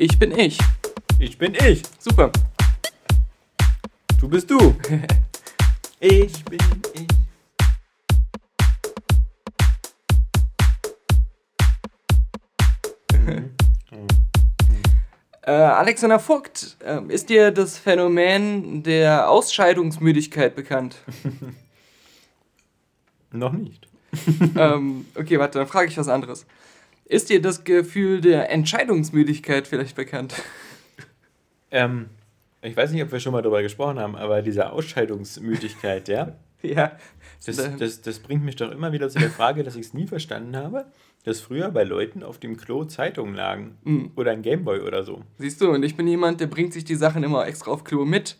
Ich bin ich. Ich bin ich. Super. Du bist du. ich bin ich. Äh, Alexander Vogt, äh, ist dir das Phänomen der Ausscheidungsmüdigkeit bekannt? Noch nicht. ähm, okay, warte, dann frage ich was anderes. Ist dir das Gefühl der Entscheidungsmüdigkeit vielleicht bekannt? Ähm, ich weiß nicht, ob wir schon mal darüber gesprochen haben, aber diese Ausscheidungsmüdigkeit, ja, ja. das, das, das bringt mich doch immer wieder zu der Frage, dass ich es nie verstanden habe, dass früher bei Leuten auf dem Klo Zeitungen lagen Mhm. oder ein Gameboy oder so. Siehst du, und ich bin jemand, der bringt sich die Sachen immer extra auf Klo mit,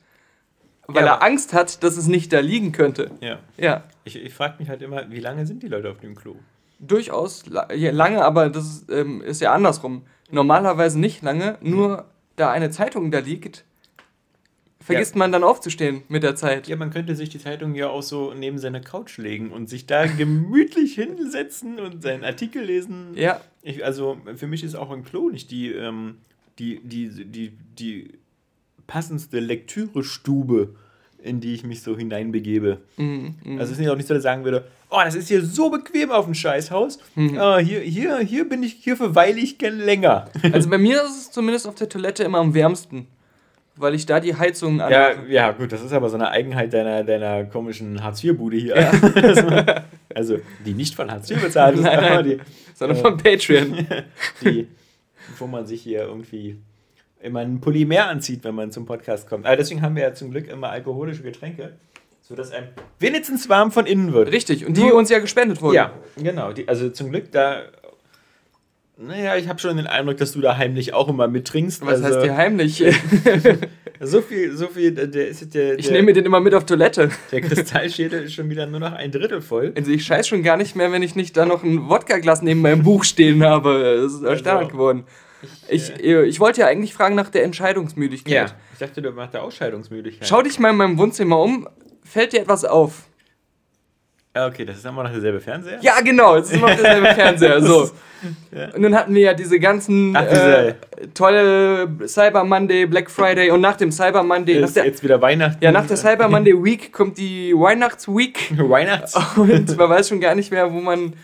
weil Ja, er Angst hat, dass es nicht da liegen könnte. Ja. Ja, Ich, ich frage mich halt immer, wie lange sind die Leute auf dem Klo? Durchaus la ja, lange, aber das ist, ähm, ist ja andersrum. Normalerweise nicht lange, nur da eine Zeitung da liegt, vergisst man dann aufzustehen mit der Zeit. Ja, man könnte sich die Zeitung ja auch so neben seine Couch legen und sich da gemütlich hinsetzen und seinen Artikel lesen. Ja, Ich, also für mich ist auch ein Klo nicht die, ähm, die, die, die, die passendste Lektürestube, in die ich mich so hineinbegebe. mhm, mhm. Also es ist nicht auch nicht so, dass ich sagen würde, oh, das ist hier so bequem auf dem Scheißhaus. Ah, hier, hier, hier bin ich, hier verweile ich gern länger. Also bei mir ist es zumindest auf der Toilette immer am wärmsten, weil ich da die Heizung an. Ja, ja, gut, das ist aber so eine Eigenheit deiner, deiner komischen Hartz-IV-Bude hier. also, die nicht von Hartz IV bezahlt ist, Nein, nein. die, sondern äh, von Patreon. die, wo man sich hier irgendwie immer ein Pulli mehr anzieht, wenn man zum Podcast kommt. Aber deswegen haben wir ja zum Glück immer alkoholische Getränke, sodass einem wenigstens warm von innen wird. Richtig, und die Nur- uns ja gespendet wurden. Ja, genau. Die, also zum Glück da. Naja, ich habe schon den Eindruck, dass du da heimlich auch immer mittrinkst. Was also, heißt hier heimlich? So viel, so viel, der- ist der, Ich der, nehme mir den immer mit auf Toilette. der Kristallschädel ist schon wieder nur noch ein Drittel voll. Also ich scheiß schon gar nicht mehr, wenn ich nicht da noch ein Wodka-Glas neben meinem Buch stehen habe. Das ist Also, geworden. Ich, äh, ich wollte ja eigentlich fragen nach der Entscheidungsmüdigkeit. Ich dachte, du machst da Ausscheidungsmüdigkeit. Schau dich mal in meinem Wohnzimmer um. Fällt dir etwas auf? Ah, Okay, das ist immer noch derselbe Fernseher? Ja, genau, es ist immer noch derselbe Fernseher. So. Ja. Und dann hatten wir ja diese ganzen Ach, äh, diese- tolle Cyber Monday, Black Friday und nach dem Cyber Monday, Ist der, jetzt wieder Weihnachten. ja, nach der Cyber Monday Week kommt die Weihnachtsweek Weihnachts. und man weiß schon gar nicht mehr, wo man,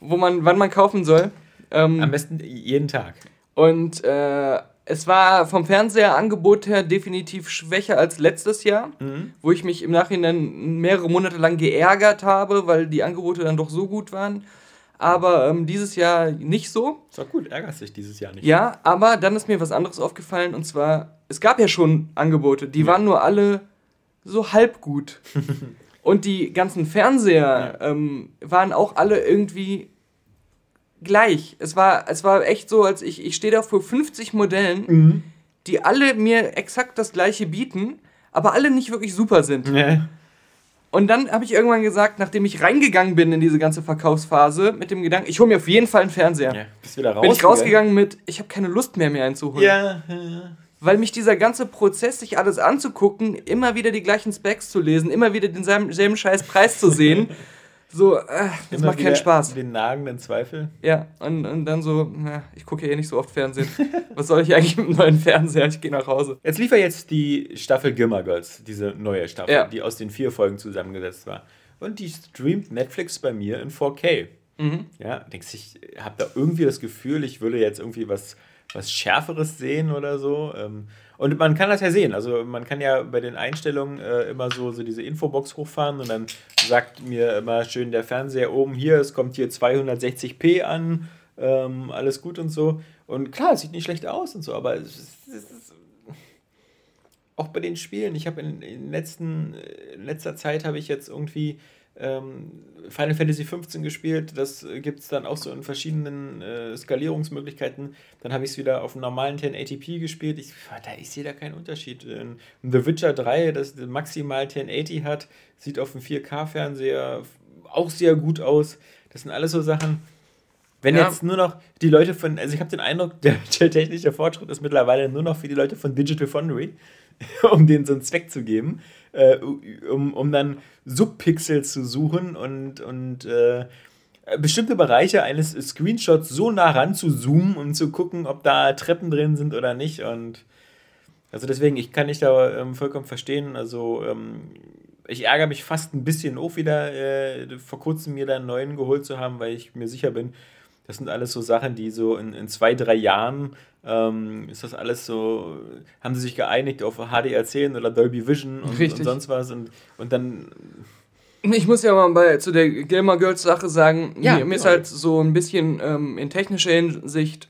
wo man, wann man kaufen soll. Ähm, Am besten jeden Tag. Und äh, es war vom Fernseherangebot her definitiv schwächer als letztes Jahr, Mhm. wo ich mich im Nachhinein mehrere Monate lang geärgert habe, weil die Angebote dann doch so gut waren. Aber ähm, dieses Jahr nicht so. Ist doch gut, ärgerst dich dieses Jahr nicht. Ja, aber dann ist mir was anderes aufgefallen und zwar, es gab ja schon Angebote, die waren nur alle so halb gut. und die ganzen Fernseher ähm, waren auch alle irgendwie gleich. Es war, es war echt so, als ich, ich stehe da vor 50 Modellen, Mhm. die alle mir exakt das gleiche bieten, aber alle nicht wirklich super sind. Ja. Und dann habe ich irgendwann gesagt, nachdem ich reingegangen bin in diese ganze Verkaufsphase, mit dem Gedanken, ich hole mir auf jeden Fall einen Fernseher. ja. Bist wieder raus. Bin ich rausgegangen mit, ich habe keine Lust mehr, mir einen zu holen. Ja, ja. Weil mich dieser ganze Prozess, sich alles anzugucken, immer wieder die gleichen Specs zu lesen, immer wieder denselben selben scheiß Preis zu sehen, so, äh, das Immer macht keinen Spaß. Den nagenden Zweifel. Ja, und, und dann so, na, ich gucke ja eh nicht so oft Fernsehen. Was soll ich eigentlich mit einem neuen Fernseher? Ich gehe nach Hause. Jetzt lief ja jetzt die Staffel Gilmore Girls, diese neue Staffel, Ja. die aus den vier Folgen zusammengesetzt war. Und die streamt Netflix bei mir in 4K. Mhm. Ja, denkst ich habe da irgendwie das Gefühl, ich würde jetzt irgendwie was, was Schärferes sehen oder so. Ähm, Und man kann das ja sehen. Also man kann ja bei den Einstellungen äh, immer so, so diese Infobox hochfahren und dann sagt mir immer schön der Fernseher oben hier, es kommt hier 260p an, ähm, alles gut und so. Und klar, es sieht nicht schlecht aus und so, aber es ist, es ist auch bei den Spielen, ich habe in, in, letzten, in letzter Zeit habe ich jetzt irgendwie ähm, Final Fantasy 15 gespielt. Das gibt es dann auch so in verschiedenen äh, Skalierungsmöglichkeiten. Dann habe ich es wieder auf einem normalen 1080p gespielt. Ich, da, ich sehe da keinen Unterschied. In The Witcher 3, das maximal 1080 hat, sieht auf dem 4K-Fernseher auch sehr gut aus. Das sind alles so Sachen. Wenn Ja. jetzt nur noch die Leute von, also ich habe den Eindruck, der, der technische Fortschritt ist mittlerweile nur noch für die Leute von Digital Foundry, um denen so einen Zweck zu geben, äh, um, um dann Subpixel zu suchen und, und äh, bestimmte Bereiche eines Screenshots so nah ran zu zoomen und zu gucken, ob da Treppen drin sind oder nicht. Und also deswegen, ich kann dich da ähm, vollkommen verstehen. Also ähm, ich ärgere mich fast ein bisschen auch wieder, äh, vor kurzem mir da einen neuen geholt zu haben, weil ich mir sicher bin, das sind alles so Sachen, die so in, in zwei, drei Jahren ähm, ist das alles so, haben sie sich geeinigt auf HDR10 oder Dolby Vision und, und sonst was und, und dann ich muss ja mal bei, zu der Gamer Girls Sache sagen, ja, mir, mir ist halt so ein bisschen ähm, in technischer Hinsicht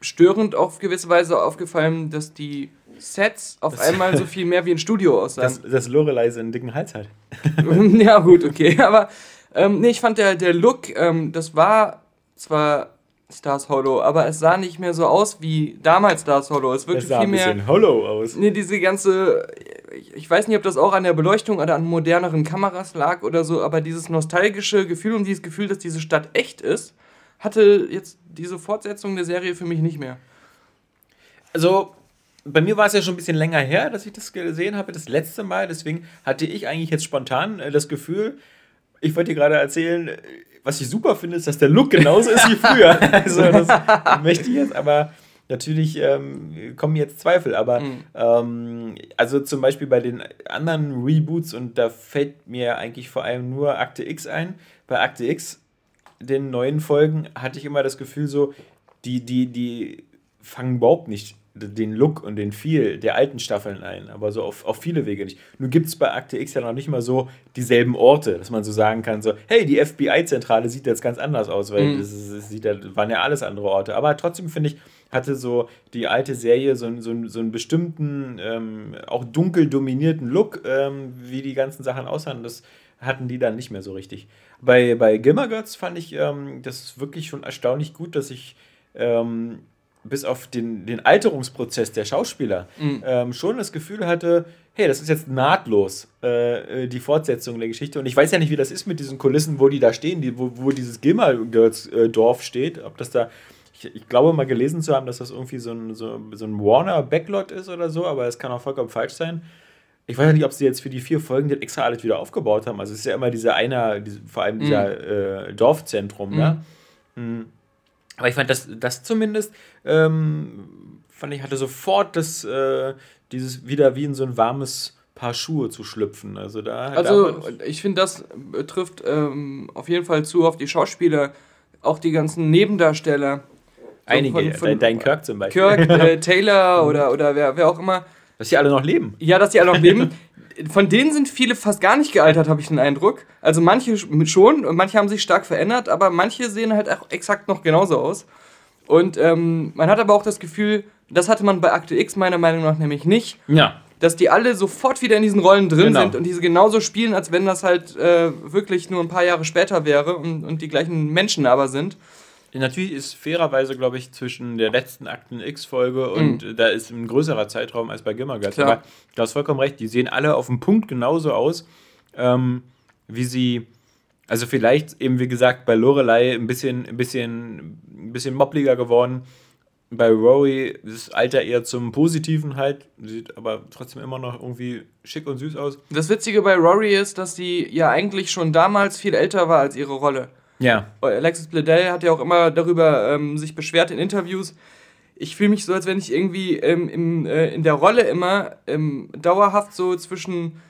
störend auf gewisse Weise aufgefallen, dass die Sets auf das einmal so viel mehr wie ein Studio aussahen. Dass, dass Lorelei so einen dicken Hals hat. ja, gut, okay. Aber ähm, nee, ich fand der, der Look, ähm, das war zwar Stars Hollow, aber es sah nicht mehr so aus wie damals Stars Hollow. Es wirkte es sah viel mehr. Ein bisschen Hollow aus. Nee, diese ganze. Ich weiß nicht, ob das auch an der Beleuchtung oder an moderneren Kameras lag oder so, aber dieses nostalgische Gefühl und dieses Gefühl, dass diese Stadt echt ist, hatte jetzt diese Fortsetzung der Serie für mich nicht mehr. Also, bei mir war es ja schon ein bisschen länger her, dass ich das gesehen habe, das letzte Mal. Deswegen hatte ich eigentlich jetzt spontan äh, das Gefühl, ich wollte dir gerade erzählen, was ich super finde, ist, dass der Look genauso ist wie früher. also das möchte ich jetzt, aber natürlich ähm, kommen jetzt Zweifel. Aber mhm. ähm, also zum Beispiel bei den anderen Reboots, und da fällt mir eigentlich vor allem nur Akte X ein. Bei Akte X, den neuen Folgen, hatte ich immer das Gefühl so, die, die, die fangen überhaupt nicht den Look und den Feel der alten Staffeln ein, aber so auf, auf viele Wege nicht. Nun gibt es bei Akte X ja noch nicht mal so dieselben Orte, dass man so sagen kann, so, hey, die FBI-Zentrale sieht jetzt ganz anders aus, weil mhm. das, das, sieht, das waren ja alles andere Orte. Aber trotzdem finde ich, hatte so die alte Serie so, so, so einen bestimmten, ähm, auch dunkel dominierten Look, ähm, wie die ganzen Sachen aussahen. Das hatten die dann nicht mehr so richtig. Bei, bei Gilmer Girls fand ich ähm, das wirklich schon erstaunlich gut, dass ich ähm, bis auf den, den Alterungsprozess der Schauspieler mhm. ähm, schon das Gefühl hatte, hey, das ist jetzt nahtlos äh, die Fortsetzung der Geschichte. Und ich weiß ja nicht, wie das ist mit diesen Kulissen, wo die da stehen, die, wo, wo dieses Gilmer Girls äh, steht. Ob das da, ich, ich, glaube mal gelesen zu haben, dass das irgendwie so ein, so, so ein Warner Backlot ist oder so, aber es kann auch vollkommen falsch sein. Ich weiß ja nicht, ob sie jetzt für die vier Folgen das extra alles wieder aufgebaut haben. Also es ist ja immer dieser einer, diese, vor allem dieser mhm. äh, Dorfzentrum, mhm. ne? Mhm. Aber ich fand das, das zumindest, ähm, fand ich, hatte sofort das, äh, dieses wieder wie in so ein warmes Paar Schuhe zu schlüpfen. Also da. Also ich finde, das trifft ähm, auf jeden Fall zu auf die Schauspieler, auch die ganzen Nebendarsteller. Einige, von, von dein Kirk zum Beispiel. Kirk, äh, Taylor oder, oder wer, wer auch immer. Dass die alle noch leben. Ja, dass die alle noch leben. von denen sind viele fast gar nicht gealtert, habe ich den Eindruck. Also manche schon und manche haben sich stark verändert, aber manche sehen halt auch exakt noch genauso aus. Und ähm, man hat aber auch das Gefühl, das hatte man bei Akte X meiner Meinung nach nämlich nicht. Ja. Dass die alle sofort wieder in diesen Rollen drin genau. sind und diese genauso spielen, als wenn das halt äh, wirklich nur ein paar Jahre später wäre und, und die gleichen Menschen aber sind. Natürlich ist fairerweise, glaube ich, zwischen der letzten Akten X-Folge und mhm. da ist ein größerer Zeitraum als bei Gimmergatz. Aber du hast vollkommen recht, die sehen alle auf dem Punkt genauso aus, ähm, wie sie. Also vielleicht eben, wie gesagt, bei Lorelei ein bisschen, ein bisschen, ein bisschen moppliger geworden. Bei Rory ist das Alter eher zum Positiven halt, sieht aber trotzdem immer noch irgendwie schick und süß aus. Das Witzige bei Rory ist, dass sie ja eigentlich schon damals viel älter war als ihre Rolle. Ja. Alexis Bledel hat ja auch immer darüber ähm, sich beschwert in Interviews. Ich fühle mich so, als wenn ich irgendwie ähm, im, äh, in der Rolle immer ähm, dauerhaft so zwischen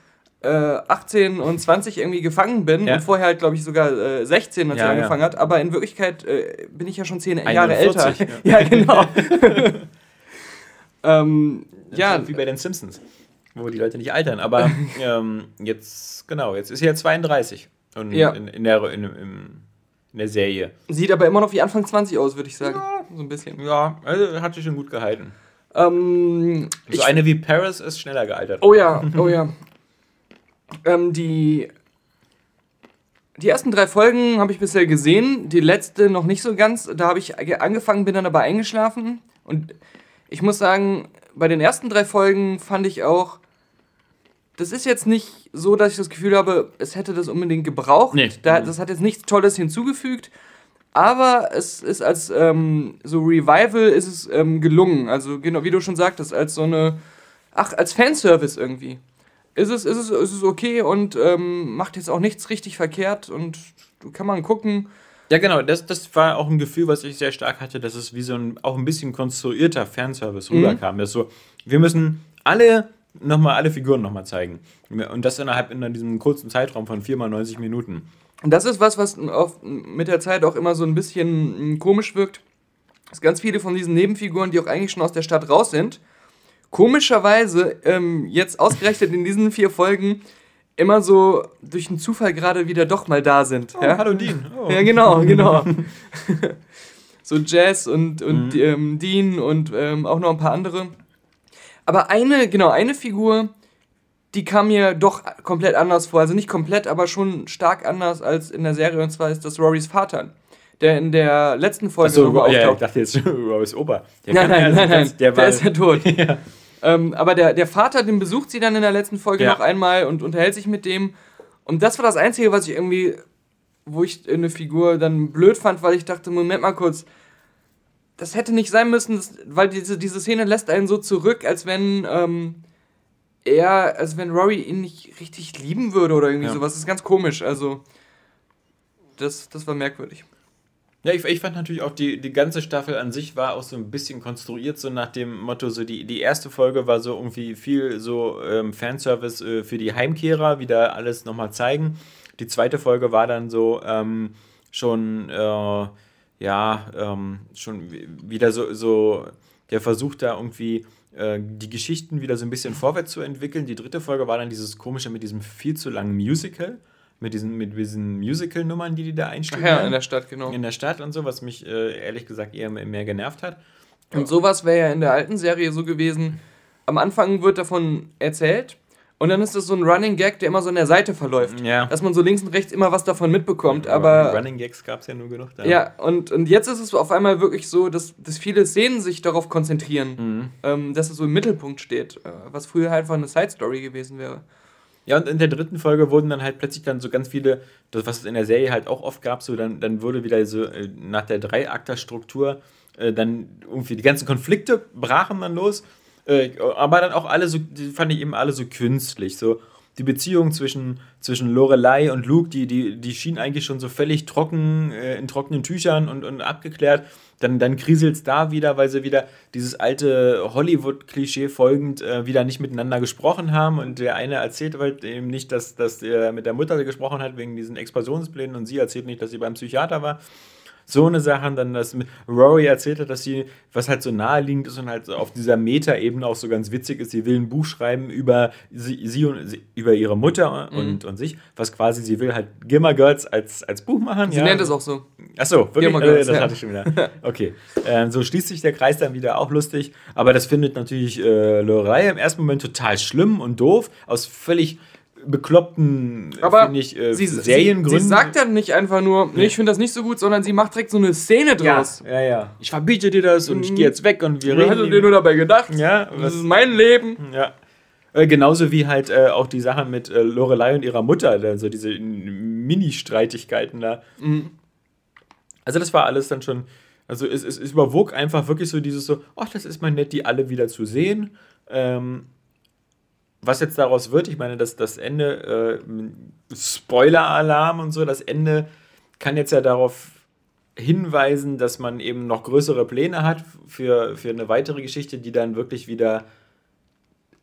äh, 18 und 20 irgendwie gefangen bin ja. und vorher halt, glaube ich, sogar äh, 16, als ja, er angefangen ja. hat. Aber in Wirklichkeit äh, bin ich ja schon 10 Jahre älter. Ja, genau. ähm, ja. Wie bei den Simpsons, wo die Leute nicht altern. Aber ähm, jetzt, genau, jetzt ist er 32. Und in, in der, in, im, in der Serie. Sieht aber immer noch wie Anfang 20 aus, würde ich sagen. Ja, so ein bisschen. Ja, also hat sich schon gut gehalten. Ähm, so eine wie Paris ist schneller gealtert. Oh ja, oh ja. ähm, die, die ersten drei Folgen habe ich bisher gesehen, die letzte noch nicht so ganz. Da habe ich angefangen, bin dann aber eingeschlafen. Und ich muss sagen, bei den ersten drei Folgen fand ich auch, das ist jetzt nicht so, dass ich das Gefühl habe, es hätte das unbedingt gebraucht. Nee. Da, das hat jetzt nichts Tolles hinzugefügt. Aber es ist als ähm, so Revival ist es ähm, gelungen. Also genau, wie du schon sagtest, als so eine, ach, als Fanservice irgendwie. Ist es, ist es, ist es okay und ähm, macht jetzt auch nichts richtig verkehrt und kann man gucken. Ja, genau, das, das war auch ein Gefühl, was ich sehr stark hatte, dass es wie so ein auch ein bisschen konstruierter Fanservice Mhm. rüberkam. Das so, wir müssen alle nochmal alle Figuren nochmal zeigen. Und das innerhalb in diesem kurzen Zeitraum von 4 mal 90 Minuten. Und das ist was, was mit der Zeit auch immer so ein bisschen mm, komisch wirkt. Dass ganz viele von diesen Nebenfiguren, die auch eigentlich schon aus der Stadt raus sind, komischerweise ähm, jetzt ausgerechnet in diesen vier Folgen immer so durch einen Zufall gerade wieder doch mal da sind. Oh, ja? hallo Dean. Oh. Ja, genau, genau. so Jazz und, und Mhm. ähm, Dean und ähm, auch noch ein paar andere. Aber eine, genau, eine Figur, die kam mir doch komplett anders vor. Also nicht komplett, aber schon stark anders als in der Serie. Und zwar ist das Rorys Vater, der in der letzten Folge Achso, nochmal ja, ich auftaucht. dachte jetzt Rose Opa. Der Nein, nein, also nein, nein, ganz- der, war, ist ja tot. ja. Ähm, aber der, der Vater, den besucht sie dann in der letzten Folge Ja. noch einmal und unterhält sich mit dem. Und das war das Einzige, was ich irgendwie, wo ich eine Figur dann blöd fand, weil ich dachte, Moment mal kurz, das hätte nicht sein müssen, das, weil diese, diese Szene lässt einen so zurück, als wenn ähm, er, als wenn Rory ihn nicht richtig lieben würde oder irgendwie Ja. sowas. Das ist ganz komisch, also das, das war merkwürdig. Ja, ich, ich fand natürlich auch, die, die ganze Staffel an sich war auch so ein bisschen konstruiert, so nach dem Motto, so die, die erste Folge war so irgendwie viel so ähm, Fanservice äh, für die Heimkehrer, wieder alles nochmal zeigen. Die zweite Folge war dann so ähm, schon, äh, ja, ähm, schon wi- wieder so, so der Versuch da irgendwie äh, die Geschichten wieder so ein bisschen vorwärts zu entwickeln. Die dritte Folge war dann dieses komische mit diesem viel zu langen Musical, mit diesen, mit diesen Musical-Nummern, die die da einstellen. ja, in der Stadt, genau. in der Stadt und so, was mich äh, ehrlich gesagt eher mehr genervt hat. Und sowas wäre ja in der alten Serie so gewesen. Am Anfang wird davon erzählt und dann ist das so ein Running Gag, der immer so an der Seite verläuft. Ja. Dass man so links und rechts immer was davon mitbekommt. Aber Running Gags gab es ja nur genug da. ja, und, und jetzt ist es auf einmal wirklich so, dass, dass viele Szenen sich darauf konzentrieren, Mhm. ähm, dass es so im Mittelpunkt steht, äh, was früher halt einfach eine Side Story gewesen wäre. Ja, und in der dritten Folge wurden dann halt plötzlich dann so ganz viele, das, was es in der Serie halt auch oft gab, so dann, dann wurde wieder so äh, nach der Dreiakter-Struktur äh, dann irgendwie die ganzen Konflikte brachen dann los. Äh, aber dann auch alle so, die fand ich eben alle so künstlich. So die Beziehung zwischen, zwischen Lorelei und Luke, die, die, die schien eigentlich schon so völlig trocken, äh, in trockenen Tüchern und, und abgeklärt. Dann, dann kriselt es da wieder, weil sie wieder dieses alte Hollywood-Klischee folgend äh, wieder nicht miteinander gesprochen haben. Und der eine erzählt halt eben nicht, dass, dass er mit der Mutter gesprochen hat wegen diesen Explosionsplänen und sie erzählt nicht, dass sie beim Psychiater war. So eine Sache, dann dass Rory erzählt hat, dass sie, was halt so naheliegend ist und halt so auf dieser Meta-Ebene auch so ganz witzig ist, sie will ein Buch schreiben über sie, sie und sie, über ihre Mutter und, und sich, was quasi sie will halt Gilmore Girls als, als Buch machen. Sie nennt es auch so. Achso, wirklich? Äh, Girls, das ja. hatte ich schon wieder. Okay. Ähm, so schließt sich der Kreis dann wieder auch lustig. Aber das findet natürlich äh, Lorelei im ersten Moment total schlimm und doof. Aus völlig bekloppten, Aber finde ich, äh, sie, sie, Seriengründen. sie sagt dann nicht einfach nur, nee, ich finde das nicht so gut, sondern sie macht direkt so eine Szene ja, draus. ja, ja. Ich verbiete dir das und ich Mhm. gehe jetzt weg und wir Wer hätte reden. dir nur dabei gedacht? ja, Das ist mein Leben. ja. Äh, genauso wie halt äh, auch die Sache mit äh, Lorelei und ihrer Mutter, also diese Mini-Streitigkeiten da. Mhm. Also das war alles dann schon, also es, es, es überwog einfach wirklich so dieses so, ach, das ist mal nett, die alle wieder zu sehen. Ähm, was jetzt daraus wird, ich meine, dass das Ende, äh, Spoiler-Alarm und so, das Ende kann jetzt ja darauf hinweisen, dass man eben noch größere Pläne hat für, für eine weitere Geschichte, die dann wirklich wieder,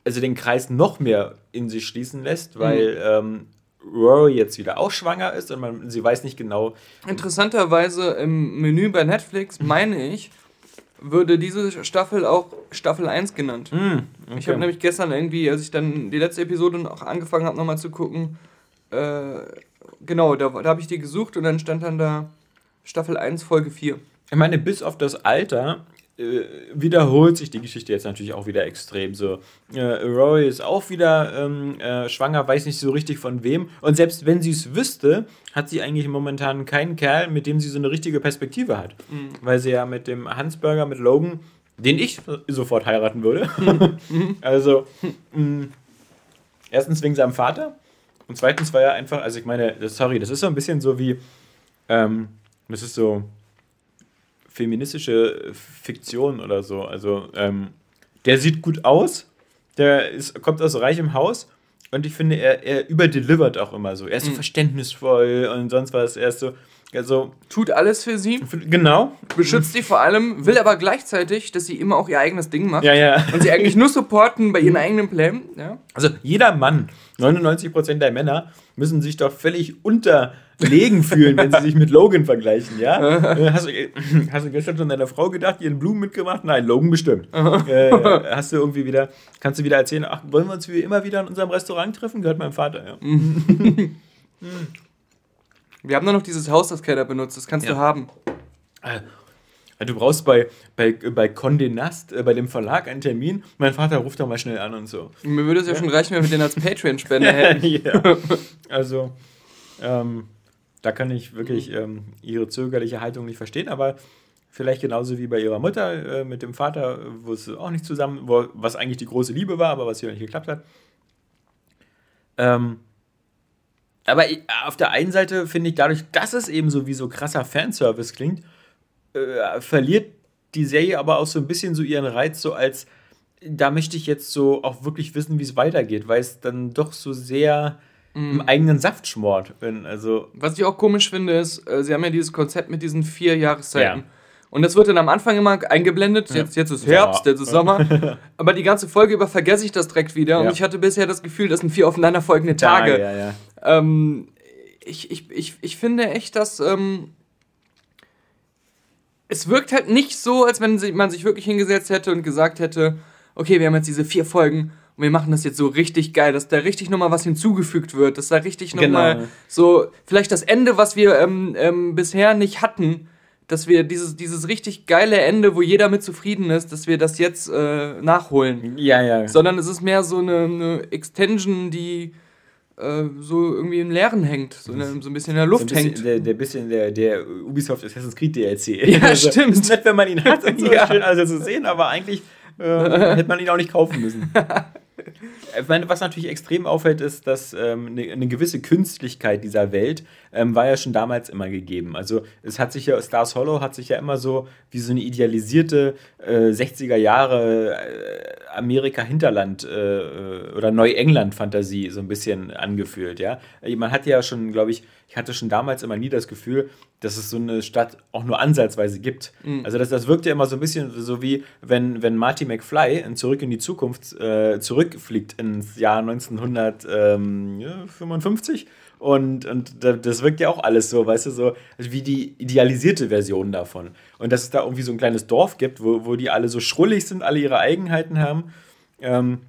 also den Kreis noch mehr in sich schließen lässt, weil ähm, Rory jetzt wieder auch schwanger ist und man, sie weiß nicht genau, Interessanterweise im Menü bei Netflix, meine ich, würde diese Staffel auch Staffel 1 genannt. Hm, Ich habe nämlich gestern irgendwie, als ich dann die letzte Episode noch angefangen habe, nochmal zu gucken, äh, genau, da, da habe ich die gesucht und dann stand dann da Staffel 1, Folge 4. Ich meine, bis auf das Alter äh, wiederholt sich die Geschichte jetzt natürlich auch wieder extrem. So, äh, Rory ist auch wieder ähm, äh, schwanger, weiß nicht so richtig von wem. Und selbst wenn sie es wüsste, hat sie eigentlich momentan keinen Kerl, mit dem sie so eine richtige Perspektive hat. Weil sie ja mit dem Hansburger, mit Logan, den ich sofort heiraten würde. also, mh, erstens wegen seinem Vater. Und zweitens war er einfach, also ich meine, sorry, das ist so ein bisschen so wie, ähm, das ist so feministische Fiktion oder so. Also, ähm, der sieht gut aus, der ist, kommt aus reichem Haus und ich finde, er, er überdelivert auch immer so. Er ist so verständnisvoll und sonst was. Er ist so, Also Tut alles für sie, genau. beschützt sie vor allem, will aber gleichzeitig, dass sie immer auch ihr eigenes Ding macht. Ja, ja. Und sie eigentlich nur supporten bei ihren eigenen Plänen. Ja. Also jeder Mann, 99% der Männer, müssen sich doch völlig unterlegen fühlen, wenn sie sich mit Logan vergleichen, ja? Äh, hast, du, hast du gestern schon deiner Frau gedacht, ihren Blumen mitgemacht? Nein, Logan bestimmt. Äh, hast du irgendwie wieder, kannst du wieder erzählen, ach, wollen wir uns wie immer wieder in unserem Restaurant treffen? Gehört meinem Vater, ja. Wir haben nur noch dieses Haus, das keiner benutzt. Das kannst Ja. du haben. Äh, Du brauchst bei, bei, bei Condé Nast, äh, bei dem Verlag, einen Termin. Mein Vater ruft da mal schnell an und so. Mir würde es ja, schon reichen, wenn wir den als Patreon-Spender hätten. ja. Also, ähm, da kann ich wirklich ähm, ihre zögerliche Haltung nicht verstehen, aber vielleicht genauso wie bei ihrer Mutter äh, mit dem Vater, wo es auch nicht zusammen, wo, was eigentlich die große Liebe war, aber was hier nicht geklappt hat. Ähm, aber auf der einen Seite finde ich dadurch, dass es eben so wie so krasser Fanservice klingt, äh, verliert die Serie aber auch so ein bisschen so ihren Reiz, so als da möchte ich jetzt so auch wirklich wissen, wie es weitergeht, weil es dann doch so sehr im eigenen Saft schmort. Also, Was ich auch komisch finde, ist, äh, sie haben ja dieses Konzept mit diesen vier Jahreszeiten. Ja. Und das wird dann am Anfang immer eingeblendet. Jetzt, jetzt ist Herbst, Sommer. jetzt ist Sommer. Aber die ganze Folge über vergesse ich das direkt wieder. Und Ja. ich hatte bisher das Gefühl, das sind vier aufeinanderfolgende Tage. ja, ja. Ähm, ich, ich, ich, ich finde echt, dass. Ähm, es wirkt halt nicht so, als wenn man sich wirklich hingesetzt hätte und gesagt hätte: Okay, wir haben jetzt diese vier Folgen und wir machen das jetzt so richtig geil, dass da richtig nochmal was hinzugefügt wird, dass da richtig nochmal Genau. so, vielleicht das Ende, was wir ähm, ähm, bisher nicht hatten, dass wir dieses, dieses richtig geile Ende, wo jeder mit zufrieden ist, dass wir das jetzt äh, nachholen. Ja, ja. Sondern es ist mehr so eine, eine Extension, die äh, so irgendwie im Leeren hängt, so, eine, so ein bisschen in der So Luft bisschen, hängt. der, der bisschen der, der Ubisoft Assassin's Creed DLC. Ja, stimmt. Ist nett, wenn man ihn hat und so Ja. schön alles zu sehen, aber eigentlich äh, hätte man ihn auch nicht kaufen müssen. Ich meine, was natürlich extrem auffällt, ist, dass ähm, eine, eine gewisse Künstlichkeit dieser Welt ähm, war ja schon damals immer gegeben. Also es hat sich ja, Stars Hollow hat sich ja immer so wie so eine idealisierte äh, 60er Jahre äh, Amerika-Hinterland äh, oder Neuengland-Fantasie so ein bisschen angefühlt, ja. Man hatte ja schon, glaube ich, ich hatte schon damals immer nie das Gefühl, dass es so eine Stadt auch nur ansatzweise gibt. Also das, das wirkte immer so ein bisschen so wie, wenn, wenn Marty McFly in Zurück in die Zukunft äh, zurückfliegt ins Jahr 1955 und, und da- das wirkt ja auch alles so, weißt du, so also wie die idealisierte Version davon. Und dass es da irgendwie so ein kleines Dorf gibt, wo, wo die alle so schrullig sind, alle ihre Eigenheiten haben. Ähm,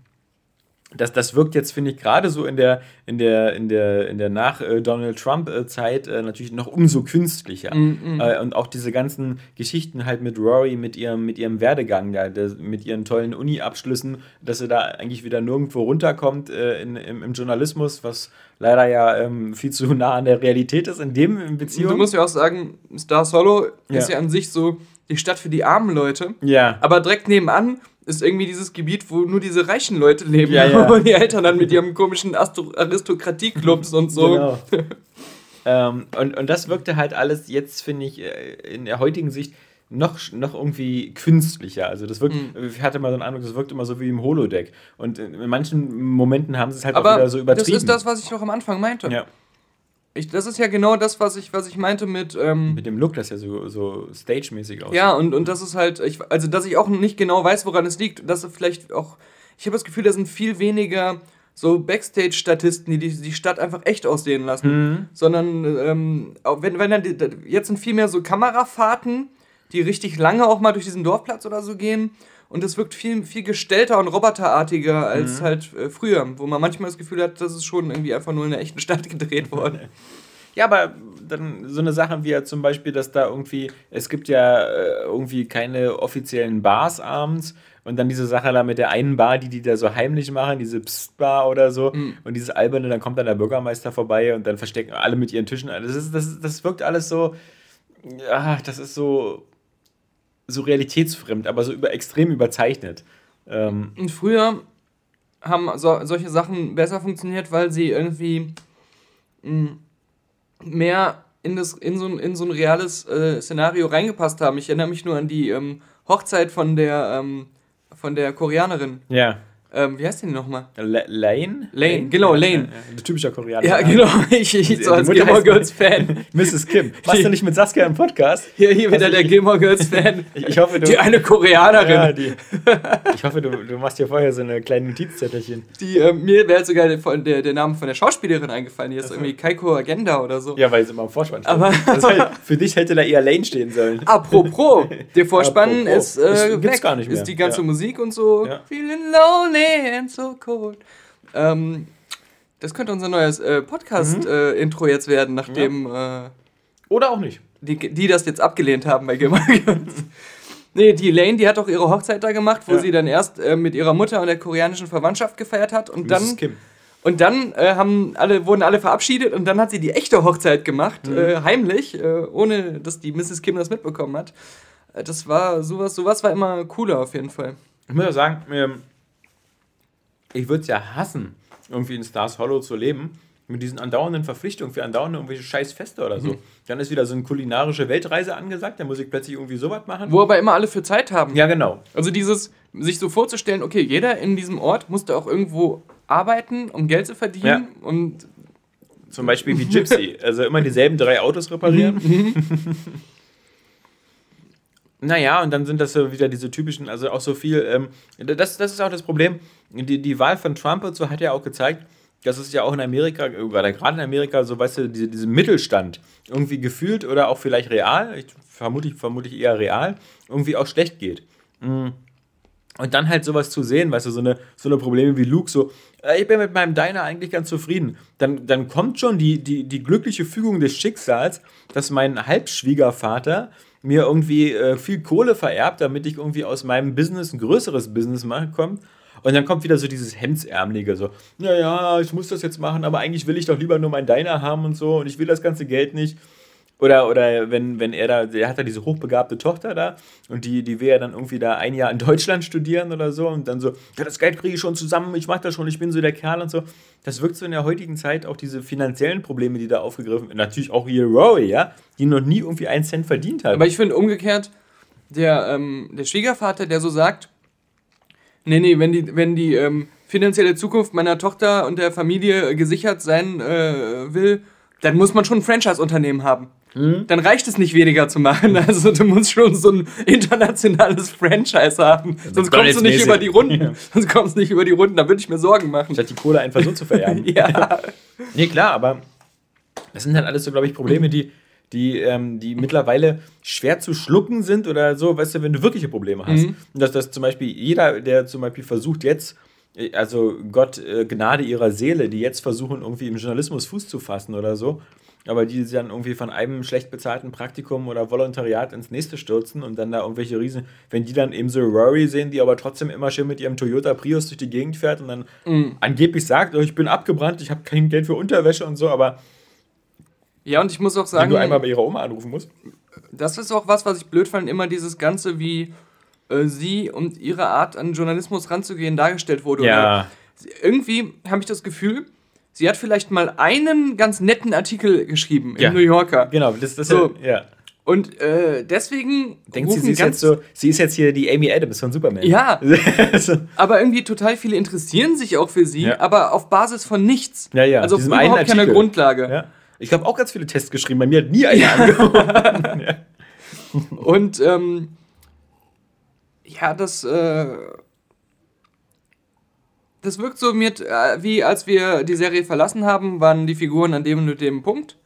das, das wirkt jetzt, finde ich, gerade so in der, in der, in der, in der Nach-Donald Trump-Zeit äh, natürlich noch umso künstlicher. Äh, und auch diese ganzen Geschichten halt mit Rory, mit ihrem, mit ihrem Werdegang, da, mit ihren tollen Uni-Abschlüssen, dass sie da eigentlich wieder nirgendwo runterkommt äh, in, im, im Journalismus, was leider ja ähm, viel zu nah an der Realität ist in dem in Beziehung. du musst ja auch sagen, Star Solo ist Ja. ja an sich so die Stadt für die armen Leute. ja. Aber direkt nebenan ist irgendwie dieses Gebiet, wo nur diese reichen Leute leben. Ja, ja. Und die Eltern dann mit ihrem komischen Aristokratie-Clubs und so. Genau. ähm, und, und das wirkte halt alles jetzt, finde ich, äh, in der heutigen Sicht noch, noch irgendwie künstlicher. Also das wirkt, Mhm. ich hatte mal so einen Eindruck, das wirkt immer so wie im Holodeck. Und in manchen Momenten haben sie es halt auch Aber wieder so das übertrieben. ist das, was ich noch am Anfang meinte. ja, Ich, das ist ja genau das, was ich, was ich meinte mit. Ähm, mit dem Look, das ja so, so stage-mäßig aussieht. ja, und, und das ist halt. Ich, also, dass ich auch nicht genau weiß, woran es liegt. Dass vielleicht auch. Ich habe das Gefühl, da sind viel weniger so Backstage-Statisten, die, die die Stadt einfach echt aussehen lassen. Mhm. Sondern, ähm, wenn, wenn dann. Jetzt sind viel mehr so Kamerafahrten, die richtig lange auch mal durch diesen Dorfplatz oder so gehen. Und es wirkt viel, viel gestellter und roboterartiger Mhm. als halt äh, früher, wo man manchmal das Gefühl hat, das ist schon irgendwie einfach nur in einer echten Stadt gedreht worden. Ja, aber dann so eine Sache wie ja zum Beispiel, dass da irgendwie, es gibt ja äh, irgendwie keine offiziellen Bars abends und dann diese Sache da mit der einen Bar, die die da so heimlich machen, diese Psst-Bar oder so und dieses alberne, dann kommt dann der Bürgermeister vorbei und dann verstecken alle mit ihren Tischen. Das, ist, das, das wirkt alles so, ja, das ist so, so realitätsfremd, aber so über, extrem überzeichnet. Ähm, Und früher haben so, solche Sachen besser funktioniert, weil sie irgendwie mh, mehr in, das, in, so, ein- in so ein reales äh, Szenario reingepasst haben. Ich erinnere mich nur an die ähm, Hochzeit von der, ähm, von der Koreanerin. ja. Ähm, wie heißt denn die nochmal? Lane? Lane, Lane, genau, Lane. Ja, typischer Koreaner. Ja, genau. Ich, ich so als Gilmore Girls Fan. Mrs. Kim. Machst du nicht mit Saskia im Podcast? Hier, hier wieder der Gilmore Girls Fan. Ich, ich, hoffe, du. Die eine Koreanerin. Ja, die, ich hoffe, du, du machst dir vorher so eine kleine Notizzettelchen. Die, äh, mir wäre sogar der, der, der Name von der Schauspielerin eingefallen. Die ist irgendwie Kaiko Agenda oder so. Ja, weil sie immer im Vorspann steht. Aber halt, für dich hätte da eher Lane stehen sollen. Apropos, der Vorspann Apropos. ist, äh, ist, gibt's gar nicht mehr. Ist die ganze ja. Musik und so. Ja. Feeling lonely and so cold. Ähm, das könnte unser neues äh, Podcast-Intro Mhm. äh, jetzt werden, nachdem äh, Oder auch nicht. die, die das jetzt abgelehnt haben bei Gilmore. Nee, die Lane, die hat auch ihre Hochzeit da gemacht, wo Ja. sie dann erst äh, mit ihrer Mutter und der koreanischen Verwandtschaft gefeiert hat und dann Mrs. Kim. und dann äh, haben alle, wurden alle verabschiedet und dann hat sie die echte Hochzeit gemacht, Mhm. äh, heimlich, ohne dass die Mrs. Kim das mitbekommen hat. Das war sowas, sowas war immer cooler auf jeden Fall. Ich muss ja sagen, ähm, ich würde es ja hassen, irgendwie in Stars Hollow zu leben, mit diesen andauernden Verpflichtungen für andauernde irgendwelche scheiß Feste oder so. Dann ist wieder so eine kulinarische Weltreise angesagt, dann muss ich plötzlich irgendwie sowas machen. Wo aber immer alle für Zeit haben. Ja, genau. Also dieses, sich so vorzustellen, okay, jeder in diesem Ort musste auch irgendwo arbeiten, um Geld zu verdienen Ja. und Zum Beispiel wie Gypsy. Also immer dieselben drei Autos reparieren. naja, und dann sind das so wieder diese typischen, also auch so viel, ähm, das, das ist auch das Problem. Die, die Wahl von Trump und so hat ja auch gezeigt, dass es ja auch in Amerika, gerade in Amerika, so weißt du, diese, diesen Mittelstand irgendwie gefühlt oder auch vielleicht real, ich vermute, ich eher real, irgendwie auch schlecht geht. Mm. Und dann halt sowas zu sehen, weißt du, so eine, so eine Probleme wie Luke, so, äh, ich bin mit meinem Diner eigentlich ganz zufrieden. Dann, dann kommt schon die, die, die glückliche Fügung des Schicksals, dass mein Halbschwiegervater mir irgendwie äh, viel Kohle vererbt, damit ich irgendwie aus meinem Business ein größeres Business machen kommt. Und dann kommt wieder so dieses Hemdsärmelige, so, naja, ich muss das jetzt machen, aber eigentlich will ich doch lieber nur mein Diner haben und so und ich will das ganze Geld nicht. Oder, oder wenn, wenn er da, der hat da diese hochbegabte Tochter da und die, die will ja dann irgendwie da ein Jahr in Deutschland studieren oder so und dann so, ja, das Geld kriege ich schon zusammen, ich mach das schon, ich bin so der Kerl und so. Das wirkt so in der heutigen Zeit auch diese finanziellen Probleme, die da aufgegriffen werden. Natürlich auch hier Rory, ja, die noch nie irgendwie einen Cent verdient hat. Aber ich finde umgekehrt, der, ähm, der Schwiegervater, der so sagt, nee, nee, wenn die, wenn die ähm, finanzielle Zukunft meiner Tochter und der Familie gesichert sein äh, will, dann muss man schon ein Franchise-Unternehmen haben. Dann reicht es nicht weniger zu machen. Also du musst schon so ein internationales Franchise haben. Sonst kommst du nicht über die Runden. Ja. Sonst kommst du nicht über die Runden. Da würde ich mir Sorgen machen. Statt die Kohle einfach so zu vererben. Ja. Nee, klar, aber das sind halt alles so, glaube ich, Probleme, die, die, ähm, die mittlerweile schwer zu schlucken sind oder so, weißt du, wenn du wirkliche Probleme hast. Mhm. Und dass das zum Beispiel jeder, der zum Beispiel versucht jetzt, äh, also Gott, äh, Gnade ihrer Seele, die jetzt versuchen, irgendwie im Journalismus Fuß zu fassen oder so, aber die sich dann irgendwie von einem schlecht bezahlten Praktikum oder Volontariat ins nächste stürzen und dann da irgendwelche Riesen, wenn die dann eben so Rory sehen, die aber trotzdem immer schön mit ihrem Toyota Prius durch die Gegend fährt und dann angeblich sagt, oh, ich bin abgebrannt, ich habe kein Geld für Unterwäsche und so, aber Ja, und ich muss auch wenn sagen, du einmal bei ihrer Oma anrufen musst. das ist auch was, was ich blöd fand, immer dieses Ganze, wie äh, sie und ihre Art an Journalismus ranzugehen dargestellt wurde. Sie- irgendwie habe ich das Gefühl, sie hat vielleicht mal einen ganz netten Artikel geschrieben im Ja. New Yorker. genau, das, das So. ja. Und äh, deswegen Denkt sie, sie ist, jetzt so, sie ist jetzt hier die Amy Adams von Superman. Ja, so. aber irgendwie total viele interessieren sich auch für sie, Ja. aber auf Basis von nichts. Ja, ja, Also auf überhaupt keiner Artikel. Grundlage. ja. Ich habe auch ganz viele Tests geschrieben, bei mir hat nie einer angerufen. ja. Und ähm, ja, das, äh, das wirkt so mit, äh, wie als wir die Serie verlassen haben, waren die Figuren an dem und dem Punkt.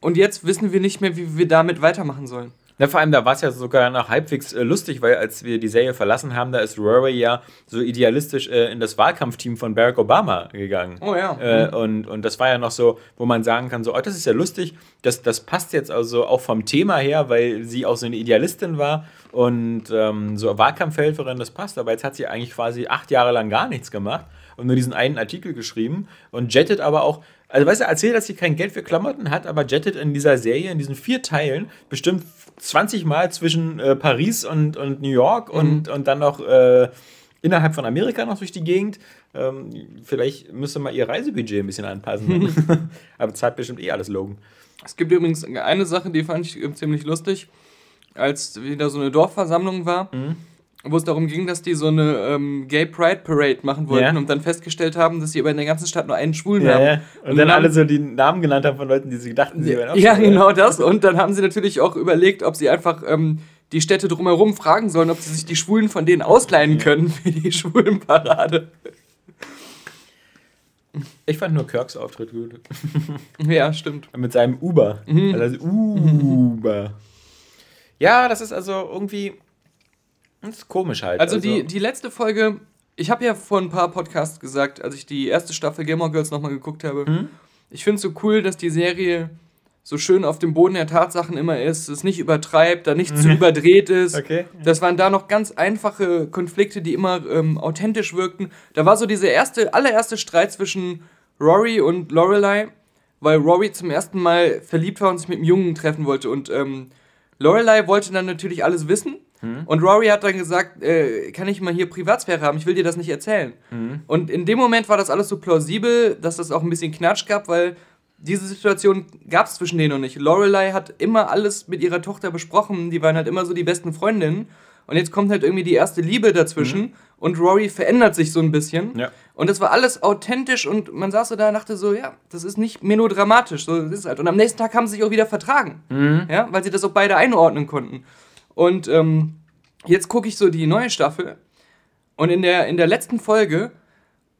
Und jetzt wissen wir nicht mehr, wie wir damit weitermachen sollen. Na, vor allem, da war es ja sogar noch halbwegs äh, lustig, weil als wir die Serie verlassen haben, da ist Rory ja so idealistisch äh, in das Wahlkampfteam von Barack Obama gegangen. Oh ja. Äh, und, und das war ja noch so, wo man sagen kann, so, oh, das ist ja lustig, das, das passt jetzt also auch vom Thema her, weil sie auch so eine Idealistin war und ähm, so Wahlkampfhelferin, das passt, aber jetzt hat sie eigentlich quasi acht Jahre lang gar nichts gemacht und nur diesen einen Artikel geschrieben und jettet aber auch, also weißt du, erzählt, dass sie kein Geld für Klamotten hat, aber jettet in dieser Serie, in diesen vier Teilen, bestimmt 20 Mal zwischen äh, Paris und, und New York und, und dann noch äh, innerhalb von Amerika noch durch die Gegend. Ähm, vielleicht müsste mal ihr Reisebudget ein bisschen anpassen. aber zahlt bestimmt eh alles Logan. Es gibt übrigens eine Sache, die fand ich äh, ziemlich lustig, als wieder so eine Dorfversammlung war. Wo es darum ging, dass die so eine ähm, Gay Pride Parade machen wollten Ja. und dann festgestellt haben, dass sie aber in der ganzen Stadt nur einen Schwulen Ja, haben. ja. Und, dann haben- alle so die Namen genannt haben von Leuten, die sie dachten, sie wären auch Ja, genau das. Und dann haben sie natürlich auch überlegt, ob sie einfach ähm, die Städte drumherum fragen sollen, ob sie sich die Schwulen von denen ausleihen können für die Schwulenparade. Ich fand nur Kirks Auftritt gut. Ja, stimmt. Mit seinem Uber. Mhm. Also Uber. Ja, das ist also irgendwie. Das ist komisch halt. Also die, die letzte Folge, ich habe ja vor ein paar Podcasts gesagt, als ich die erste Staffel Gilmore Girls nochmal geguckt habe, Mhm. ich finde es so cool, dass die Serie so schön auf dem Boden der Tatsachen immer ist, es nicht übertreibt, da nicht zu überdreht ist. Mhm. Okay. Das waren da noch ganz einfache Konflikte, die immer ähm, authentisch wirkten. Da war so dieser erste, allererste Streit zwischen Rory und Lorelei, weil Rory zum ersten Mal verliebt war und sich mit einem Jungen treffen wollte. Und ähm, Lorelei wollte dann natürlich alles wissen. Und Rory hat dann gesagt, äh, kann ich mal hier Privatsphäre haben? Ich will dir das nicht erzählen. Und in dem Moment war das alles so plausibel, dass es auch ein bisschen Knatsch gab, weil diese Situation gab es zwischen denen noch nicht. Lorelei hat immer alles mit ihrer Tochter besprochen. Die waren halt immer so die besten Freundinnen. Und jetzt kommt halt irgendwie die erste Liebe dazwischen. Und Rory verändert sich so ein bisschen. Ja. Und das war alles authentisch und man saß so da und dachte so, ja, das ist nicht melodramatisch, so das ist halt. Und am nächsten Tag haben sie sich auch wieder vertragen, ja, weil sie das auch beide einordnen konnten. Und ähm, jetzt gucke ich so die neue Staffel und in der, in der letzten Folge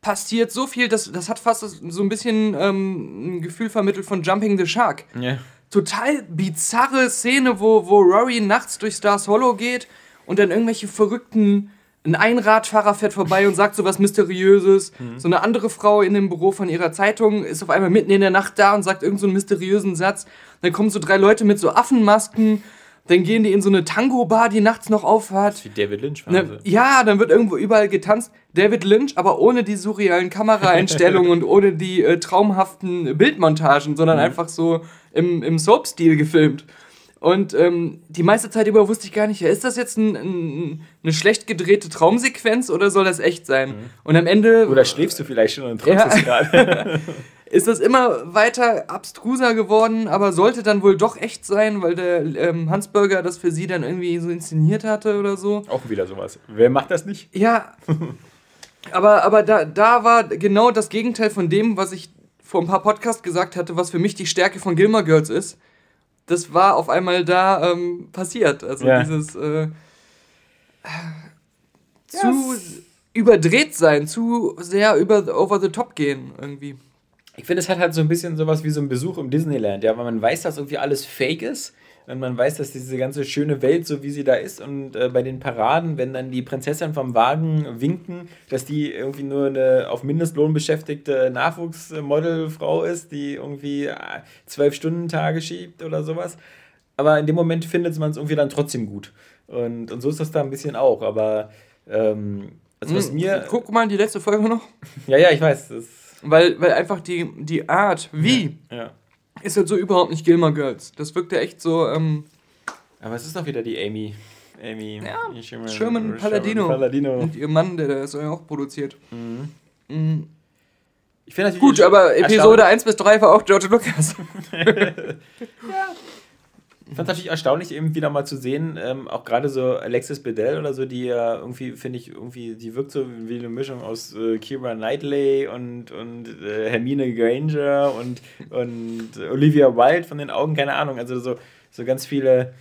passiert so viel, das, das hat fast so ein bisschen ähm, ein Gefühl vermittelt von Jumping the Shark Ja. total bizarre Szene, wo, wo Rory nachts durch Stars Hollow geht und dann irgendwelche verrückten. Ein Einradfahrer fährt vorbei und sagt so was Mysteriöses. So eine andere Frau in dem Büro von ihrer Zeitung ist auf einmal mitten in der Nacht da und sagt irgend so einen mysteriösen Satz. Dann kommen so drei Leute mit so Affenmasken. Dann gehen die in so eine Tango-Bar, die nachts noch aufhat. Wie David Lynch war Ne, ja, dann wird irgendwo überall getanzt. David Lynch, aber ohne die surrealen Kameraeinstellungen und ohne die äh, traumhaften Bildmontagen, sondern einfach so im, im Soap-Stil gefilmt. Und ähm, die meiste Zeit über wusste ich gar nicht, ja, ist das jetzt ein, ein, eine schlecht gedrehte Traumsequenz oder soll das echt sein? Und am Ende Oder schläfst du vielleicht schon und träumst Ja. es gerade? ist das immer weiter abstruser geworden, aber sollte dann wohl doch echt sein, weil der ähm, Hans Burger das für sie dann irgendwie so inszeniert hatte oder so. Auch wieder sowas. Wer macht das nicht? Ja, aber, aber da, da war genau das Gegenteil von dem, was ich vor ein paar Podcasts gesagt hatte, was für mich die Stärke von Gilmore Girls ist. Das war auf einmal da ähm, passiert. Also Ja. dieses äh, zu überdreht sein, zu sehr über over the top gehen irgendwie. Ich finde, es hat halt so ein bisschen sowas wie so ein Besuch im Disneyland, ja, weil man weiß, dass irgendwie alles fake ist. Und man weiß, dass diese ganze schöne Welt, so wie sie da ist, und äh, bei den Paraden, wenn dann die Prinzessin vom Wagen winken, dass die irgendwie nur eine auf Mindestlohn beschäftigte Nachwuchsmodelfrau ist, die irgendwie äh, zwölf Stunden Tage schiebt oder sowas. Aber in dem Moment findet man es irgendwie dann trotzdem gut. Und, und so ist das da ein bisschen auch. Aber ähm, also was Hm, mir. Guck mal die letzte Folge noch. Ja, ja, ich weiß. Das, Weil, weil einfach die, die Art, wie, ja. ist halt so überhaupt nicht Gilmore Girls. Das wirkte echt so, ähm, Aber es ist doch wieder die Amy. Amy. Ja, Sherman, Sherman Palladino. Palladino. und ihr Mann, der das ja auch produziert. Mhm. Ich finde natürlich Gut, aber Episode erstaunlich- 1 bis 3 war auch George Lucas. Ich fand es natürlich erstaunlich, eben wieder mal zu sehen, ähm, auch gerade so Alexis Bedell oder so, die ja irgendwie, finde ich, irgendwie, die wirkt so wie eine Mischung aus äh, Keira Knightley und, und äh, Hermine Granger und, und Olivia Wilde von den Augen, keine Ahnung. Also so, so ganz viele.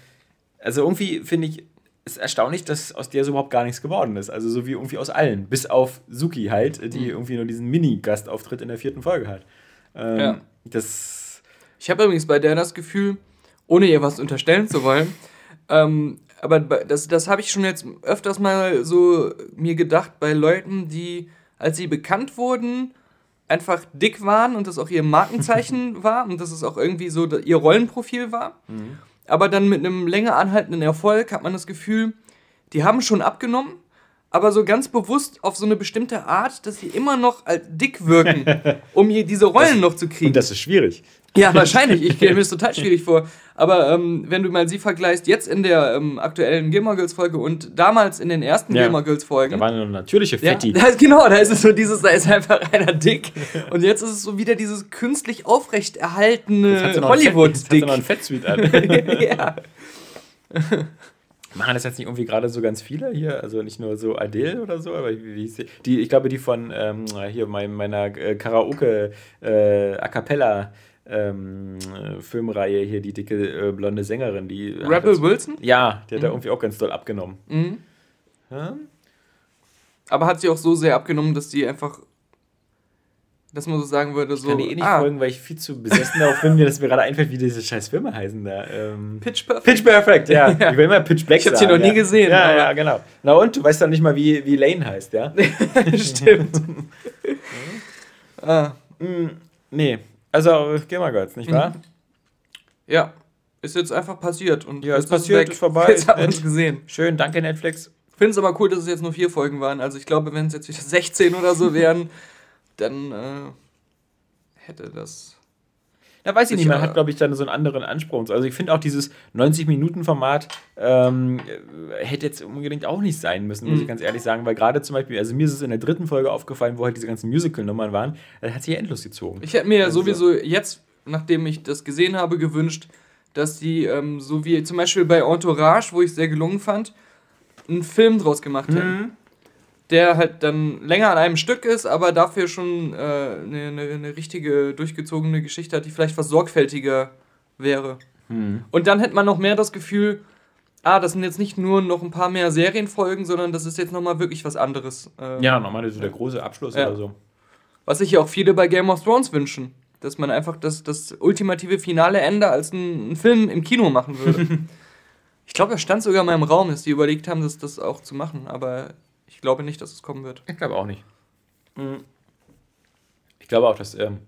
Also irgendwie finde ich es erstaunlich, dass aus der so überhaupt gar nichts geworden ist. Also so wie irgendwie aus allen. Bis auf Suki halt, die irgendwie nur diesen Mini-Gastauftritt in der vierten Folge hat. Ähm, Ja. Das. Ich habe übrigens bei der das Gefühl, ohne ihr was unterstellen zu wollen, ähm, aber das, das habe ich schon jetzt öfters mal so mir gedacht bei Leuten, die, als sie bekannt wurden, einfach dick waren und das auch ihr Markenzeichen war und das ist auch irgendwie so ihr Rollenprofil war. Aber dann mit einem länger anhaltenden Erfolg hat man das Gefühl, die haben schon abgenommen, aber so ganz bewusst auf so eine bestimmte Art, dass sie immer noch als dick wirken, um hier diese Rollen noch zu kriegen. Und das ist schwierig. Ja, wahrscheinlich. Ich stelle mir das total schwierig vor. Aber ähm, wenn du mal sie vergleichst, jetzt in der ähm, aktuellen Gilmore Girls Folge und damals in den ersten Ja. Gilmore Girls Folgen. Da waren nur natürliche ja, Fetti. da ist, genau, da ist es so dieses, da ist einfach einer dick. Und jetzt ist es so wieder dieses künstlich aufrecht erhaltene Fett- jetzt hat sie Hollywood-Dick. noch ein Fettsuit an. ja. Machen das jetzt nicht irgendwie gerade so ganz viele hier? Also nicht nur so Adele oder so, aber wie, wie die, ich glaube, die von ähm, hier mein, meiner äh, Karaoke äh, A Cappella ähm, Filmreihe hier, die dicke äh, blonde Sängerin, die. Rebel Wilson? Ja, die hat mhm. da irgendwie auch ganz doll abgenommen. Mhm. Ja? Aber hat sie auch so sehr abgenommen, dass die einfach dass man so sagen würde, so. Ich kann die eh nicht ah. folgen, weil ich viel zu besessen darauf bin, mir das mir gerade einfällt, wie diese scheiß Filme heißen da. Ähm, Pitch Perfect. Pitch Perfect, ja. ja. Ich will immer Pitch Black Ich hab sie noch nie gesehen. Ja, ja, genau. Na und, du weißt doch nicht mal, wie, wie Lane heißt, ja? Stimmt. ah. Mm, nee, also Gamer Girls, nicht wahr? Mhm. Ja, ist jetzt einfach passiert. Und ja, ist passiert, ist, ist vorbei. Jetzt haben wir es gesehen. Schön, danke Netflix. Ich finde es aber cool, dass es jetzt nur vier Folgen waren. Also ich glaube, wenn es jetzt wieder 16 oder so wären, dann äh, hätte das. Da weiß ich nicht, man hat, glaube ich, dann so einen anderen Anspruch. Also ich finde auch dieses 90-Minuten-Format ähm, hätte jetzt unbedingt auch nicht sein müssen, muss mhm. ich ganz ehrlich sagen, weil gerade zum Beispiel, also mir ist es in der dritten Folge aufgefallen, wo halt diese ganzen Musical-Nummern waren, das hat sich ja endlos gezogen. Ich hätte mir also, sowieso jetzt, nachdem ich das gesehen habe, gewünscht, dass die, ähm, so wie zum Beispiel bei Entourage, wo ich sehr gelungen fand, einen Film draus gemacht hätten. Der halt dann länger an einem Stück ist, aber dafür schon eine äh, ne, ne richtige, durchgezogene Geschichte hat, die vielleicht was sorgfältiger wäre. Hm. Und dann hätte man noch mehr das Gefühl, ah, das sind jetzt nicht nur noch ein paar mehr Serienfolgen, sondern das ist jetzt nochmal wirklich was anderes. Äh, ja, nochmal so der große Abschluss ja. oder so. Was sich ja auch viele bei Game of Thrones wünschen. Dass man einfach das, das ultimative finale Ende als einen Film im Kino machen würde. ich glaube, das stand sogar mal im Raum, dass die überlegt haben, das, das auch zu machen, aber ich glaube nicht, dass es kommen wird. Ich glaube auch nicht. Mhm. Ich glaube auch, dass ähm,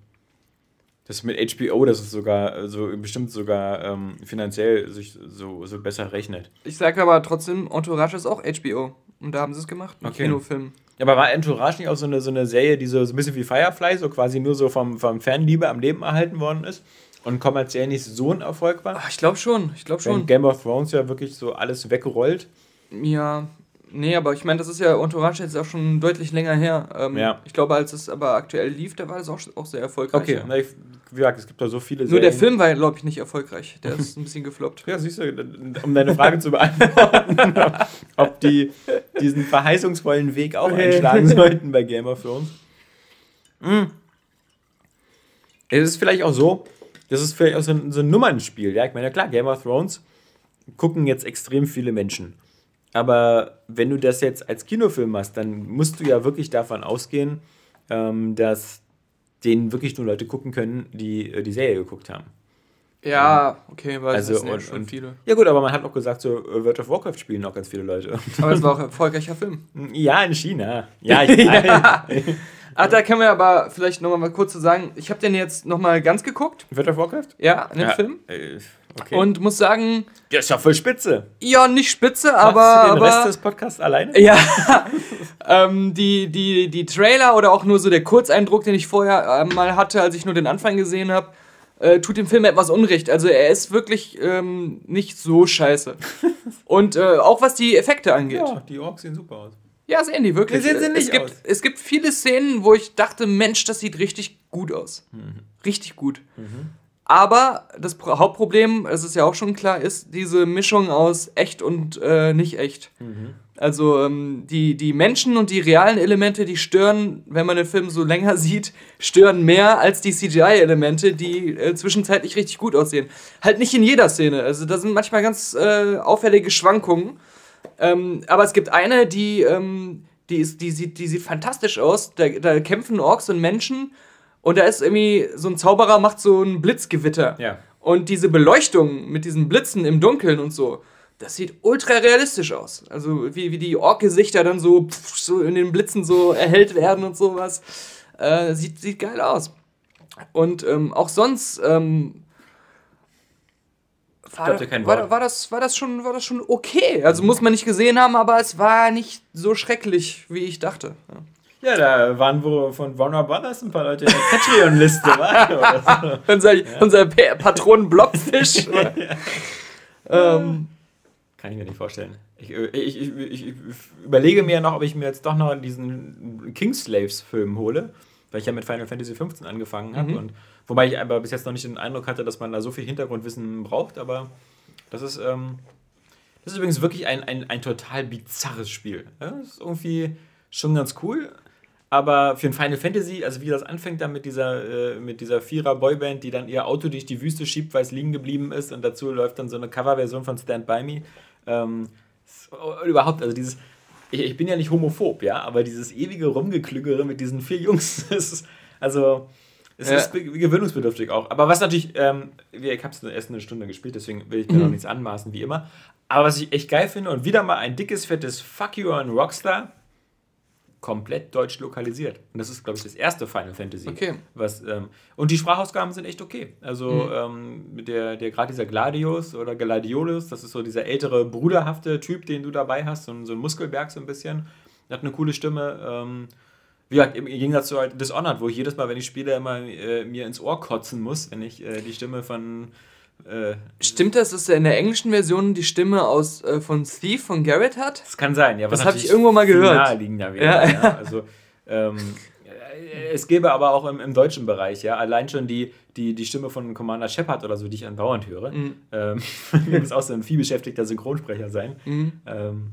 das mit HBO, dass es sogar so bestimmt sogar ähm, finanziell sich so, so besser rechnet. Ich sage aber trotzdem, Entourage ist auch HBO. Und da haben sie es gemacht, ein okay. Kinofilm. Ja, aber war Entourage nicht auch so eine, so eine Serie, die so, so ein bisschen wie Firefly, so quasi nur so vom, vom Fanliebe am Leben erhalten worden ist? Und kommerziell nicht so ein Erfolg war? Ach, ich glaube schon, ich glaube schon. Game of Thrones ja wirklich so alles weggerollt. Ja, Nee, aber ich meine, das ist ja Entourage jetzt auch schon deutlich länger her. Ähm, ja. Ich glaube, als es aber aktuell lief, da war es auch, auch sehr erfolgreich. Okay, Na, ich, wie gesagt, es gibt da so viele Nur der Film war, glaube ich, nicht erfolgreich. Der ist ein bisschen gefloppt. Ja, siehst du, um deine Frage zu beantworten, ob die diesen verheißungsvollen Weg auch einschlagen sollten bei Game of Thrones. Mhm. Es ist vielleicht auch so, das ist vielleicht auch so ein, so ein Nummernspiel. Ja, ich meine, klar, Game of Thrones gucken jetzt extrem viele Menschen. Aber wenn du das jetzt als Kinofilm machst, dann musst du ja wirklich davon ausgehen, ähm, dass den wirklich nur Leute gucken können, die äh, die Serie geguckt haben. Ja, okay, weil also, das sind ja schon und, viele. Ja gut, aber man hat auch gesagt, so äh, World of Warcraft spielen auch ganz viele Leute. Aber es war auch ein erfolgreicher Film. Ja, in China. Ja, ich ja. Ach, da können wir aber vielleicht nochmal mal kurz zu sagen, ich habe den jetzt nochmal ganz geguckt. World of Warcraft? Ja, den ja, Film. Äh, Okay. Und muss sagen. Der ist ja voll spitze. Ja, nicht spitze, Machst aber. Du den aber, Rest des Podcasts alleine? Ja. ähm, die, die, die Trailer oder auch nur so der Kurzeindruck, den ich vorher äh, mal hatte, als ich nur den Anfang gesehen habe, äh, tut dem Film etwas Unrecht. Also er ist wirklich ähm, nicht so scheiße. Und äh, auch was die Effekte angeht. Ja, die Orks sehen super aus. Ja, sehen die wirklich. Die sehen sie nicht es, gibt, es gibt viele Szenen, wo ich dachte, Mensch, das sieht richtig gut aus. Mhm. Richtig gut. Mhm. Aber das Hauptproblem, es ist ja auch schon klar, ist diese Mischung aus echt und äh, nicht echt. Mhm. Also ähm, die, die Menschen und die realen Elemente, die stören, wenn man den Film so länger sieht, stören mehr als die CGI-Elemente, die äh, zwischenzeitlich richtig gut aussehen. Halt nicht in jeder Szene. Also da sind manchmal ganz äh, auffällige Schwankungen. Ähm, aber es gibt eine, die, ähm, die, ist, die, sieht, die sieht fantastisch aus. Da, da kämpfen Orks und Menschen und da ist irgendwie so ein Zauberer macht so ein Blitzgewitter. Ja. Und diese Beleuchtung mit diesen Blitzen im Dunkeln und so, das sieht ultra realistisch aus. Also wie, wie die Ork-Gesichter dann so, pff, so in den Blitzen so erhellt werden und sowas. Äh, sieht, sieht geil aus. Und ähm, auch sonst ähm, war, war, war, das, war, das schon, war das schon okay. Also muss man nicht gesehen haben, aber es war nicht so schrecklich, wie ich dachte. Ja. Ja, da waren wohl von Warner Brothers ein paar Leute in der Patreon-Liste, war so. Unser, ja. unser Patron Blobfisch. ja. ähm. Kann ich mir nicht vorstellen. Ich, ich, ich, ich, überlege mir noch, ob ich mir jetzt doch noch diesen Kingslaves-Film hole, weil ich ja mit Final Fantasy XV angefangen habe. Mhm. wobei ich aber bis jetzt noch nicht den Eindruck hatte, dass man da so viel Hintergrundwissen braucht, aber das ist. Ähm, Das ist übrigens wirklich ein, ein, ein total bizarres Spiel. Ja, das ist irgendwie schon ganz cool. Aber für ein Final Fantasy, also wie das anfängt dann mit dieser, äh, mit dieser Vierer-Boyband, die dann ihr Auto durch die Wüste schiebt, weil es liegen geblieben ist und dazu läuft dann so eine Coverversion von Stand By Me. Ähm, überhaupt, also dieses, ich, ich, bin ja nicht homophob, ja, aber dieses ewige Rumgeklügere mit diesen vier Jungs, ist, also es ja. ist gewöhnungsbedürftig auch. Aber was natürlich, ähm, ich habe es erst eine Stunde gespielt, deswegen will ich mir mhm. noch nichts anmaßen, wie immer. Aber was ich echt geil finde und wieder mal ein dickes, fettes Fuck you an Rockstar, komplett deutsch lokalisiert. Und das ist, glaube ich, das erste Final Fantasy. Okay. Was, ähm, und die Sprachausgaben sind echt okay. Also mhm. ähm, der, der gerade dieser Gladius oder Gladiolus, das ist so dieser ältere, bruderhafte Typ, den du dabei hast, so, so ein Muskelberg so ein bisschen. Der hat eine coole Stimme. Ähm, wie gesagt, im Gegensatz zu halt Dishonored, wo ich jedes Mal, wenn ich spiele, immer äh, mir ins Ohr kotzen muss, wenn ich äh, die Stimme von äh, Stimmt das, dass er in der englischen Version die Stimme aus, äh, von Thief von Garrett hat? Das kann sein, ja. Das habe ich irgendwo mal gehört. Naheliegender wäre, ja. ja. Also, ähm, es gäbe aber auch im, im, deutschen Bereich, ja, allein schon die, die, die Stimme von Commander Shepard oder so, die ich an Bauern höre. Mhm. Ähm, muss auch so ein vielbeschäftigter Synchronsprecher sein. Mhm. Ähm,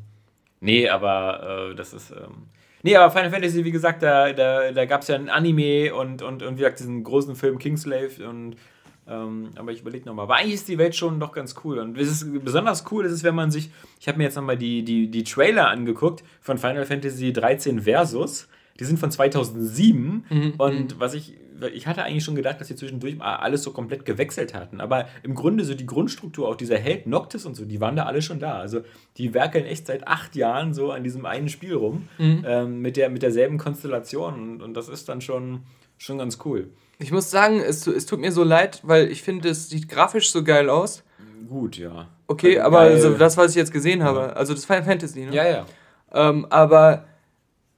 nee, aber äh, das ist. Ähm, nee, aber Final Fantasy, wie gesagt, da, da, da gab es ja ein Anime und, und, und wie gesagt, diesen großen Film Kingslave und ähm, aber ich überlege nochmal. Aber eigentlich ist die Welt schon doch ganz cool. Und es ist besonders cool ist es, wenn man sich. Ich habe mir jetzt nochmal die, die, die Trailer angeguckt von Final Fantasy 13 Versus. Die sind von 2007. Mhm. Und mhm. was ich. Ich hatte eigentlich schon gedacht, dass sie zwischendurch alles so komplett gewechselt hatten. Aber im Grunde so die Grundstruktur, auch dieser Held Noctis und so, die waren da alle schon da. Also die werkeln echt seit acht Jahren so an diesem einen Spiel rum. Mhm. Ähm, mit, der, mit derselben Konstellation. Und, und das ist dann schon, schon ganz cool. Ich muss sagen, es, es tut mir so leid, weil ich finde, es sieht grafisch so geil aus. Gut, ja. Okay, also aber also das, was ich jetzt gesehen habe, ja. also das Final Fantasy, ne? Ja, ja. Ähm, aber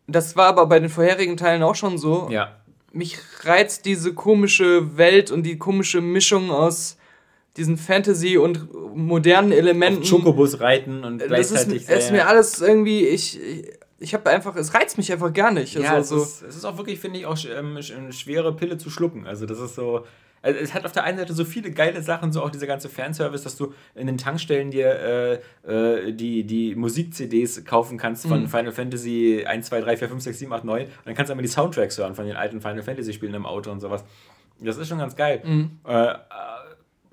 das war aber bei den vorherigen Teilen auch schon so. Ja. Mich reizt diese komische Welt und die komische Mischung aus diesen Fantasy und modernen Elementen. Auf Chocobus reiten und gleichzeitig. Das ist, ist mir alles irgendwie, ich, ich habe einfach, es reizt mich einfach gar nicht. Also, ja, es, so ist, es ist auch wirklich, finde ich, auch ähm, eine schwere Pille zu schlucken. Also das ist so, also es hat auf der einen Seite so viele geile Sachen, so auch dieser ganze Fanservice, dass du in den Tankstellen dir äh, äh, die, die Musik-CDs kaufen kannst von mhm. Final Fantasy 1, 2, 3, 4, 5, 6, 7, 8, 9. Und dann kannst du einmal die Soundtracks hören von den alten Final Fantasy-Spielen im Auto und sowas. Das ist schon ganz geil. Mhm. Äh,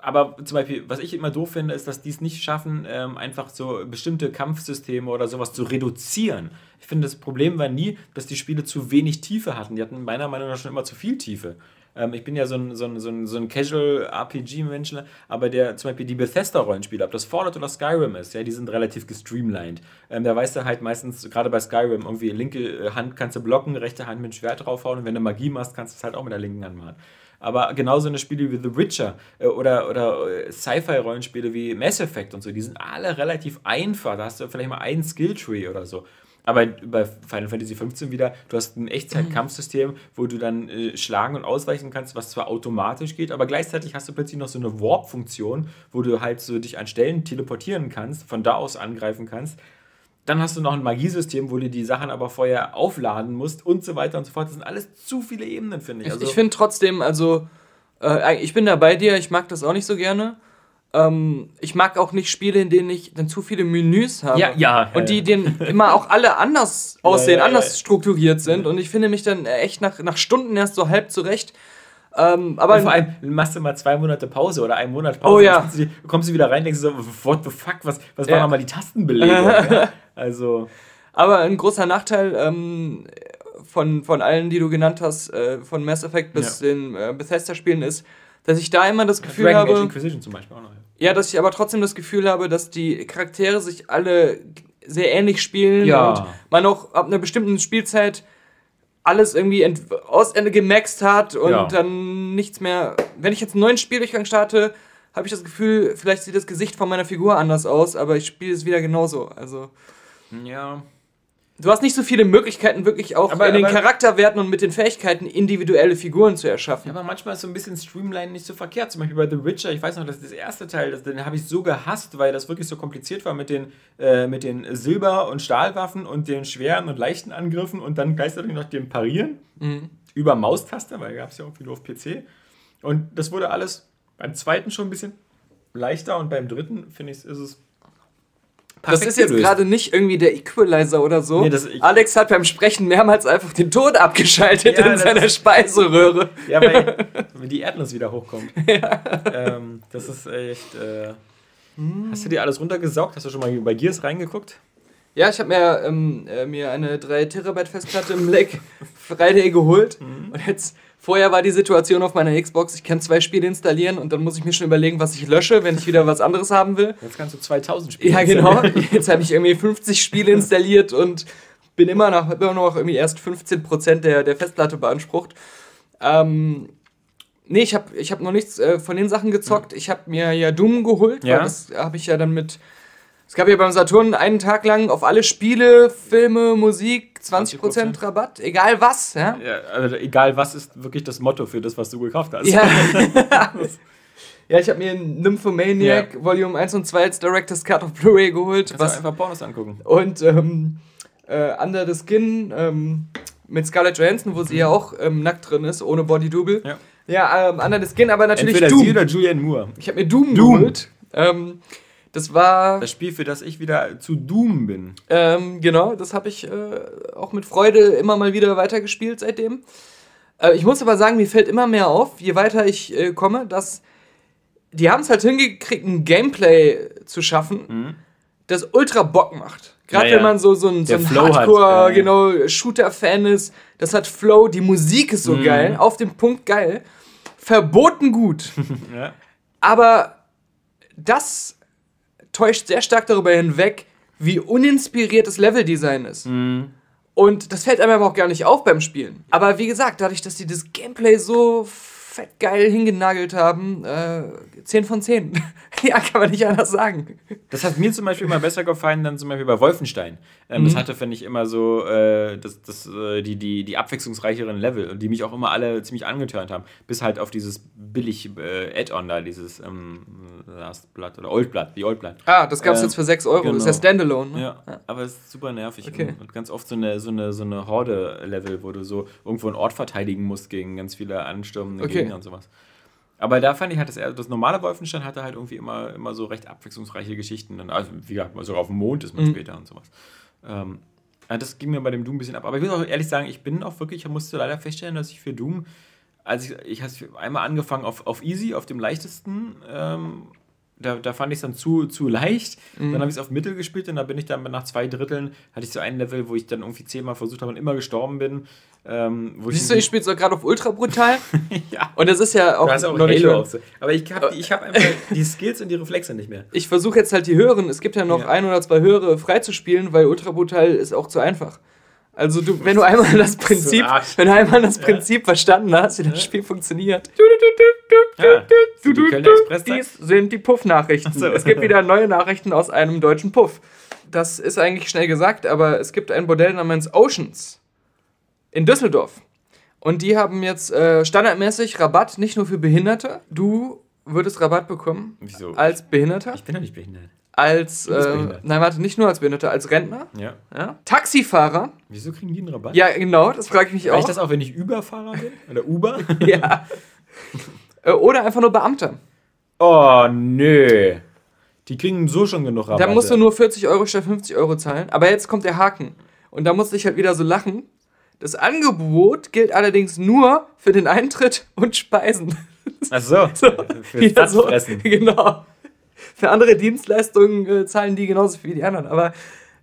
aber zum Beispiel, was ich immer doof finde, ist, dass die es nicht schaffen, ähm, einfach so bestimmte Kampfsysteme oder sowas zu reduzieren. Ich finde, das Problem war nie, dass die Spiele zu wenig Tiefe hatten. Die hatten meiner Meinung nach schon immer zu viel Tiefe. Ähm, ich bin ja so ein, so ein, so ein, so ein Casual-RPG-Mensch, aber der zum Beispiel die Bethesda-Rollenspiele, ob das Fallout oder Skyrim ist, ja, die sind relativ gestreamlined. Ähm, da weißt du halt meistens, gerade bei Skyrim, irgendwie linke Hand kannst du blocken, rechte Hand mit dem Schwert draufhauen und wenn du Magie machst, kannst du es halt auch mit der linken Hand machen. Aber genauso eine Spiele wie The Witcher äh, oder, oder äh, Sci-Fi-Rollenspiele wie Mass Effect und so, die sind alle relativ einfach. Da hast du vielleicht mal einen Skilltree oder so. Aber bei Final Fantasy XV wieder, du hast ein Echtzeit-Kampfsystem, wo du dann äh, schlagen und ausweichen kannst, was zwar automatisch geht, aber gleichzeitig hast du plötzlich noch so eine Warp-Funktion, wo du halt so dich an Stellen teleportieren kannst, von da aus angreifen kannst. Dann hast du noch ein Magiesystem, wo du die Sachen aber vorher aufladen musst und so weiter und so fort. Das sind alles zu viele Ebenen, finde ich. Also ich finde trotzdem, also äh, ich bin da bei dir, ich mag das auch nicht so gerne. Ähm, ich mag auch nicht Spiele, in denen ich dann zu viele Menüs habe. Ja, ja. Und die denen immer auch alle anders aussehen, ja, ja, anders strukturiert sind. Und ich finde mich dann echt nach, nach Stunden erst so halb zurecht. Ähm, aber und vor allem machst du mal zwei Monate Pause oder einen Monat Pause. Oh ja. Du, kommst du wieder rein, denkst du so, what the fuck, was, was ja. mal die Tastenbelegung? ja? Also. Aber ein großer Nachteil ähm, von, von allen, die du genannt hast, äh, von Mass Effect bis ja. den äh, Bethesda-Spielen ist, dass ich da immer das Gefühl Dragon habe. Age Inquisition zum Beispiel auch noch. Ja. ja, dass ich aber trotzdem das Gefühl habe, dass die Charaktere sich alle sehr ähnlich spielen ja. und man auch ab einer bestimmten Spielzeit alles irgendwie aus Ende gemaxt hat und ja. dann nichts mehr. Wenn ich jetzt einen neuen Spieldurchgang starte, habe ich das Gefühl, vielleicht sieht das Gesicht von meiner Figur anders aus, aber ich spiele es wieder genauso. Also. Ja. Du hast nicht so viele Möglichkeiten, wirklich auch aber, in den Charakterwerten und mit den Fähigkeiten individuelle Figuren zu erschaffen. Ja, aber manchmal ist so ein bisschen Streamline nicht so verkehrt. Zum Beispiel bei The Witcher, ich weiß noch, das ist das erste Teil, das, den habe ich so gehasst, weil das wirklich so kompliziert war mit den, äh, mit den Silber- und Stahlwaffen und den schweren und leichten Angriffen und dann gleichzeitig noch dem Parieren mhm. über Maustaste, weil gab es ja irgendwie nur auf PC. Und das wurde alles beim zweiten schon ein bisschen leichter und beim dritten, finde ich, ist es das ist jetzt gerade nicht irgendwie der Equalizer oder so. Nee, das, Alex hat beim Sprechen mehrmals einfach den Ton abgeschaltet ja, in seiner Speiseröhre. Ja, weil die Erdnuss wieder hochkommt. Ja. Ähm, das ist echt. Äh, hm. Hast du dir alles runtergesaugt? Hast du schon mal bei Gears reingeguckt? Ja, ich habe mir, ähm, äh, mir eine 3 Terabyte Festplatte im Black Friday geholt. Mhm. Und jetzt Vorher war die Situation auf meiner Xbox, ich kann zwei Spiele installieren und dann muss ich mir schon überlegen, was ich lösche, wenn ich wieder was anderes haben will. Jetzt kannst du 2000 Spiele Ja, genau. Jetzt habe ich irgendwie 50 Spiele installiert und bin immer noch, immer noch irgendwie erst 15% der, der Festplatte beansprucht. Ähm, nee, ich habe ich hab noch nichts äh, von den Sachen gezockt. Ich habe mir ja Doom geholt, ja. weil das habe ich ja dann mit es gab ja beim Saturn einen Tag lang auf alle Spiele, Filme, Musik 20%, 20%. Rabatt, egal was. Ja? ja, also egal was ist wirklich das Motto für das, was du gekauft hast. Ja, ja ich habe mir Nymphomaniac ja. Volume 1 und 2 als Director's Cut of Blu-ray geholt. Kannst was, einfach Pornos angucken. Und ähm, äh, Under the Skin ähm, mit Scarlett Johansson, wo sie mhm. ja auch ähm, nackt drin ist, ohne Body-Double. Ja, ja ähm, Under the Skin, aber natürlich Entweder Doom. sie oder Julianne Moore. Ich habe mir Doom, Doom. geholt. Ähm, das war. Das Spiel, für das ich wieder zu Doom bin. Ähm, genau, das habe ich äh, auch mit Freude immer mal wieder weitergespielt seitdem. Äh, ich muss aber sagen, mir fällt immer mehr auf, je weiter ich äh, komme, dass die haben es halt hingekriegt, ein Gameplay zu schaffen, mhm. das ultra Bock macht. Gerade ja, ja. wenn man so, so ein, so ein Hardcore, genau, Shooter-Fan ist, das hat Flow, die Musik ist so mhm. geil, auf dem Punkt geil, verboten gut. ja. Aber das täuscht sehr stark darüber hinweg, wie uninspiriert das Leveldesign ist. Mhm. Und das fällt einem aber auch gar nicht auf beim Spielen. Aber wie gesagt, dadurch, dass die das Gameplay so fett geil hingenagelt haben. Äh, 10 von 10. ja, kann man nicht anders sagen. Das hat mir zum Beispiel immer besser gefallen, dann zum Beispiel bei Wolfenstein. Ähm, mhm. Das hatte, finde ich, immer so äh, das, das, äh, die, die, die abwechslungsreicheren Level, die mich auch immer alle ziemlich angetörnt haben. Bis halt auf dieses billig äh, Add-on da, dieses ähm, Last Blood oder Old Blood, die Old Blood. Ah, das gab es jetzt für 6 Euro. Genau. Das ist ja genau. Standalone. Ne? Ja, ja, aber es ist super nervig. Okay. Und, und ganz oft so eine, so eine, so eine Horde-Level, wo du so irgendwo einen Ort verteidigen musst gegen ganz viele anstürmende okay. Gegner und sowas. Aber da fand ich halt, das, das normale Wolfenstein hatte halt irgendwie immer, immer so recht abwechslungsreiche Geschichten. Also, wie gesagt, sogar auf dem Mond ist man mhm. später und sowas. Ähm, das ging mir bei dem Doom ein bisschen ab. Aber ich muss auch ehrlich sagen, ich bin auch wirklich, ich musste leider feststellen, dass ich für Doom, als ich, ich habe einmal angefangen auf, auf Easy, auf dem leichtesten, ähm, da, da fand ich es dann zu, zu leicht. Mhm. Dann habe ich es auf Mittel gespielt und da bin ich dann nach zwei Dritteln, hatte ich so ein Level, wo ich dann irgendwie zehnmal versucht habe und immer gestorben bin. Ähm, Siehst du, ich spiele es gerade auf ultra brutal. ja. Und das ist ja auch, auch noch Halo nicht so. Aber ich habe ich hab einfach die Skills und die Reflexe nicht mehr. Ich versuche jetzt halt die höheren, es gibt ja noch ja. ein oder zwei höhere freizuspielen, weil ultra brutal ist auch zu einfach. Also du, wenn du einmal das Prinzip, wenn du einmal das Prinzip ja. verstanden hast, wie das Spiel funktioniert. Ja, du, du, du, Dies sind die Puff-Nachrichten. So. Es gibt wieder neue Nachrichten aus einem deutschen Puff. Das ist eigentlich schnell gesagt, aber es gibt ein Bordell namens Oceans in Düsseldorf. Und die haben jetzt äh, standardmäßig Rabatt, nicht nur für Behinderte. Du würdest Rabatt bekommen. Wieso? Als Behinderter. Ich bin ja nicht behindert als, äh, nein, warte, nicht nur als Behinderter, als Rentner. Ja. ja. Taxifahrer. Wieso kriegen die einen Rabatt? Ja, genau, das frage ich mich Weil auch. ich das auch, wenn ich Uber-Fahrer bin? Oder Uber? ja. Äh, oder einfach nur Beamter. Oh, nö. Die kriegen so schon genug Rabatt. Da musst du nur 40 Euro statt 50 Euro zahlen. Aber jetzt kommt der Haken. Und da musste ich halt wieder so lachen. Das Angebot gilt allerdings nur für den Eintritt und Speisen. Ach so. so für so, Genau für andere Dienstleistungen äh, zahlen die genauso viel wie die anderen. Aber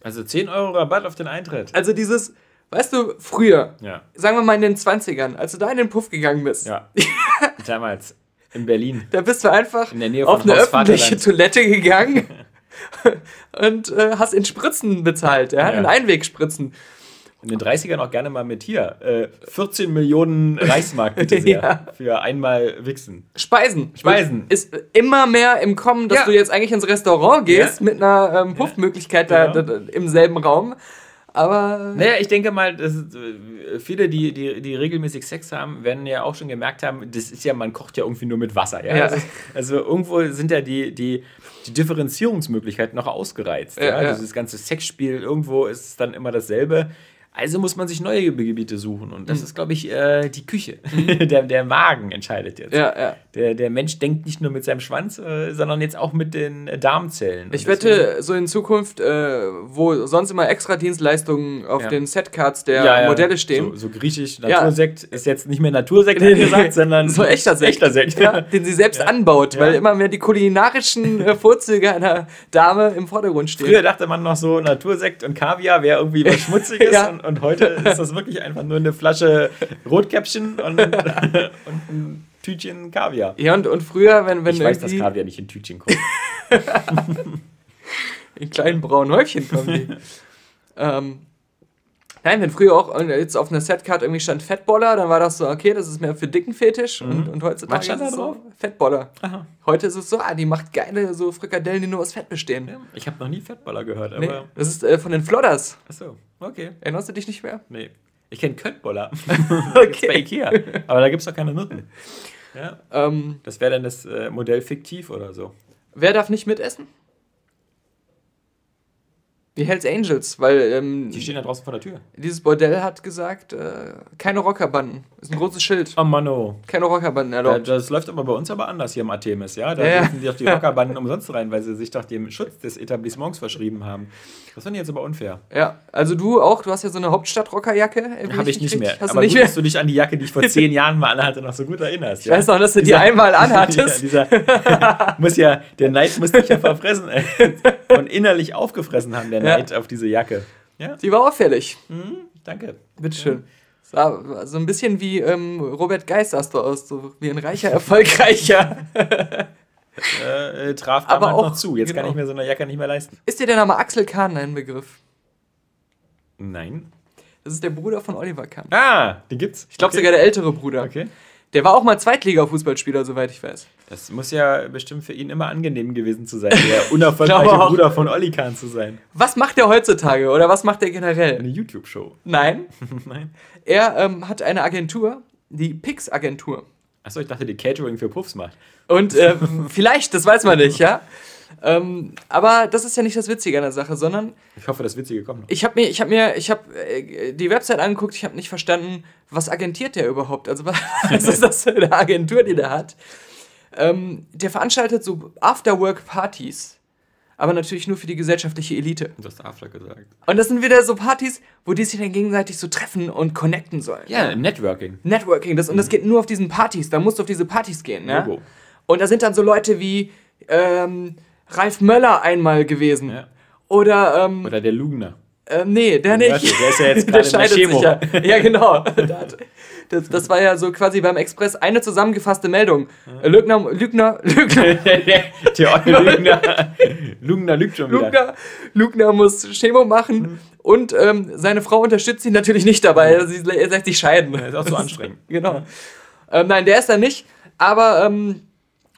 also 10 Euro Rabatt auf den Eintritt. Also dieses, weißt du, früher, ja. sagen wir mal in den 20ern, als du da in den Puff gegangen bist. Ja. Damals in Berlin. Da bist du einfach auf eine öffentliche Toilette gegangen und äh, hast in Spritzen bezahlt, ja? ja. in Einwegspritzen in den 30ern auch gerne mal mit hier. Äh, 14 Millionen Reichsmark bitte sehr. ja. Für einmal Wichsen. Speisen. Speisen. Ist immer mehr im Kommen, dass ja. du jetzt eigentlich ins Restaurant gehst ja. mit einer ähm, Puffmöglichkeit da, genau. da, im selben Raum. Aber. Naja, ich denke mal, dass äh, viele, die, die, die regelmäßig Sex haben, werden ja auch schon gemerkt haben, das ist ja, man kocht ja irgendwie nur mit Wasser. Ja? ja. Also, also, irgendwo sind ja die, die, die Differenzierungsmöglichkeiten noch ausgereizt. Ja, ja? Also das ganze Sexspiel, irgendwo ist es dann immer dasselbe. Also muss man sich neue Gebiete suchen. Und das mhm. ist, glaube ich, äh, die Küche. Mhm. der, der Magen entscheidet jetzt. Ja, ja. Der, der Mensch denkt nicht nur mit seinem Schwanz, äh, sondern jetzt auch mit den äh, Darmzellen. Ich wette, so in Zukunft, äh, wo sonst immer extra Dienstleistungen auf ja. den Setcards der ja, Modelle stehen. So, so griechisch, Natursekt ist jetzt nicht mehr Natursekt angesagt, sondern so echter Sekt, echter Sekt. den sie selbst anbaut, weil immer mehr die kulinarischen äh, Vorzüge einer Dame im Vordergrund stehen. Früher dachte man noch so, Natursekt und Kaviar wäre irgendwie was Schmutziges und und heute ist das wirklich einfach nur eine Flasche Rotkäppchen und, und ein Tütchen Kaviar. Ja, und, und früher, wenn, wenn Ich weiß, dass Kaviar nicht in Tütchen kommt. in kleinen braunen Häufchen kommen die. ähm, Nein, wenn früher auch jetzt auf einer Setcard irgendwie stand Fettboller, dann war das so, okay, das ist mehr für dicken Fetisch mhm. und, und heutzutage Was stand da drauf? So Fettboller. Aha. Heute ist es so, ah, die macht geile so Frikadellen, die nur aus Fett bestehen. Ja, ich habe noch nie Fettboller gehört, aber. Nee, das ist äh, von den Flodders. Achso, okay. Erinnerst du dich nicht mehr? Nee. Ich kenne Köttboller. okay. bei Ikea. Aber da gibt es doch keine Nutten. Ja. Ähm, das wäre dann das äh, Modell fiktiv oder so. Wer darf nicht mitessen? Die Hells Angels, weil. Ähm, die stehen da draußen vor der Tür. Dieses Bordell hat gesagt, äh, keine Rockerbanden. Ist ein großes Schild. Oh Mano. Keine Rockerbanden erlaubt. Ja, das läuft aber bei uns aber anders hier im Artemis, ja? Da ja. dürfen die doch die Rockerbanden umsonst rein, weil sie sich doch dem Schutz des Etablissements verschrieben haben. Das finde ich jetzt aber unfair. Ja, also du auch, du hast ja so eine Hauptstadt-Rockerjacke. Habe ich nicht mehr. Hast aber du nicht gut, mehr? dass du dich an die Jacke, die ich vor zehn Jahren mal anhatte, noch so gut erinnerst. Ich ja? weiß noch, dass du dieser, die einmal anhattest. dieser, muss ja, der Neid muss dich ja verfressen und innerlich aufgefressen haben, der Neid auf diese Jacke. Ja? Die war auffällig. Mhm, danke. Bitteschön. Ja. So ein bisschen wie ähm, Robert Geist sahst du aus, so wie ein reicher, erfolgreicher. äh, äh, traf damals Aber auch, noch zu. Jetzt genau. kann ich mir so eine Jacke nicht mehr leisten. Ist dir der Name Axel Kahn ein Begriff? Nein. Das ist der Bruder von Oliver Kahn. Ah, den gibt's. Ich glaube okay. sogar der ältere Bruder. Okay. Der war auch mal Zweitliga-Fußballspieler, soweit ich weiß. Das muss ja bestimmt für ihn immer angenehm gewesen zu sein, der unerfolgreiche Bruder von Olli Kahn zu sein. Was macht er heutzutage oder was macht er generell? Eine YouTube-Show. Nein. Nein. Er ähm, hat eine Agentur, die Pix-Agentur. Achso, ich dachte, die Catering für Puffs macht. Und äh, vielleicht, das weiß man nicht, ja. Ähm, aber das ist ja nicht das Witzige an der Sache, sondern. Ich hoffe, das Witzige kommt noch. Ich habe mir, ich habe mir, ich habe äh, die Website angeguckt, ich habe nicht verstanden, was agentiert der überhaupt? Also, was ist das für eine Agentur, die der hat? Ähm, der veranstaltet so Afterwork-Partys. Aber natürlich nur für die gesellschaftliche Elite. Du hast After gesagt. Und das sind wieder so Partys, wo die sich dann gegenseitig so treffen und connecten sollen. Ja, Networking. Networking. Das, und das geht nur auf diesen Partys. Da musst du auf diese Partys gehen. Ne? Und da sind dann so Leute wie ähm, Ralf Möller einmal gewesen. Ja. Oder, ähm, Oder der Lugner. Äh, nee, der nicht. Der ist ja jetzt gerade der scheidet sich ja. ja, genau. Das, das war ja so quasi beim Express eine zusammengefasste Meldung. Lügner, Lügner, Lügner. der Lügner. Lügner lügt schon wieder. Lügner, Lügner muss Chemo machen mhm. und ähm, seine Frau unterstützt ihn natürlich nicht dabei. Mhm. Sie, er sagt sich scheiden. Das ist auch so anstrengend. genau. Ähm, nein, der ist da nicht. Aber ähm,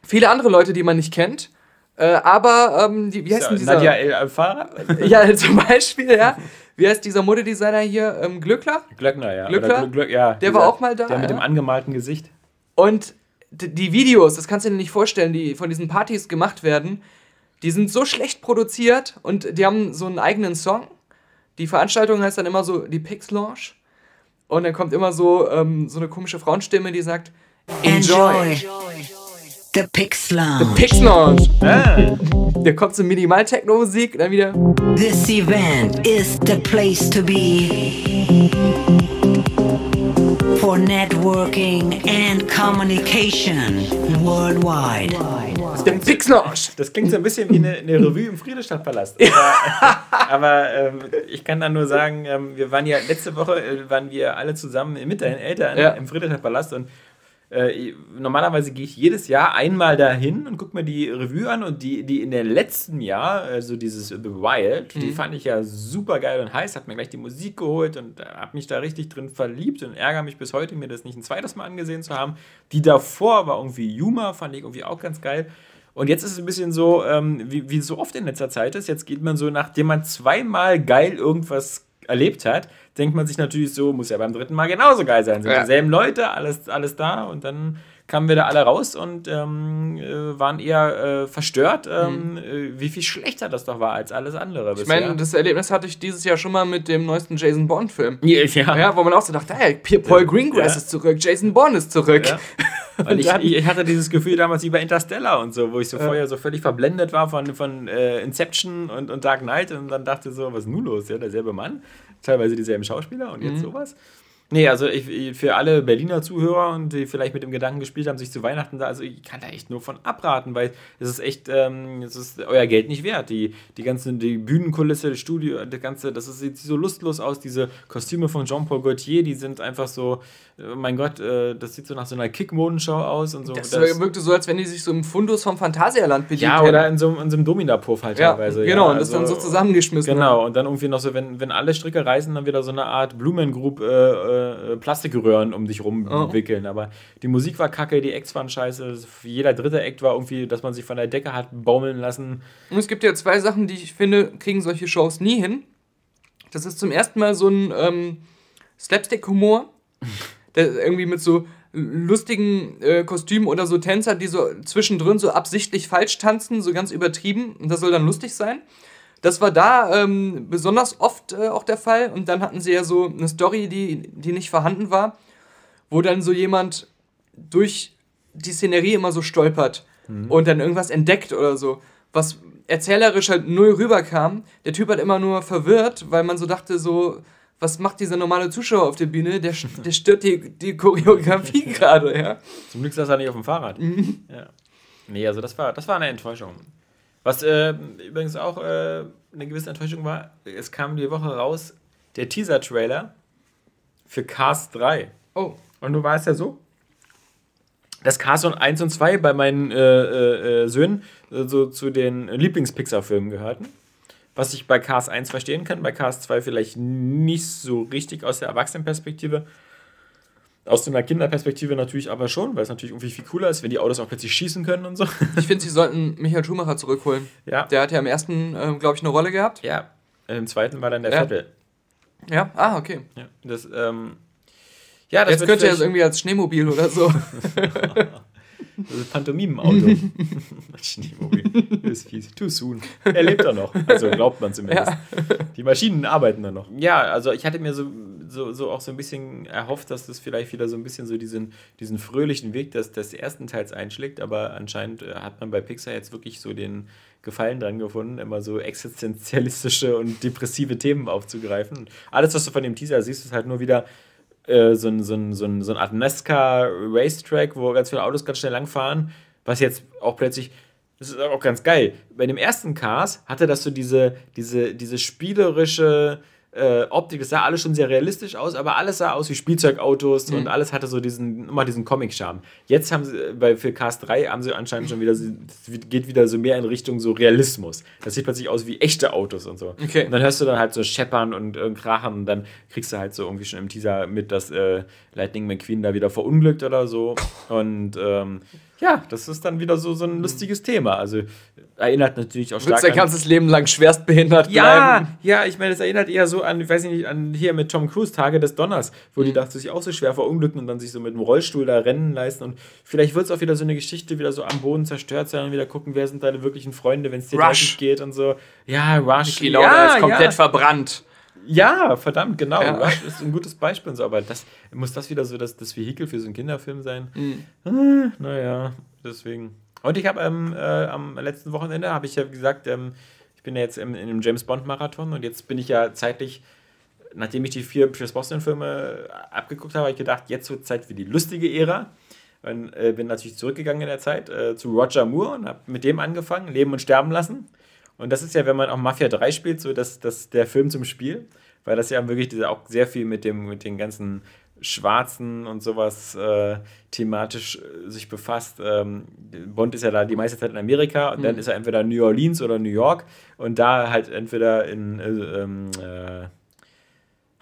viele andere Leute, die man nicht kennt. Äh, aber, ähm, die, wie heißt denn dieser? Nadia El Alfara? ja, zum Beispiel, ja. Wie heißt dieser Modedesigner hier? Ähm, Glückler? Glöckner, ja. Glückler? Glück, ja. Der dieser, war auch mal da. Der mit ja? dem angemalten Gesicht. Und die Videos, das kannst du dir nicht vorstellen, die von diesen Partys gemacht werden, die sind so schlecht produziert und die haben so einen eigenen Song. Die Veranstaltung heißt dann immer so die Pix Lounge. Und dann kommt immer so, ähm, so eine komische Frauenstimme, die sagt: Enjoy. Enjoy. The Pix Lounge. The Pix Lounge. Ah. Da kommt so Minimal-Techno-Musik und dann wieder. This event is the place to be for networking and communication worldwide. The Pix Lounge. Das klingt so ein bisschen wie eine, eine Revue im Friedrichstadtpalast. Aber, aber ähm, ich kann dann nur sagen, ähm, wir waren ja letzte Woche äh, waren wir alle zusammen mit deinen Eltern ja. im Friedrichstadtpalast und äh, normalerweise gehe ich jedes Jahr einmal dahin und gucke mir die Revue an und die, die in der letzten Jahr, also dieses The Wild, mhm. die fand ich ja super geil und heiß, hat mir gleich die Musik geholt und habe mich da richtig drin verliebt und ärgere mich bis heute, mir das nicht ein zweites Mal angesehen zu haben. Die davor war irgendwie Yuma, fand ich irgendwie auch ganz geil. Und jetzt ist es ein bisschen so, ähm, wie, wie so oft in letzter Zeit ist, jetzt geht man so, nachdem man zweimal geil irgendwas erlebt hat, denkt man sich natürlich so, muss ja beim dritten Mal genauso geil sein. Sind ja. dieselben Leute, alles, alles da und dann kamen wir da alle raus und ähm, äh, waren eher äh, verstört, ähm, äh, wie viel schlechter das doch war als alles andere. Ich meine, das Erlebnis hatte ich dieses Jahr schon mal mit dem neuesten Jason Bond-Film. ja, ja. Ja, wo man auch so dachte, hey, Paul Greengrass Ja. ist zurück, Jason Bond ist zurück. Ja. Weil ich, ich hatte dieses Gefühl damals wie bei Interstellar und so, wo ich so Ja. vorher so völlig verblendet war von, von äh, Inception und, und Dark Knight und dann dachte so, was ist nun los? Ja, derselbe Mann, teilweise dieselben Schauspieler und Mhm. jetzt sowas. Nee, also ich, für alle Berliner Zuhörer und die vielleicht mit dem Gedanken gespielt haben, sich zu Weihnachten da, also ich kann da echt nur von abraten, weil es ist echt, ähm, es ist euer Geld nicht wert. Die, die ganze, die Bühnenkulisse, das Studio, das ganze, das ist, sieht so lustlos aus, diese Kostüme von Jean-Paul Gaultier, die sind einfach so, äh, mein Gott, äh, das sieht so nach so einer Kick-Modenschau aus und so. Das, Das- wirkte so, als wenn die sich so im Fundus vom Phantasialand bedient ja, hätten. oder in so, in so einem Dominapuff halt ja, teilweise. genau, ja, und das also- dann so zusammengeschmissen. Genau, und dann irgendwie noch so, wenn, wenn alle Stricke reißen, dann wieder so eine Art Blumengroup äh, äh, Plastikröhren um dich rumwickeln. Aber die Musik war kacke, die Acts waren scheiße. Jeder dritte Act war irgendwie, dass man sich von der Decke hat baumeln lassen. Und es gibt ja zwei Sachen, die ich finde, kriegen solche Shows nie hin. Das ist zum ersten Mal so ein ähm, Slapstick-Humor, der irgendwie mit so lustigen äh, Kostümen oder so Tänzer, die so zwischendrin so absichtlich falsch tanzen, so ganz übertrieben. Und das soll dann lustig sein. Das war da ähm, besonders oft äh, auch der Fall. Und dann hatten sie ja so eine Story, die, die nicht vorhanden war, wo dann so jemand durch die Szenerie immer so stolpert und dann irgendwas entdeckt oder so, was erzählerisch halt null rüberkam. Der Typ hat immer nur verwirrt, weil man so dachte, so, was macht dieser normale Zuschauer auf der Bühne? Der, der stört die, die Choreografie gerade, ja. Zum Glück saß er nicht auf dem Fahrrad. Ja. Nee, also das war, das war eine Enttäuschung. Was äh, übrigens auch äh, eine gewisse Enttäuschung war, es kam die Woche raus der Teaser-Trailer für Cars 3. Oh, Und du weißt ja so, dass Cars 1 und 2 bei meinen äh, äh, äh, Söhnen äh, so zu den Lieblings-Pixar-Filmen gehörten. Was ich bei Cars 1 verstehen kann, bei Cars 2 vielleicht nicht so richtig aus der Erwachsenenperspektive. Aus einer Kinderperspektive natürlich aber schon, weil es natürlich irgendwie viel cooler ist, wenn die Autos auch plötzlich schießen können und so. ich finde, sie sollten Michael Schumacher zurückholen. Ja, Der hat ja im ersten, ähm, glaube ich, eine Rolle gehabt. ja. Im zweiten war dann der Ja. Vettel. Ja, ah, okay. Ja, das, ähm, ja, das Jetzt könnte er vielleicht- irgendwie als Schneemobil oder so. Das ist Pantomimenauto. Schneemobil. Das ist fies. Too soon. Er lebt da noch. Also glaubt man zumindest. Die Maschinen arbeiten da noch. Ja, also ich hatte mir so, so, so auch so ein bisschen erhofft, dass das vielleicht wieder so ein bisschen so diesen, diesen fröhlichen Weg des, des ersten Teils einschlägt, aber anscheinend äh, hat man bei Pixar jetzt wirklich so den Gefallen dran gefunden, immer so existenzialistische und depressive Themen aufzugreifen. Alles, was du von dem Teaser siehst, ist halt nur wieder äh, so, ein, so, ein, so, ein, so eine Art NASCAR-Racetrack, wo ganz viele Autos ganz schnell langfahren, was jetzt auch plötzlich, das ist auch ganz geil. Bei dem ersten Cars hatte das so diese, diese, diese spielerische äh, Optik, das sah alles schon sehr realistisch aus, aber alles sah aus wie Spielzeugautos und alles hatte so diesen, immer diesen Comic-Charme. Jetzt haben sie, äh, bei für Cars 3 haben sie anscheinend schon wieder, geht wieder so mehr in Richtung so Realismus. Das sieht plötzlich aus wie echte Autos und so. Okay. Und dann hörst du dann halt so Scheppern und äh, Krachen und dann kriegst du halt so irgendwie schon im Teaser mit, dass äh, Lightning McQueen da wieder verunglückt oder so. Und ähm, ja, das ist dann wieder so, so ein lustiges Thema. Also erinnert natürlich auch stark sein an... ganzes Leben lang schwerstbehindert Ja, bleiben. ja, ich meine, das erinnert eher so an, ich weiß nicht, an hier mit Tom Cruise, Tage des Donners, wo Mhm. die dachte sich auch so schwer verunglücken und dann sich so mit dem Rollstuhl da rennen leisten. Und vielleicht wird es auch wieder so eine Geschichte, wieder so am Boden zerstört sein und wieder gucken, wer sind deine wirklichen Freunde, wenn es dir dreckig geht und so. Ja, Rush. Die Laura ja, ist komplett ja. verbrannt. Ja, verdammt, genau. Ja. Rush ist ein gutes Beispiel und so, aber das muss das wieder so das, das Vehikel für so einen Kinderfilm sein. Mhm. Ah, naja, deswegen. Und ich habe ähm, äh, am letzten Wochenende, habe ich ja gesagt, ähm, ich bin ja jetzt im, in einem James Bond Marathon und jetzt bin ich ja zeitlich, nachdem ich die vier Pierce Brosnan Filme abgeguckt habe, habe ich gedacht, jetzt wird Zeit für die lustige Ära. Und äh, bin natürlich zurückgegangen in der Zeit äh, zu Roger Moore und habe mit dem angefangen, Leben und Sterben lassen. Und das ist ja, wenn man auch Mafia 3 spielt, so dass das der Film zum Spiel, weil das ja wirklich diese, auch sehr viel mit dem mit den ganzen Schwarzen und sowas äh, thematisch äh, sich befasst. Ähm, Bond ist ja da die meiste Zeit in Amerika und dann ist er entweder in New Orleans oder New York und da halt entweder in äh, ähm, äh,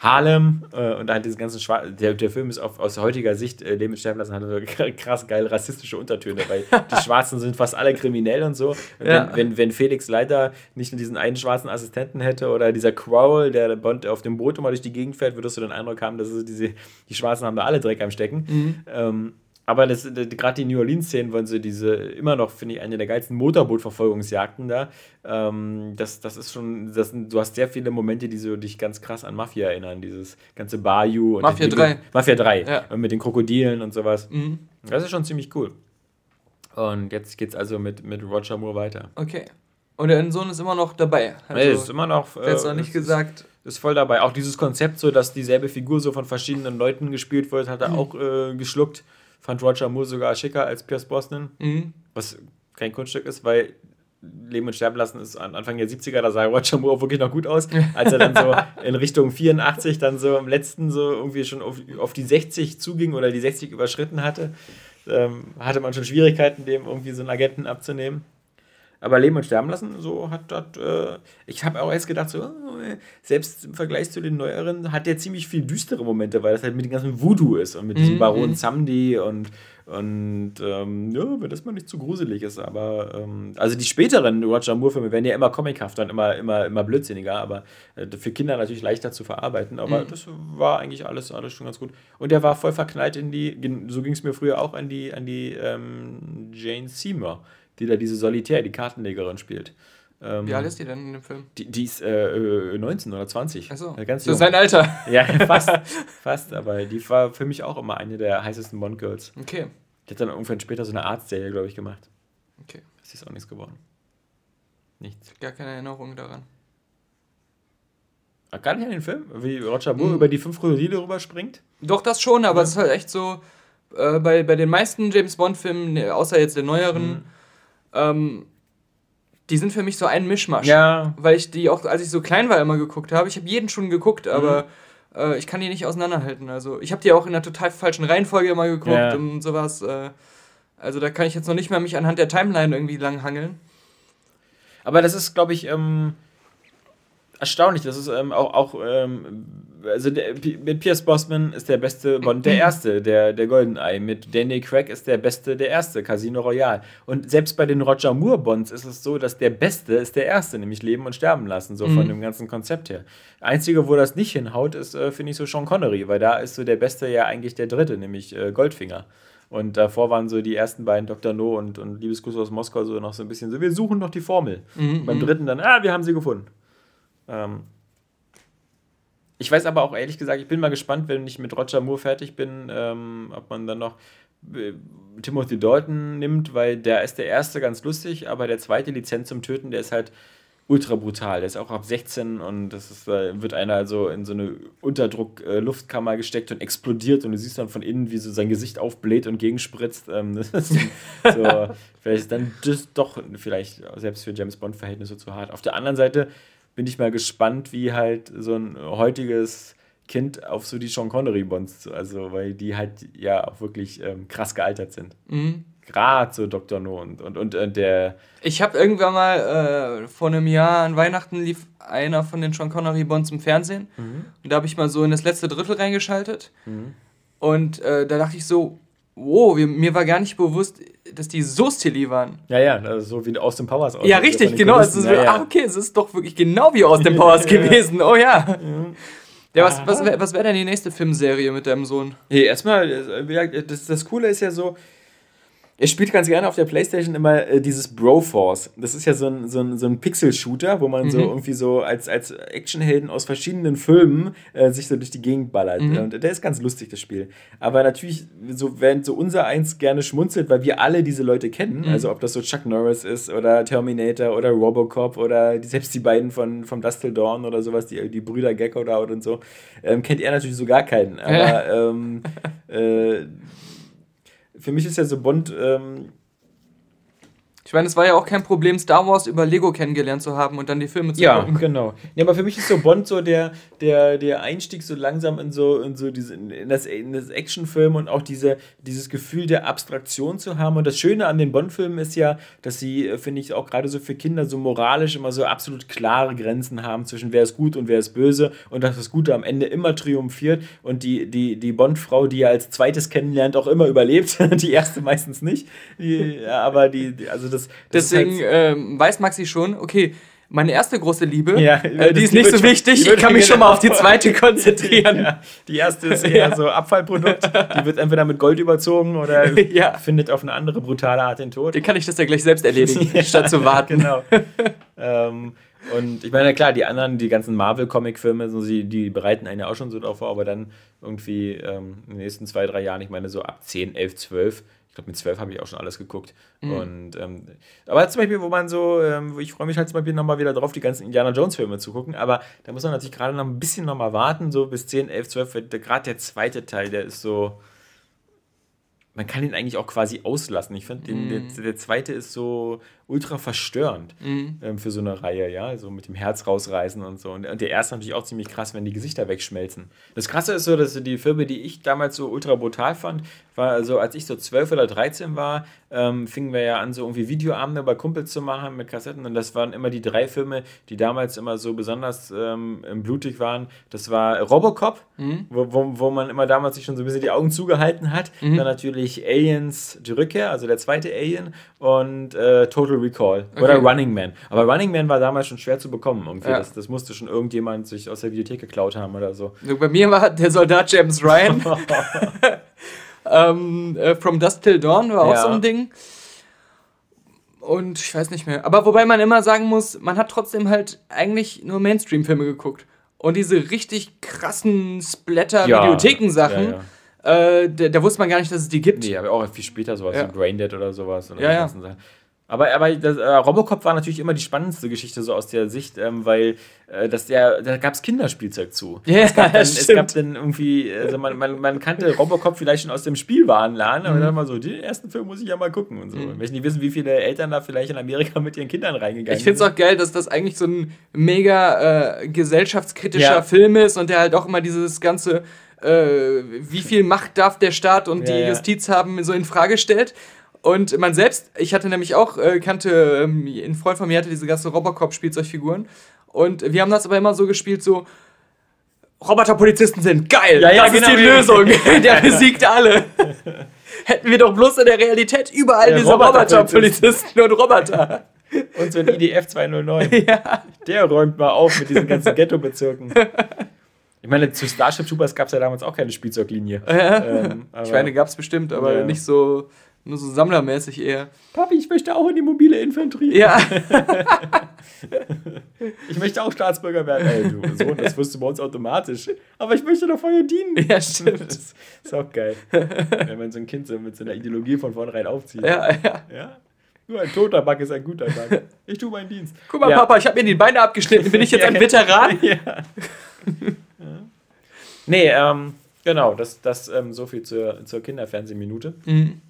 Harlem äh, und halt diesen ganzen Schwar der, der Film ist auf, aus heutiger Sicht, äh, Leben sterben lassen, hat so krass geil rassistische Untertöne, weil die Schwarzen sind fast alle kriminell und so. Und Ja. wenn, wenn, wenn Felix Leiter nicht nur diesen einen schwarzen Assistenten hätte oder dieser Crowell, der Bond auf dem Boot immer durch die Gegend fährt, würdest du den Eindruck haben, dass es diese, die Schwarzen haben da alle Dreck am Stecken. Ähm, Aber das, das, gerade die New Orleans-Szenen, wollen sie diese, immer noch, finde ich, eine der geilsten Motorbootverfolgungsjagden da. Ähm, das, das ist schon, das, du hast sehr viele Momente, die so dich ganz krass an Mafia erinnern. Dieses ganze Bayou. Und Mafia die, 3. Mafia 3. Ja. Und mit den Krokodilen und sowas. Mhm. Das ist schon ziemlich cool. Und jetzt geht's also mit, mit Roger Moore weiter. Okay. Und der Sohn ist immer noch dabei. Also, er ist immer noch. ist noch äh, nicht gesagt. ist voll dabei. Auch dieses Konzept, so dass dieselbe Figur so von verschiedenen Leuten gespielt wird, hat er Mhm. auch äh, geschluckt. Fand Roger Moore sogar schicker als Pierce Brosnan. Mhm. Was kein Kunststück ist, weil Leben und Sterben lassen ist an Anfang der 70er, da sah Roger Moore wirklich noch gut aus. Als er dann so in Richtung 84 dann so im letzten so irgendwie schon auf, auf die 60 zuging oder die 60 überschritten hatte, ähm, hatte man schon Schwierigkeiten, dem irgendwie so einen Agenten abzunehmen. Aber Leben und Sterben lassen, so hat das. Äh, ich habe auch erst gedacht, so, oh, äh, selbst im Vergleich zu den neueren hat der ziemlich viel düstere Momente, weil das halt mit dem ganzen Voodoo ist und mit diesem Mhm, Baron mhm. Samdi und, und ähm, ja, wenn das mal nicht zu gruselig ist. Aber ähm, also die späteren Roger Moore-Filme werden ja immer comichafter und immer, immer, immer blödsinniger, aber äh, für Kinder natürlich leichter zu verarbeiten. Aber Mhm. das war eigentlich alles, alles schon ganz gut. Und der war voll verknallt in die, so ging es mir früher auch an die, an die ähm, Jane Seymour, die da diese Solitär, die Kartenlegerin spielt. Ähm, Wie alt ist die denn in dem Film? die, die ist äh, äh, 19 oder 20. Achso. Ganz Das ist jung. sein Alter. Ja, fast, fast, aber die war für mich auch immer eine der heißesten Bond-Girls. Okay. Die hat dann irgendwann später so eine Arztserie, glaube ich, gemacht. Okay. Das ist auch nichts geworden. Nichts. Gar keine Erinnerung daran. Ah, Gar nicht an den Film, wie Roger Moore Mhm. über die fünf Krokodile rüberspringt. Doch, das schon, aber Ja. es ist halt echt so, äh, bei, bei den meisten James Bond-Filmen, ne, außer jetzt den neueren, Mhm. Ähm, die sind für mich so ein Mischmasch. Ja, Weil ich die auch, als ich so klein war, immer geguckt habe. Ich habe jeden schon geguckt, Mhm. aber äh, ich kann die nicht auseinanderhalten. Also ich habe die auch in einer total falschen Reihenfolge immer geguckt Ja. und sowas. Äh, also da kann ich jetzt noch nicht mal mich anhand der Timeline irgendwie langhangeln. aber das ist, glaube ich, ähm, erstaunlich. Das ist ähm, auch, auch ähm, also der, mit Pierce Brosnan ist der beste Bond der erste, der, der Goldeneye. Mit Danny Craig ist der beste der erste, Casino Royale. Und selbst bei den Roger Moore Bonds ist es so, dass der beste ist der erste, nämlich Leben und Sterben lassen, so von Mhm. dem ganzen Konzept her. Einzige, wo das nicht hinhaut, ist, äh, finde ich, so Sean Connery, weil da ist so der beste ja eigentlich der dritte, nämlich äh, Goldfinger. Und davor waren so die ersten beiden Dr. No und, und Liebesgruß aus Moskau so noch so ein bisschen so, wir suchen noch die Formel. Mhm, beim mhm. dritten dann, ah, wir haben sie gefunden. Ähm, ich weiß aber auch ehrlich gesagt, ich bin mal gespannt, wenn ich mit Roger Moore fertig bin, ähm, ob man dann noch äh, Timothy Dalton nimmt, weil der ist der erste ganz lustig, aber der zweite Lizenz zum Töten, der ist halt ultra brutal. Der ist auch ab 16 und das ist, äh, wird einer also in so eine Unterdruck-Luftkammer gesteckt und explodiert und du siehst dann von innen, wie so sein Gesicht aufbläht und gegenspritzt. Ähm, das ist so, vielleicht ist dann das doch vielleicht selbst für James Bond-Verhältnisse zu hart. Auf der anderen Seite bin ich mal gespannt, wie halt so ein heutiges Kind auf so die Sean Connery-Bonds, also weil die halt ja auch wirklich ähm, krass gealtert sind. Mhm. Gerade so Dr. No und, und, und äh, der Ich habe irgendwann mal äh, vor einem Jahr an Weihnachten lief einer von den Sean Connery Bonds im Fernsehen. Und da habe ich mal so in das letzte Drittel reingeschaltet. Und äh, da dachte ich so, wow, wir, mir war gar nicht bewusst, dass die so stilly waren. Ja, ja, also so wie Austin Powers aussieht, Ja, richtig, genau. Es ist, ja, ja. Ah, okay, es ist doch wirklich genau wie aus dem Powers gewesen. Oh ja. Ja, was, was wäre was wär denn die nächste Filmserie mit deinem Sohn? Nee, erstmal, äh, das, das Coole ist ja so, er spielt ganz gerne auf der Playstation immer äh, dieses Broforce. Das ist ja so ein, so ein, so ein Pixel-Shooter, wo man so Mhm. irgendwie so als, als Actionhelden aus verschiedenen Filmen äh, sich so durch die Gegend ballert. Mhm. Und der ist ganz lustig, das Spiel. Aber natürlich, so, während so unser eins gerne schmunzelt, weil wir alle diese Leute kennen, Mhm. also ob das so Chuck Norris ist oder Terminator oder Robocop oder die, selbst die beiden von vom Dust Till Dawn oder sowas, die, die Brüder Gecko da und so, ähm, kennt er natürlich so gar keinen. Aber ähm, äh, für mich ist ja so Bond, ähm, meine, es war ja auch kein Problem, Star Wars über Lego kennengelernt zu haben und dann die Filme zu ja, gucken. genau. Ja, aber für mich ist so Bond so der, der, der Einstieg so langsam in so, in so diese, in das, in das Actionfilm und auch diese, dieses Gefühl der Abstraktion zu haben. Und das Schöne an den Bond-Filmen ist ja, dass sie, äh, finde ich, auch gerade so für Kinder so moralisch immer so absolut klare Grenzen haben zwischen wer ist gut und wer ist böse und dass das Gute am Ende immer triumphiert und die, die, die Bond-Frau, die er als zweites kennenlernt, auch immer überlebt. die erste meistens nicht. Die, ja, aber die, die also das, das ist Deswegen halt- ähm, weiß Maxi schon, okay, Meine erste große Liebe, Ja, äh, die ist nicht so wichtig. Ich kann mich schon mal auf die zweite konzentrieren. Ja, die erste ist eher Ja. so Abfallprodukt. Die wird entweder mit Gold überzogen oder findet auf eine andere brutale Art den Tod. Den kann ich das ja gleich selbst erledigen, statt zu warten. Genau. ähm, und ich meine, klar, die anderen, die ganzen Marvel-Comic-Filme, so, die, die bereiten einen ja auch schon so drauf vor, aber dann irgendwie ähm, in den nächsten zwei, drei Jahren, ich meine, so ab 10, 11, 12, ich glaube, mit 12 habe ich auch schon alles geguckt. Und, ähm, aber zum Beispiel, wo man so, ähm, ich freue mich halt zum Beispiel nochmal wieder drauf, die ganzen Indiana Jones-Filme zu gucken, aber da muss man natürlich gerade noch ein bisschen nochmal warten, so bis 10, 11, 12, weil der- gerade der zweite Teil, der ist so. Man kann ihn eigentlich auch quasi auslassen. Ich finde, den der, der zweite ist so ultra verstörend ähm, für so eine Reihe, ja, so mit dem Herz rausreißen und so. Und, und der erste natürlich auch ziemlich krass, wenn die Gesichter wegschmelzen. Das Krasse ist so, dass die Filme, die ich damals so ultra brutal fand, war also, als ich so 12 oder 13 war, ähm, fingen wir ja an, so irgendwie Videoabende bei Kumpels zu machen mit Kassetten. Und das waren immer die drei Filme, die damals immer so besonders ähm, blutig waren. Das war Robocop, wo, wo, wo man immer damals sich schon so ein bisschen die Augen zugehalten hat. Dann natürlich Aliens, die Rückkehr, also der zweite Alien und äh, Total Recall oder Okay. Running Man. Aber Running Man war damals schon schwer zu bekommen. Irgendwie. Ja. Das, das musste schon irgendjemand sich aus der Videothek geklaut haben oder so. Bei mir war der Soldat James Ryan. ähm, äh, From Dusk Till Dawn war auch Ja. so ein Ding. Und ich weiß nicht mehr. Aber wobei man immer sagen muss, man hat trotzdem halt eigentlich nur Mainstream-Filme geguckt. Und diese richtig krassen Splatter-Videotheken-Sachen, Ja, äh, da, da wusste man gar nicht, dass es die gibt. Nee, aber auch viel später sowas, Ja. so Braindead oder sowas. Oder Ja, ja. Aber, aber das, äh, Robocop war natürlich immer die spannendste Geschichte so aus der Sicht, ähm, weil äh, dass der, da gab es Kinderspielzeug zu. Ja, es, gab dann, es gab dann irgendwie, also man, man, man kannte Robocop vielleicht schon aus dem Spielwarenladen, aber dann mal so, den ersten Film muss ich ja mal gucken und so. Ich möchte nicht wissen, wie viele Eltern da vielleicht in Amerika mit ihren Kindern reingegangen Ich finde es sind. auch geil, dass das eigentlich so ein mega äh, gesellschaftskritischer Ja. Film ist und der halt auch immer dieses ganze, äh, wie viel Macht darf der Staat und Ja, die. Justiz haben, so in Frage stellt. Und man selbst, ich hatte nämlich auch, äh, kannte, ähm, ein Freund von mir hatte diese ganzen Robocop-Spielzeugfiguren. Und wir haben das aber immer so gespielt, so, Roboterpolizisten sind geil, Ja, ja, das ist genau. die Lösung, der besiegt alle. Hätten wir doch bloß in der Realität überall Ja, diese Roboterpolizisten. Roboterpolizisten und Roboter. Und so ein IDF 209. Der räumt mal auf mit diesen ganzen Ghetto-Bezirken. Ich meine, zu Starship Troopers gab es ja damals auch keine Spielzeuglinie. Ähm, Ich meine, gab es bestimmt, aber Ja. nicht so, nur so sammlermäßig eher. Papi, ich möchte auch in die mobile Infanterie. Ja, Ich möchte auch Staatsbürger werden. Ey, du Sohn, das wirst du bei uns automatisch. Aber ich möchte doch vorher dienen. ja, stimmt. Das ist auch geil. Wenn man so ein Kind so mit so einer Ideologie von vornherein aufzieht. Ja, ja. Ja? Nur ein toter Bug ist ein guter Bug. Ich tue meinen Dienst. Guck mal, ja. Papa, ich habe mir die Beine abgeschnitten. Bin ich jetzt ein Ja. Veteran? Ja. Nee, ähm, genau, das, das ähm, so viel zur, zur Kinderfernsehminute. Mhm.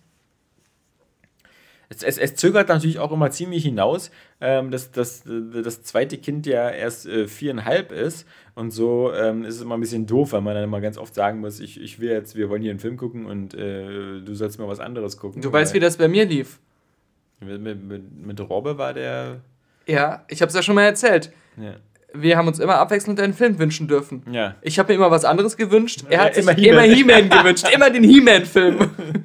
Es, es, es zögert natürlich auch immer ziemlich hinaus, ähm, dass, dass äh, das zweite Kind ja erst äh, viereinhalb ist. Und so ähm, ist es immer ein bisschen doof, weil man dann immer ganz oft sagen muss, ich, ich will jetzt, wir wollen hier einen Film gucken und äh, du sollst mal was anderes gucken. Du weißt, wie das bei mir lief. Mit, mit, mit, Robbe war der. Ja, ich habe es ja schon mal erzählt. Ja. Wir haben uns immer abwechselnd einen Film wünschen dürfen. ja. Ich habe mir immer was anderes gewünscht. Er Ja, hat sich immer immer He-Man. He-Man gewünscht. Immer den He-Man-Film.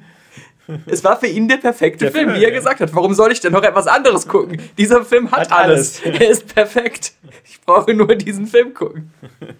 Es war für ihn der perfekte Der Film, Film, wie er ja. gesagt hat. Warum soll ich denn noch etwas anderes gucken? Dieser Film hat, Hat alles. alles. Er ist perfekt. Ich brauche nur diesen Film gucken.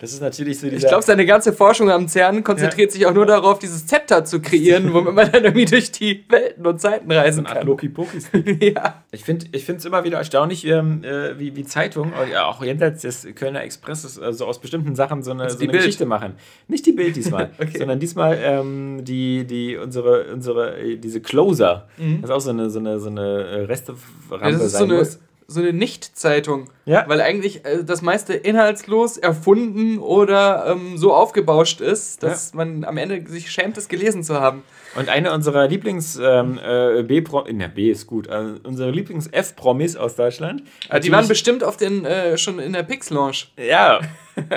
Das ist natürlich so dieser. Ich glaube, seine ganze Forschung am CERN konzentriert sich auch nur darauf, dieses Zepter zu kreieren, womit man dann irgendwie durch die Welten und Zeiten reisen kann. Loki-Poki-Stick. Ja. Ich finde es immer wieder erstaunlich, ähm, äh, wie, wie Zeitungen, ja, auch jenseits des Kölner Expresses, also aus bestimmten Sachen so eine, so die eine. Geschichte machen. Nicht die Bild diesmal, Okay. sondern diesmal ähm, die, die, unsere, unsere, äh, diese Closer. Das ist auch so eine, so eine, so eine äh, Resterampe Mhm. So sein eine, muss. So eine Nicht-Zeitung. Ja. Weil eigentlich äh, das meiste inhaltslos erfunden oder ähm, so aufgebauscht ist, dass man am Ende sich schämt, es gelesen zu haben. Und eine unserer Lieblings ähm, äh, B-Pro, ne, B ist gut, äh, unsere Lieblings-F-Promis aus Deutschland. Ah, die waren bestimmt auf den, äh, schon in der Pix-Launch. Ja,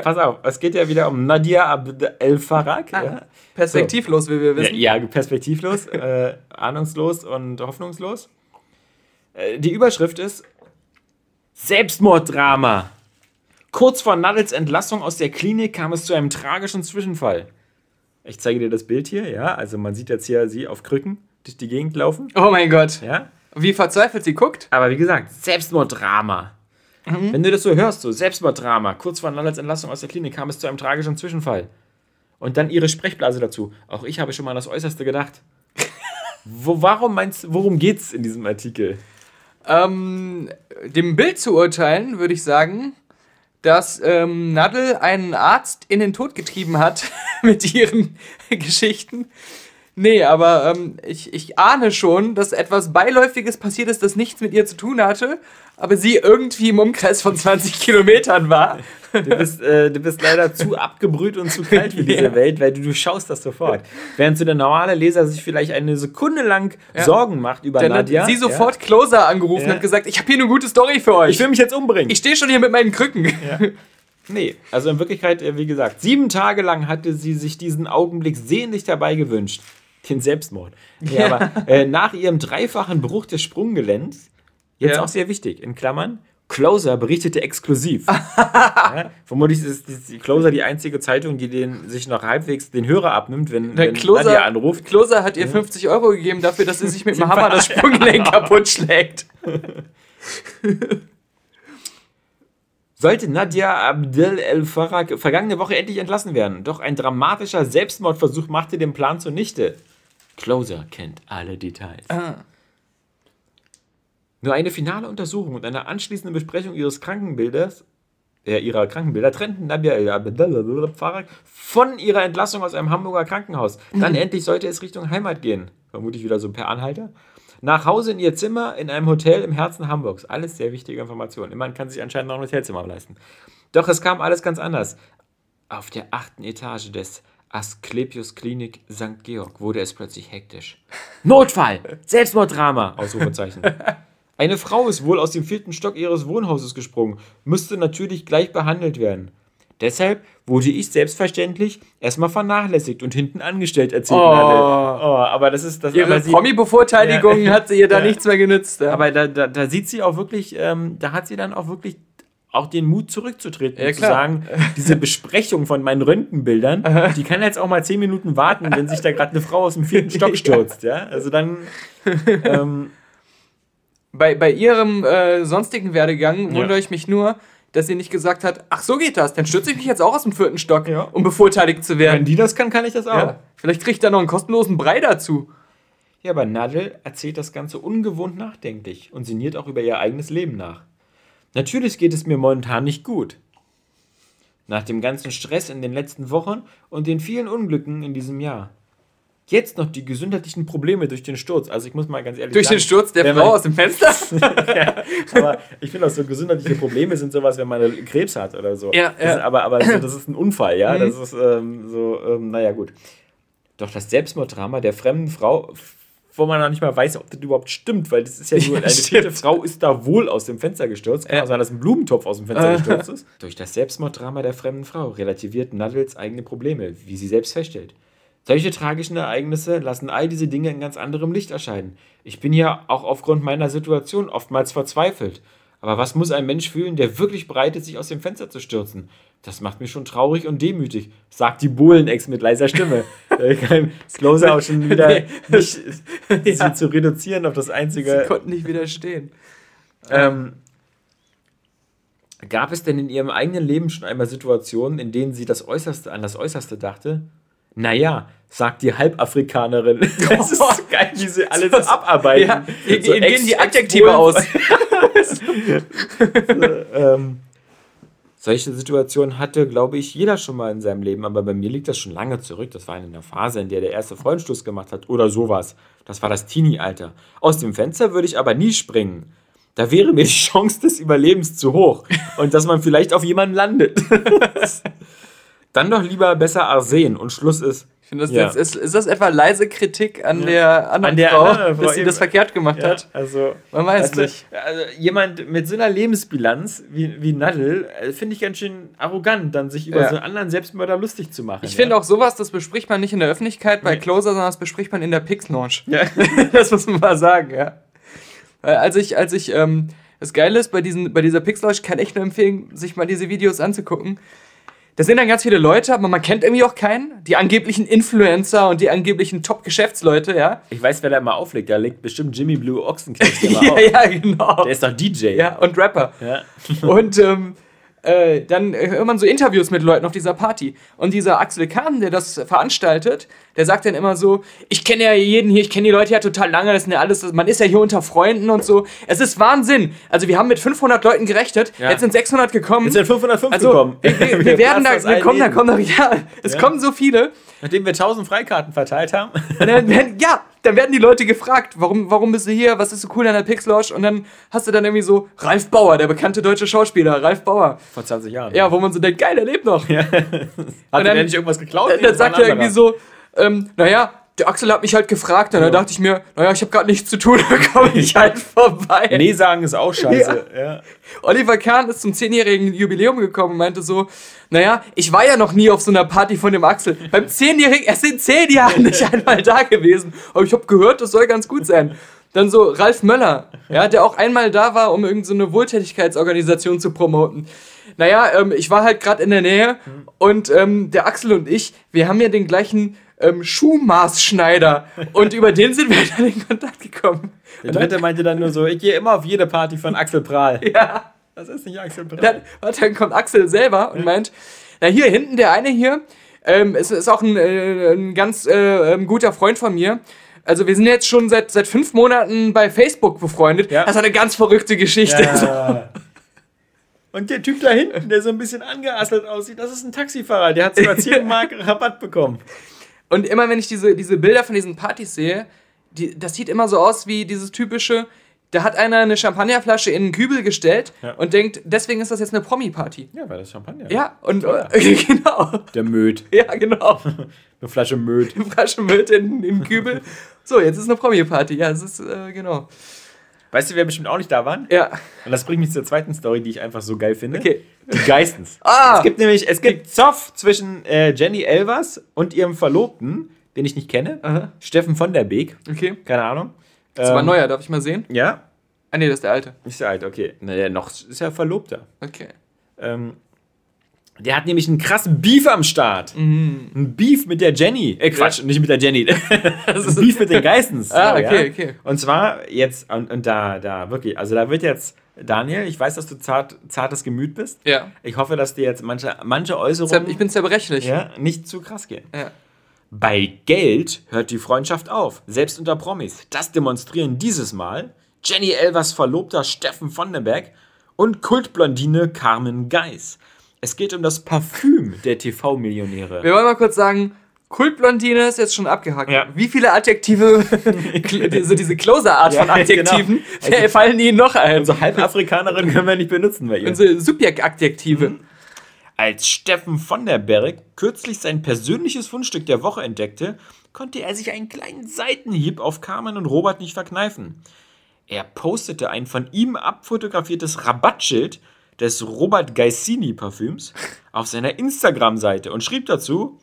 pass auf, es geht ja wieder um Nadia Abd El Farag. Ah, Ja. Perspektivlos, wie wir wissen. Ja, ja perspektivlos, äh, ahnungslos und hoffnungslos. Äh, die Überschrift ist Selbstmorddrama. Kurz vor Nadels Entlassung aus der Klinik kam es zu einem tragischen Zwischenfall. Ich zeige dir das Bild hier, ja. Also man sieht jetzt hier sie auf Krücken durch die Gegend laufen. Oh mein Gott. Ja. Wie verzweifelt sie guckt. Aber wie gesagt, Selbstmorddrama. Wenn du das so hörst, so Selbstmorddrama, kurz vor Nallets Entlassung aus der Klinik kam es zu einem tragischen Zwischenfall. Und dann ihre Sprechblase dazu. Auch ich habe schon mal an das Äußerste gedacht. Wo, warum meinst du, worum geht's in diesem Artikel? Ähm, dem Bild zu urteilen, würde ich sagen, dass ähm, Nadel einen Arzt in den Tod getrieben hat mit ihren Geschichten. Nee, aber ähm, ich, ich ahne schon, dass etwas Beiläufiges passiert ist, das nichts mit ihr zu tun hatte, aber sie irgendwie im Umkreis von 20 Kilometern war. Du bist, äh, du bist leider zu abgebrüht und zu kalt für diese Ja. Welt, weil du, du schaust das sofort. Während so der normale Leser sich vielleicht eine Sekunde lang Sorgen macht über Dann Nadja. hat sie sofort Closer angerufen Ja. und gesagt, ich habe hier eine gute Story für Ja. euch. Ich will mich jetzt umbringen. ich stehe schon hier mit meinen Krücken. Nee, also in Wirklichkeit, äh, wie gesagt, sieben Tage lang hatte sie sich diesen Augenblick sehnlich dabei gewünscht. Den Selbstmord. Nee, Ja. aber äh, nach ihrem dreifachen Bruch des Sprunggelends, jetzt Ja. auch sehr wichtig, in Klammern, Closer berichtete exklusiv. ja, vermutlich ist die, die Closer die einzige Zeitung, die den, sich noch halbwegs den Hörer abnimmt, wenn, Der wenn Closer, Nadja anruft. Closer hat ihr 50 Euro gegeben dafür, dass sie sich mit dem Hammer das Sprunggelenk kaputt schlägt. Sollte Nadja Abdel El Farag vergangene Woche endlich entlassen werden, doch ein dramatischer Selbstmordversuch machte den Plan zunichte. Closer kennt alle Details. Nur eine finale Untersuchung und eine anschließende Besprechung ihres Krankenbildes, äh, ihrer Krankenbilder trennten El Farag von ihrer Entlassung aus einem Hamburger Krankenhaus. Dann endlich sollte es Richtung Heimat gehen. Vermutlich wieder so per Anhalter. Nach Hause in ihr Zimmer in einem Hotel im Herzen Hamburgs. Alles sehr wichtige Informationen. Man kann sich anscheinend noch ein Hotelzimmer leisten. Doch es kam alles ganz anders. Auf der achten Etage des Asklepios Klinik St. Georg wurde es plötzlich hektisch. Notfall! Selbstmorddrama! Ausrufezeichen. Eine Frau ist wohl aus dem vierten Stock ihres Wohnhauses gesprungen, müsste natürlich gleich behandelt werden. Deshalb wurde ich selbstverständlich erstmal vernachlässigt und hinten angestellt erzählt. Oh. Nadel. oh aber das ist das Ihre Promi-Bevorteiligung Ja. hat sie ihr da Ja. nichts mehr genützt. Ja. aber da, da, da sieht sie auch wirklich, ähm, da hat sie dann auch wirklich auch den Mut zurückzutreten Ja, und zu sagen, diese Besprechung von meinen Röntgenbildern, die kann jetzt auch mal zehn Minuten warten, wenn sich da gerade eine Frau aus dem vierten Stock stürzt. Ja? Also dann, ähm, bei, bei ihrem äh, sonstigen Werdegang Ja. wundere ich mich nur, dass sie nicht gesagt hat, ach so geht das, dann stürze ich mich jetzt auch aus dem vierten Stock, Ja. um bevorteiligt zu wenn werden. die das kann, kann ich das auch. Ja. Vielleicht kriegt er noch einen kostenlosen Brei dazu. Ja, aber Nadel erzählt das Ganze ungewohnt nachdenklich und sinniert auch über ihr eigenes Leben nach. Natürlich geht es mir momentan nicht gut. Nach dem ganzen Stress in den letzten Wochen und den vielen Unglücken in diesem Jahr. Jetzt noch die gesundheitlichen Probleme durch den Sturz. Also ich muss mal ganz ehrlich Durch sagen, den Sturz der Frau aus dem Fenster. aber ich finde auch so gesundheitliche Probleme sind sowas, wenn man Krebs hat oder so. Ja, ja. Ist, aber aber das ist ein Unfall, ja. Das ist ähm, so, ähm, naja, gut. Doch das Selbstmorddrama der fremden Frau, wo man noch nicht mal weiß, ob das überhaupt stimmt, weil das ist ja nur Ja, eine vierte Frau ist da wohl aus dem Fenster gestürzt. Kann Ja. auch sein, dass ein Blumentopf aus dem Fenster Äh. gestürzt ist. Durch das Selbstmorddrama der fremden Frau relativiert Nadels eigene Probleme, wie sie selbst feststellt. Solche tragischen Ereignisse lassen all diese Dinge in ganz anderem Licht erscheinen. Ich bin ja auch aufgrund meiner Situation oftmals verzweifelt. Aber was muss ein Mensch fühlen, der wirklich bereit ist, sich aus dem Fenster zu stürzen? Das macht mich schon traurig und demütig, sagt die Bohlen-Ex mit leiser Stimme. Kann Closer auch schon wieder Nee. nicht, sie Ja. zu reduzieren auf das Sie einzige. konnten nicht widerstehen. Ähm, gab es denn in ihrem eigenen Leben schon einmal Situationen, in denen sie das Äußerste an das Äußerste dachte? Naja, sagt die Halbafrikanerin. Das ist so geil, wie sie alles Was? abarbeiten. Ja, hier So gehen die Adjektive aus. ähm, solche Situationen hatte, glaube ich, jeder schon mal in seinem Leben, aber bei mir liegt das schon lange zurück. Das war in einer Phase, in der der erste Freundschluss gemacht hat oder sowas. Das war das Teenie-Alter. Aus dem Fenster würde ich aber nie springen. Da wäre mir die Chance des Überlebens zu hoch und dass man vielleicht auf jemanden landet. Dann doch lieber besser Arsen und Schluss ist. Ich finde, das Ja. jetzt ist, ist das etwa leise Kritik an der anderen An der Frau, anderen Frau dass sie das verkehrt gemacht hat? also Man weiß Also, nicht. also jemand mit so einer Lebensbilanz wie, wie Nadel, äh, finde ich ganz schön arrogant, dann sich über Ja. so einen anderen Selbstmörder lustig zu machen. Ich finde auch sowas, das bespricht man nicht in der Öffentlichkeit bei Closer, sondern das bespricht man in der Pix Launch. Ja. das muss man mal sagen, ja. Weil als ich, als ich, ähm, das Geile ist, bei, diesen, bei dieser Pix Launch kann ich nur empfehlen, sich mal diese Videos anzugucken. Da sind dann ganz viele Leute, aber man kennt irgendwie auch keinen. Die angeblichen Influencer und die angeblichen Top-Geschäftsleute, ja. Ich weiß, wer da immer auflegt. Da legt bestimmt Jimmy Blue Ochsenknecht immer Ja, auf. ja, genau. Der ist doch DJ. Ja, und Rapper. Ja. Und ähm, äh, dann hört man so Interviews mit Leuten auf dieser Party. Und dieser Axel Kahn, der das veranstaltet, der sagt dann immer so, ich kenne ja jeden hier, ich kenne die Leute ja total lange, das sind ja alles, man ist ja hier unter Freunden und so. Es ist Wahnsinn. Also wir haben mit 500 Leuten gerechnet, Ja. jetzt sind 600 gekommen. Jetzt sind 505 also, gekommen. Wir, wir, wir werden da, wir kommen, da kommen da, ja, es Ja. kommen so viele. Nachdem wir 1000 Freikarten verteilt haben. Dann ja, dann werden die Leute gefragt, warum, warum bist du hier, was ist so cool an der Pixlodge? Und dann hast du dann irgendwie so Ralf Bauer, der bekannte deutsche Schauspieler, Ralf Bauer. Vor 20 Jahren. Ja, wo man so denkt, geil, der lebt noch. Hat dann- der nicht irgendwas geklaut? Dann, dann sagt er irgendwie so, ähm, naja, der Axel hat mich halt gefragt, und dann dachte ich mir, naja, ich habe gerade nichts zu tun, da komme ich halt vorbei. Nee sagen ist auch scheiße. Ja. Oliver Kahn ist zum 10-jährigen Jubiläum gekommen und meinte so, naja, ich war ja noch nie auf so einer Party von dem Axel. Beim 10-jährigen, er sind 10 Jahre nicht einmal da gewesen, aber ich habe gehört, das soll ganz gut sein. Dann so Ralf Möller, ja, der auch einmal da war, um irgendeine so eine Wohltätigkeitsorganisation zu promoten. Naja, ähm, ich war halt gerade in der Nähe und ähm, der Axel und ich, wir haben ja den gleichen ähm, Schuhmaßschneider und über den sind wir dann in Kontakt gekommen. Der dritte meinte dann nur so, ich gehe immer auf jede Party von Axel Prahl. Ja. Das ist nicht Axel Prahl. Dann, warte, dann kommt Axel selber und meint, na hier hinten, der eine hier, ähm, ist, ist auch ein, äh, ein ganz äh, ähm, guter Freund von mir. Also wir sind jetzt schon seit, seit fünf Monaten bei Facebook befreundet. Ja. Das ist eine ganz verrückte Geschichte. Ja. Und der Typ da hinten, der so ein bisschen angeasselt aussieht, das ist ein Taxifahrer. Der hat sogar 10 Mark Rabatt bekommen. Und immer wenn ich diese, diese Bilder von diesen Partys sehe, die, das sieht immer so aus wie dieses typische, da hat einer eine Champagnerflasche in einen Kübel gestellt Ja. und denkt, deswegen ist das jetzt eine Promi-Party. Ja, weil das Champagner. Ja, und äh, genau. Der Möd. Ja, genau. Eine Flasche Möd. Eine Flasche Müll in, in den Kübel. So, jetzt ist eine Promi-Party. Ja, es ist, äh, genau. Weißt du, wer bestimmt auch nicht da waren? Ja. Und das bringt mich zur zweiten Story, die ich einfach so geil finde. Okay. Die Geistens. Ah! Es gibt nämlich, es gibt Zoff zwischen äh, Jenny Elvers und ihrem Verlobten, den ich nicht kenne. Aha. Steffen von der Beek. Okay. Keine Ahnung. Das war ein neuer, darf ich mal sehen? Ja. Ah, nee, das ist der alte. Ist ja alt, okay. Naja, noch ist ja Verlobter. Okay. Ähm, der hat nämlich einen krassen Beef am Start. Mhm. Ein Beef mit der Jenny. Äh, Quatsch, nicht mit der Jenny. ein Beef mit den Geistens. Ah, So, okay, ja. okay. Und zwar jetzt, und, und da, da, wirklich, also da wird jetzt, Daniel, ich weiß, dass du zart, zartes Gemüt bist. Ja. Ich hoffe, dass dir jetzt manche, manche Äußerungen Ich bin zerbrechlich. ja, nicht zu krass gehen. Ja. Bei Geld hört die Freundschaft auf, selbst unter Promis. Das demonstrieren dieses Mal Jenny Elvers Verlobter Steffen von der Berg und Kultblondine Carmen Geis. Es geht um das Parfüm der TV-Millionäre. Wir wollen mal kurz sagen, Kultblondine ist jetzt schon abgehakt. Ja. Wie viele Adjektive, kl- diese, Closer-Art Ja, von Adjektiven, genau. fallen Ihnen noch ein? Unsere Halbafrikanerin können wir nicht benutzen bei ihr. Unsere Subjektadjektive. Als Steffen von der Berg kürzlich sein persönliches Fundstück der Woche entdeckte, konnte er sich einen kleinen Seitenhieb auf Carmen und Robert nicht verkneifen. Er postete ein von ihm abfotografiertes Rabattschild des Robert Gaisini Parfüms auf seiner Instagram-Seite und schrieb dazu: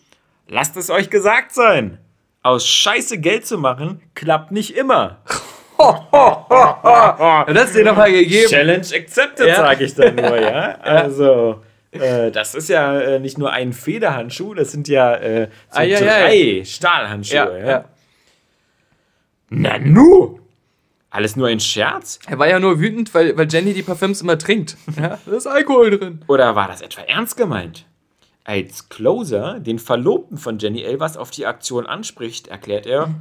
Lasst es euch gesagt sein! Aus Scheiße Geld zu machen, klappt nicht immer. Ja, das ist dir nochmal gegeben. Challenge accepted, Ja. sage ich dann nur, ja. Also, äh, das ist ja äh, nicht nur ein Federhandschuh, das sind ja äh, so Ah, ja, ja, drei Stahlhandschuhe. Ja, Ja, ja. Nanu! Alles nur ein Scherz? Er war ja nur wütend, weil, weil Jenny die Parfüms immer trinkt. Ja, da ist Alkohol drin. Oder war das etwa ernst gemeint? Als Closer den Verlobten von Jenny Elvers auf die Aktion anspricht, erklärt er: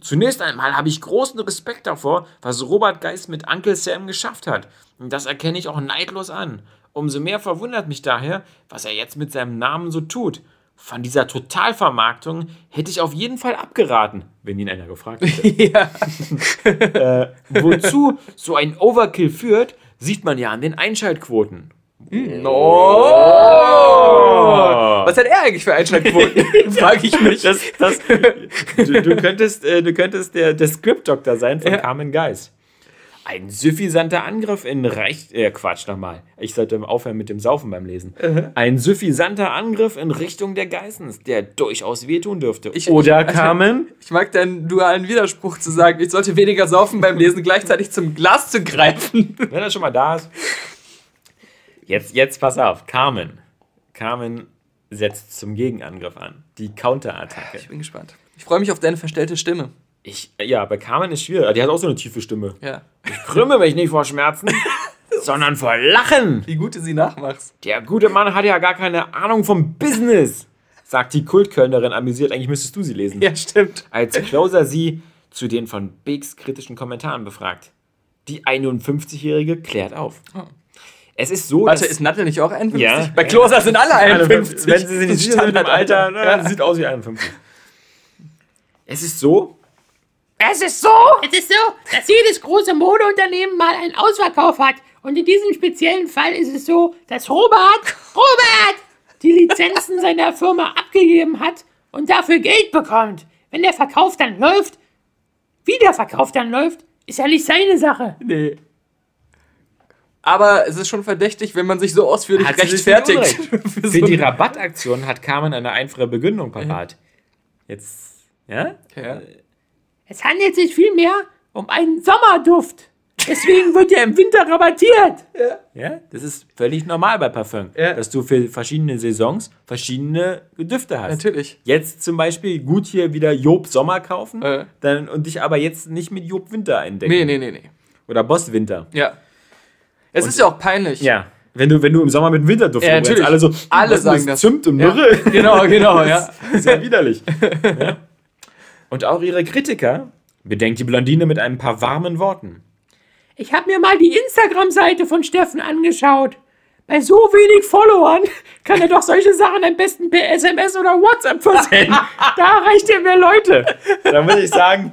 Zunächst einmal habe ich großen Respekt davor, was Robert Geis mit Uncle Sam geschafft hat. Und das erkenne ich auch neidlos an. Umso mehr verwundert mich daher, was er jetzt mit seinem Namen so tut. Von dieser Totalvermarktung hätte ich auf jeden Fall abgeraten, wenn ihn einer gefragt hätte. Ja. äh, wozu so ein Overkill führt, sieht man ja an den Einschaltquoten. Oh. Was hat er eigentlich für Einschaltquoten? Frage ich mich. Das, das, du, du könntest, äh, du könntest der, der Script-Doktor sein von Ja. Carmen Geis. Ein suffisanter Angriff in Recht. Äh, Quatsch nochmal. Ich sollte aufhören mit dem Saufen beim Lesen. Ein suffisanter Angriff in Richtung der Geissens, der durchaus wehtun dürfte. Ich- Oder ich- Carmen? Ich mag deinen dualen Widerspruch zu sagen, ich sollte weniger saufen beim Lesen, gleichzeitig zum Glas zu greifen. Wenn er schon mal da ist. Jetzt, jetzt pass auf. Carmen. Carmen setzt zum Gegenangriff an. Die Counterattacke. Ich bin gespannt. Ich freue mich auf deine verstellte Stimme. Ich, ja, bei Carmen ist schwierig. Die hat auch so eine tiefe Stimme. Ja. Ich krümme mich nicht vor Schmerzen, sondern vor Lachen. Wie gut du sie nachmachst. Der gute Mann hat ja gar keine Ahnung vom Business, sagt die Kultkölnerin amüsiert. Eigentlich müsstest du sie lesen. Ja, stimmt. Als Closer sie zu den von Beeks kritischen Kommentaren befragt. Die 51-Jährige klärt auf. Es ist so, Warte, ist Nattel nicht auch 51? Ja. Bei Closer sind alle 51. Wenn sie sich nicht sicher sind im Alter, na, sieht aus wie 51. Es ist so, Es ist so, es ist so, dass jedes große Modeunternehmen mal einen Ausverkauf hat. Und in diesem speziellen Fall ist es so, dass Robert, Robert, die Lizenzen seiner Firma abgegeben hat und dafür Geld bekommt. Wenn der Verkauf dann läuft, wie der Verkauf dann läuft, ist ja nicht seine Sache. Nee. Aber es ist schon verdächtig, wenn man sich so ausführlich Hat rechtfertigt. Für Für so die Rabattaktion hat Carmen eine einfache Begründung parat. Jetzt, ja? ja. Es handelt sich vielmehr um einen Sommerduft. Deswegen wird er im Winter rabattiert. Ja, das ist völlig normal bei Parfum, Ja. dass du für verschiedene Saisons verschiedene Düfte hast. Natürlich. Jetzt zum Beispiel gut hier wieder Job Sommer kaufen Äh. dann, und dich aber jetzt nicht mit Job Winter eindecken. Nee, nee, nee, nee. Oder Boss Winter. Ja. Es ist ja auch peinlich. Ja. Wenn du, wenn du im Sommer mit Winterduft Ja, natürlich. alle so, Alle sagen das. Zimt und Ja. Myrrhe. Genau, genau, ja. Das ist ja widerlich. ja. Und auch ihre Kritiker bedenkt die Blondine mit ein paar warmen Worten. Ich habe mir mal die Instagram-Seite von Steffen angeschaut. Bei so wenig Followern kann er doch solche Sachen am besten per SMS oder WhatsApp versenden. da reicht er mehr Leute. Da muss ich sagen,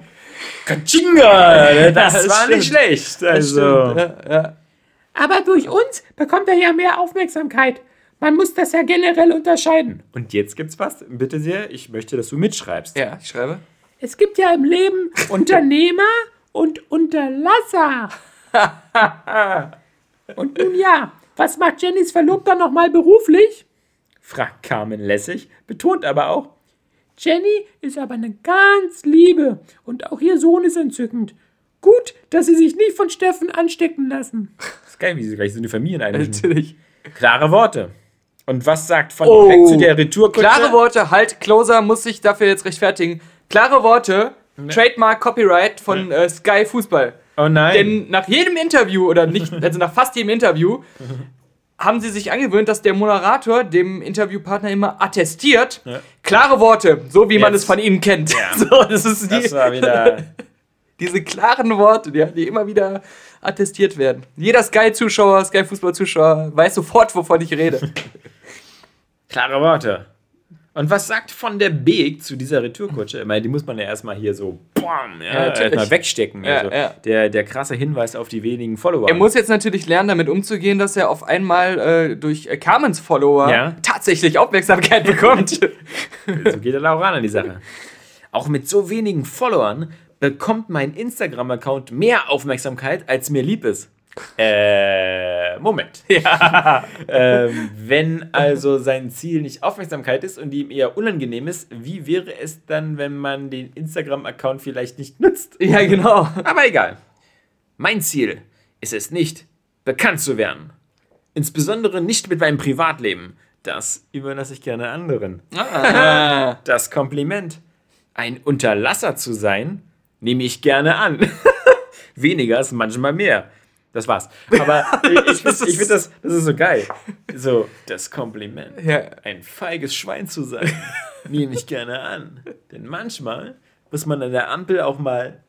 Kachinga, das, das war nicht stimmt. schlecht. Also, Ja, ja. Aber durch uns bekommt er ja mehr Aufmerksamkeit. Man muss das ja generell unterscheiden. Und jetzt gibt's was. Bitte sehr, ich möchte, dass du mitschreibst. ja, ich schreibe. Es gibt ja im Leben Unternehmer und Unterlasser. und nun ja, was macht Jennys Verlobter nochmal beruflich? fragt Carmen lässig, betont aber auch, Jenny ist aber eine ganz liebe und auch ihr Sohn ist entzückend. Gut, dass sie sich nicht von Steffen anstecken lassen. das ist geil, wie sie gleich so eine Familie einmischen. Natürlich. Klare Worte. Und was sagt von Oh. weg zu der Retourkutsche? Klare Worte, halt, Closer muss sich dafür jetzt rechtfertigen. Klare Worte, Trademark, Copyright von äh, Sky Fußball. Oh nein. Denn nach jedem Interview, oder nicht, also nach fast jedem Interview, haben sie sich angewöhnt, dass der Moderator dem Interviewpartner immer attestiert. Klare Worte, so wie man Jetzt. es von ihnen kennt. Ja. So, das ist die, das wieder. diese klaren Worte, die, die immer wieder attestiert werden. Jeder Sky-Zuschauer, Sky-Fußball-Zuschauer weiß sofort, wovon ich rede. Klare Worte. Und was sagt von der Beek zu dieser Retourkutsche? Ich meine, die muss man ja erstmal hier so bam, ja, Ja, erstmal wegstecken. Ja, also. Der, der krasse Hinweis auf die wenigen Follower. Er muss jetzt natürlich lernen, damit umzugehen, dass er auf einmal äh, durch äh, Carmens Follower tatsächlich Aufmerksamkeit bekommt. so geht er auch ran an die Sache. Auch mit so wenigen Followern bekommt mein Instagram-Account mehr Aufmerksamkeit, als mir lieb ist. Äh, Moment. Ja. ähm, wenn also sein Ziel nicht Aufmerksamkeit ist und ihm eher unangenehm ist, wie wäre es dann, wenn man den Instagram-Account vielleicht nicht nutzt? ja, genau. Aber egal. Mein Ziel ist es nicht, bekannt zu werden. Insbesondere nicht mit meinem Privatleben. Das überlasse ich gerne anderen. Das Kompliment, ein Unterlasser zu sein, nehme ich gerne an. Weniger ist manchmal mehr. Das war's. Aber ich, ich finde das, das ist so geil. So, das Kompliment, Ja. ein feiges Schwein zu sein, nehme ich gerne an. Denn manchmal muss man an der Ampel auch mal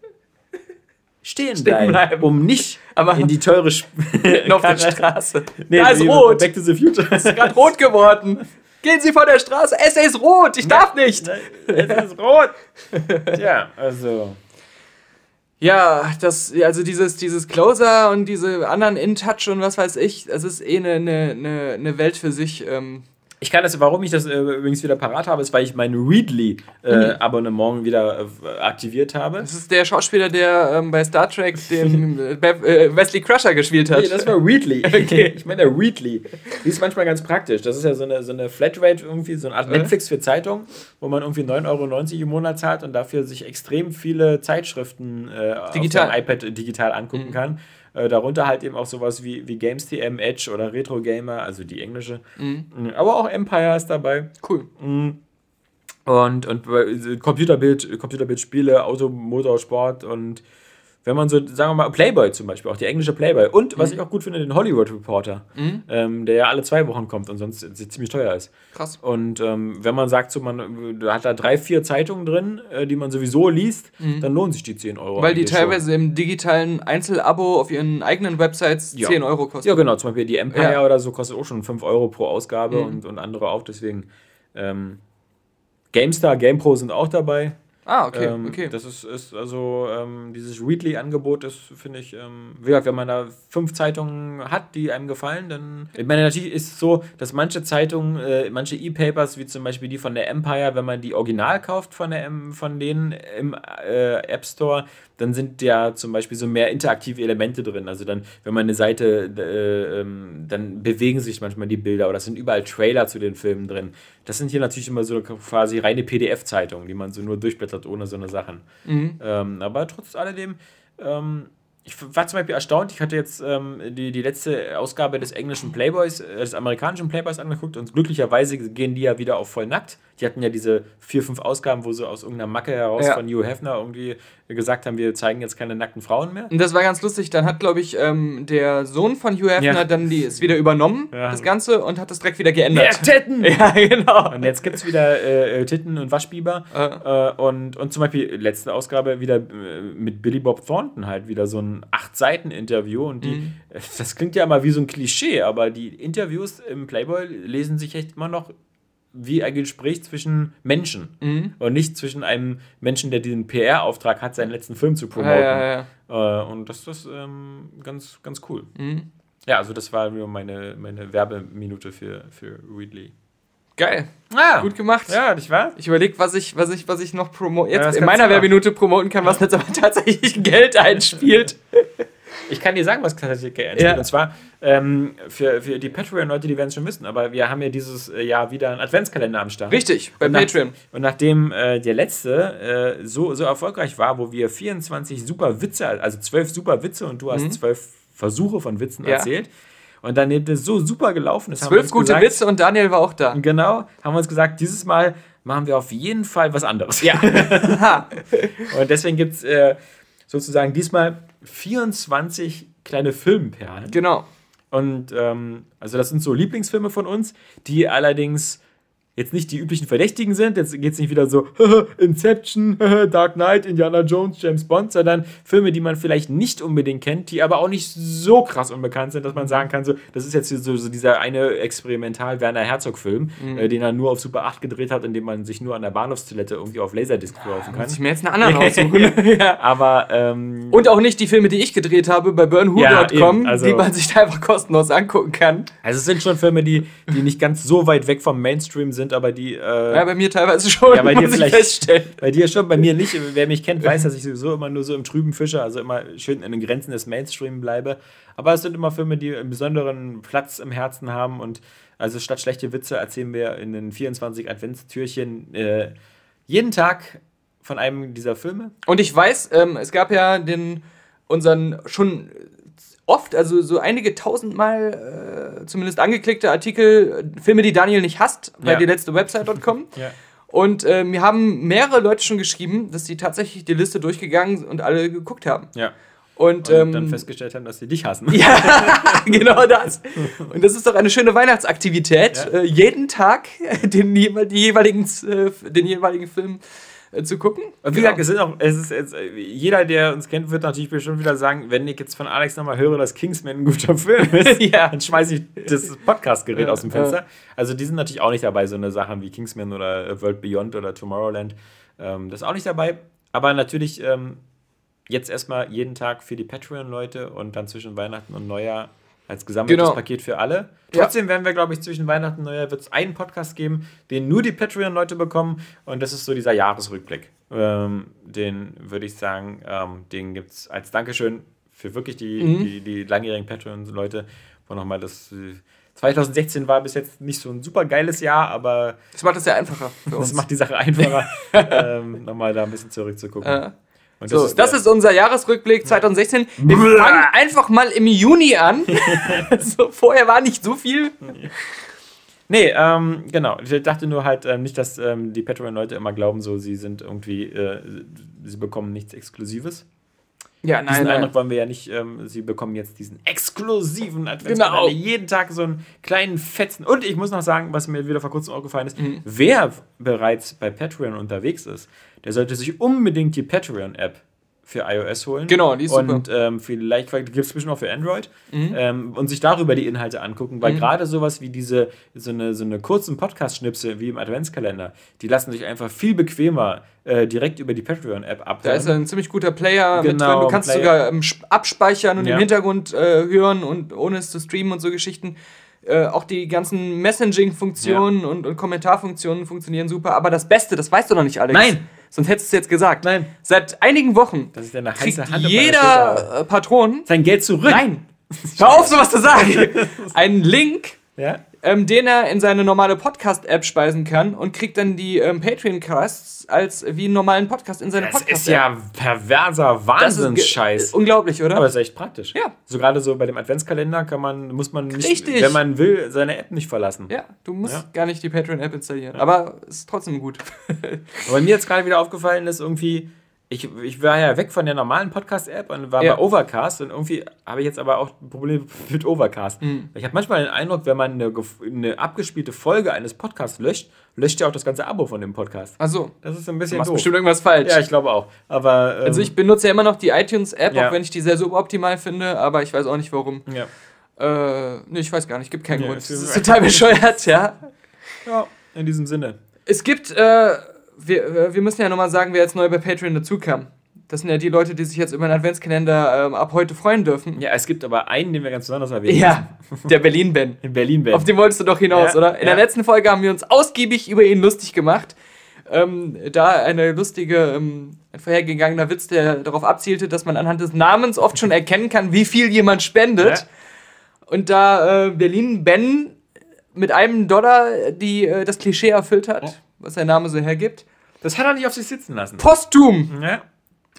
stehen, bleiben, bleiben. um nicht Aber- in die teure Sp auf der Straße. Nee, da ist rot. Back to the Future. Gerade rot geworden. Gehen Sie von der Straße. Es ist rot. Ich darf nicht. Es ist rot. Tja, also. Ja, das, also dieses, dieses Closer und diese anderen In-Touch und was weiß ich, das ist eh eine, eine, eine, eine Welt für sich. Ähm, Ich kann das, warum ich das äh, übrigens wieder parat habe, ist, weil ich mein Readly-Abonnement wieder äh, aktiviert habe. das ist der Schauspieler, der ähm, bei Star Trek den äh, äh, Wesley Crusher gespielt hat. Nee, das war Readly. Ich meine, der Readly. Die ist manchmal ganz praktisch. Das ist ja so eine, so eine Flatrate, irgendwie so eine Art Netflix für Zeitungen, wo man irgendwie 9,90 Euro im Monat zahlt und dafür sich extrem viele Zeitschriften äh, Digital. auf dem iPad digital angucken kann. Äh, darunter halt eben auch sowas wie, wie GamesTM, Edge oder Retro Gamer, also die englische. Mhm. Aber auch Empire ist dabei. Cool. Mhm. Und, und äh, Computerbild, Computerbildspiele, Auto, Motorsport und wenn man so, sagen wir mal, Playboy zum Beispiel, auch die englische Playboy. Und was Mhm. ich auch gut finde, den Hollywood Reporter, ähm, der ja alle zwei Wochen kommt und sonst ziemlich teuer ist. Krass. Und ähm, wenn man sagt, so man hat da drei, vier Zeitungen drin, äh, die man sowieso liest, dann lohnen sich die 10 Euro. Mhm. Weil die eigentlich schon. teilweise im digitalen Einzelabo auf ihren eigenen Websites Ja. 10 Euro kosten. Ja, genau. Zum Beispiel die Empire Ja. oder so kostet auch schon 5 Euro pro Ausgabe Mhm. und, und andere auch. Deswegen ähm, GameStar, GamePro sind auch dabei. Ah, okay, ähm, okay. Das ist, ist also ähm, dieses Readly-Angebot ist, finde ich, ähm, wie gesagt, wenn man da fünf Zeitungen hat, die einem gefallen, dann. Ich meine, natürlich ist es so, dass manche Zeitungen, äh, manche E-Papers, wie zum Beispiel die von der Empire, wenn man die original kauft von, der, von denen im äh, App Store, dann sind ja zum Beispiel so mehr interaktive Elemente drin. Also dann, wenn man eine Seite, äh, ähm, dann bewegen sich manchmal die Bilder oder es sind überall Trailer zu den Filmen drin. Das sind hier natürlich immer so quasi reine PDF-Zeitungen, die man so nur durchblättert ohne so eine Sachen. Ähm, aber trotz alledem, ähm, ich war zum Beispiel erstaunt, ich hatte jetzt ähm, die, die letzte Ausgabe des englischen Playboys, äh, des amerikanischen Playboys angeguckt und glücklicherweise gehen die ja wieder auf voll nackt. Die hatten ja diese vier, fünf Ausgaben, wo sie aus irgendeiner Macke heraus Ja. von Hugh Hefner irgendwie gesagt haben, wir zeigen jetzt keine nackten Frauen mehr. Und das war ganz lustig. Dann hat, glaube ich, ähm, der Sohn von Hugh Hefner Ja. dann die, es wieder übernommen, Ja. das Ganze, und hat das direkt wieder geändert. Titten! Ja, genau. Und jetzt gibt es wieder äh, äh, Titten und Waschbiber. Äh, und, und zum Beispiel letzte Ausgabe wieder äh, mit Billy Bob Thornton halt wieder so ein Acht-Seiten-Interview. Und die, äh, das klingt ja immer wie so ein Klischee, aber die Interviews im Playboy lesen sich echt immer noch wie ein Gespräch zwischen Menschen und nicht zwischen einem Menschen, der diesen PR-Auftrag hat, seinen letzten Film zu promoten. Ja, ja, ja. Äh, und das ist ähm, ganz, ganz cool. Ja, also das war nur meine, meine Werbeminute für, für Readly. Geil. Ah, Gut gemacht. Ja, nicht wahr? Ich überlege, was ich, was, ich, was ich noch promo Ja, jetzt das in meiner. Werbeminute promoten kann, was jetzt aber tatsächlich Geld einspielt. Ich kann dir sagen, was tatsächlich geändert Ja. wird. Und zwar ähm, für, für die Patreon-Leute, die werden es schon wissen, aber wir haben ja dieses äh, Jahr wieder einen Adventskalender am Start. Richtig, bei Und nach- Patreon. Und nachdem äh, der letzte äh, so, so erfolgreich war, wo wir 24 super Witze, also 12 super Witze und du hast 12 Versuche von Witzen Mhm. Ja. erzählt. Und dann ist es so super gelaufen. Das Zwölf gute gesagt, Witze und Daniel war auch da. Genau, haben wir uns gesagt, dieses Mal machen wir auf jeden Fall was anderes. Ja. Und deswegen gibt es äh, sozusagen diesmal 24 kleine Filmperlen. genau. Und ähm, also das sind so Lieblingsfilme von uns, die allerdings jetzt nicht die üblichen Verdächtigen sind. Jetzt geht es nicht wieder so Inception, Dark Knight, Indiana Jones, James Bond, sondern Filme, die man vielleicht nicht unbedingt kennt, die aber auch nicht so krass unbekannt sind, dass man sagen kann, so, das ist jetzt so, so dieser eine experimental Werner Herzog-Film, äh, den er nur auf Super 8 gedreht hat, in dem man sich nur an der Bahnhofstoilette irgendwie auf Laserdisc kaufen kann. Muss ich mir jetzt einen anderen aussuchen. ja. Aber ähm, Und auch nicht die Filme, die ich gedreht habe bei Ja, burnwho.com, eben, also- die man sich da einfach kostenlos angucken kann. Also es sind schon Filme, die, die nicht ganz so weit weg vom Mainstream sind, aber die. Äh, Ja, bei mir teilweise schon, Ja, bei dir vielleicht- feststellen. bei dir schon, bei mir nicht. Wer mich kennt, weiß, dass ich sowieso immer nur so im Trüben fische, also immer schön in den Grenzen des Mainstream bleibe. Aber es sind immer Filme, die einen besonderen Platz im Herzen haben und also statt schlechte Witze erzählen wir in den 24 Adventstürchen äh, jeden Tag von einem dieser Filme. Und ich weiß, ähm, es gab ja den unseren schon oft, also so einige tausendmal äh, zumindest angeklickte Artikel, äh, Filme, die Daniel nicht hasst, bei Ja. die letzte Website.com. Ja. Und äh, mir haben mehrere Leute schon geschrieben, dass sie tatsächlich die Liste durchgegangen und alle geguckt haben. Ja. Und, Und ähm, dann festgestellt haben, dass sie dich hassen. ja, genau das. Und das ist doch eine schöne Weihnachtsaktivität, Ja. äh, jeden Tag den, die jeweiligen, äh, den jeweiligen Film zu gucken. Und wie gesagt, es sind auch, es ist jetzt, äh, jeder, der uns kennt, wird natürlich bestimmt wieder sagen, wenn ich jetzt von Alex nochmal höre, dass Kingsman ein guter Film ist, Ja. dann schmeiße ich das Podcast-Gerät aus dem Fenster. Also die sind natürlich auch nicht dabei, so eine Sachen wie Kingsman oder äh, World Beyond oder Tomorrowland. Ähm, das ist auch nicht dabei. Aber natürlich ähm, jetzt erstmal jeden Tag für die Patreon-Leute und dann zwischen Weihnachten und Neujahr als gesammeltes Genau. Paket für alle. Ja. Trotzdem werden wir, glaube ich, zwischen Weihnachten und Neujahr wird es einen Podcast geben, den nur die Patreon-Leute bekommen. Und das ist so dieser Jahresrückblick. Ähm, den würde ich sagen, ähm, den gibt es als Dankeschön für wirklich die, Mhm. die, die langjährigen Patreon-Leute. Wo nochmal das. äh, 2016 war bis jetzt nicht so ein super geiles Jahr, aber Das macht es ja einfacher für das uns. macht die Sache einfacher, ähm, nochmal da ein bisschen zurückzugucken. Äh, Und So, das der- ist unser Jahresrückblick 2016. Wir fangen einfach mal im Juni an. so, vorher war nicht so viel. Nee, ähm, genau. Ich dachte nur halt ähm, nicht, dass ähm, die Patreon-Leute immer glauben, so sie sind irgendwie, äh, sie bekommen nichts Exklusives. Ja, Diesen Eindruck wollen wir ja nicht, ähm, sie bekommen jetzt diesen exklusiven Adventskalender. Genau. Jeden Tag so einen kleinen Fetzen. Und ich muss noch sagen, was mir wieder vor kurzem aufgefallen ist, Mhm. wer bereits bei Patreon unterwegs ist, der sollte sich unbedingt die Patreon-App für iOS holen. Genau, die ist Und super. ähm, vielleicht gibt es bestimmt auch für Android. Mhm. Ähm, und sich darüber die Inhalte angucken, weil gerade sowas wie diese, so eine, so eine kurzen Podcast-Schnipsel wie im Adventskalender, die lassen sich einfach viel bequemer äh, direkt über die Patreon-App abhören. Da ist ein ziemlich guter Player mit Genau, drin. Du kannst Player. sogar ähm, sp- abspeichern und Ja. im Hintergrund äh, hören und ohne es zu streamen und so Geschichten. Äh, auch die ganzen Messaging-Funktionen und, und Kommentarfunktionen funktionieren super. Aber das Beste, das weißt du noch nicht, Alex. Nein. Sonst hättest du es jetzt gesagt. Nein. Seit einigen Wochen Das ist ja eine kriegt Hand jeder äh, Patron. sein Geld zurück. Nein! Hör auf, sowas zu sagen! Einen Link, Ja? Ähm, den er in seine normale Podcast-App speisen kann und kriegt dann die ähm, Patreon-Casts als wie einen normalen Podcast in seine Das Podcast-App. ist ja perverser Das Wahnsinnsscheiß. Unglaublich, oder? Aber ist echt praktisch. Ja. So gerade so bei dem Adventskalender kann man, muss man nicht, Richtig. wenn man will, seine App nicht verlassen. Ja, du musst Ja. gar nicht die Patreon-App installieren. Aber es ist trotzdem gut. Aber mir jetzt gerade wieder aufgefallen ist, irgendwie, ich, ich war ja weg von der normalen Podcast-App und war Ja. bei Overcast und irgendwie habe ich jetzt aber auch Probleme mit Overcast. Mhm. Ich habe manchmal den Eindruck, wenn man eine, eine abgespielte Folge eines Podcasts löscht, löscht ja auch das ganze Abo von dem Podcast. Achso, Das ist ein du bisschen machst doof. bestimmt irgendwas falsch. Ja, ich glaube auch. Aber ähm, also ich benutze ja immer noch die iTunes-App, Ja. auch wenn ich die sehr suboptimal finde, aber ich weiß auch nicht warum. ja. Äh, nee, ich weiß gar nicht, gibt keinen Ja, Grund. es Das ist- ist total bescheuert, ja. ja, in diesem Sinne. Es gibt, äh, wir, äh, wir müssen ja nochmal sagen, wer jetzt neu bei Patreon dazukam. Das sind ja die Leute, die sich jetzt über den Adventskalender ähm, ab heute freuen dürfen. Ja, es gibt aber einen, den wir ganz besonders erwähnen Ja, der Berlin-Ben. müssen. In Berlin Ben. Auf den wolltest du doch hinaus, Ja, oder? In ja. der letzten Folge haben wir uns ausgiebig über ihn lustig gemacht. Ähm, da eine lustige, ähm, ein vorhergegangener Witz, der darauf abzielte, dass man anhand des Namens oft schon erkennen kann, wie viel jemand spendet. Ja. Und da äh, Berlin Ben mit einem Dollar die, äh, das Klischee erfüllt hat. Was der Name so hergibt. Das hat er nicht auf sich sitzen lassen. Posthum! Ja.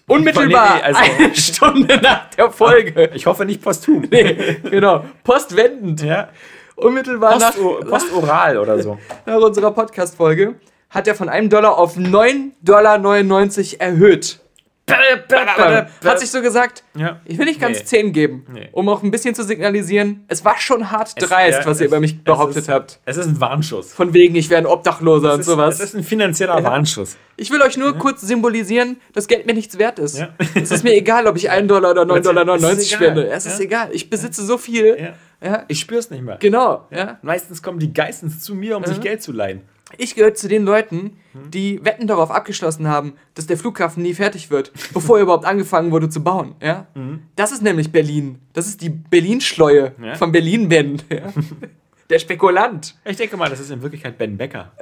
Unmittelbar! Nee, also- eine Stunde nach der Folge. Ich hoffe nicht posthum. nee, genau. Postwendend. Ja. Unmittelbar nach, Post, postoral oder so. nach unserer Podcast-Folge hat er von einem Dollar auf 9,99 Dollar erhöht. Hat sich so gesagt, Ja. ich will nicht ganz Nee. 10 geben, Nee. um auch ein bisschen zu signalisieren, es war schon hart Es- dreist, ja, was ihr es- über mich es behauptet ist, habt. Es ist ein Warnschuss. Von wegen, ich wäre ein Obdachloser und ist, sowas. es ist ein finanzieller Warnschuss. Ich will euch nur kurz symbolisieren, dass Geld mir nichts wert ist. Ja. Es ist mir egal, ob ich 1 Dollar oder 9,99 Dollar spende. Es ist Ja. egal. Ich besitze so viel. Ja. Ja. Ich spür's nicht mehr. Genau. Ja. Meistens kommen die Geistens zu mir, um sich Geld zu leihen. Ich gehöre zu den Leuten, die Wetten darauf abgeschlossen haben, dass der Flughafen nie fertig wird, bevor er überhaupt angefangen wurde zu bauen. Ja? Das ist nämlich Berlin. Das ist die Berlin-Schleue Ja. von Berlin-Ben. Ja? Der Spekulant. Ich denke mal, das ist in Wirklichkeit Ben Becker.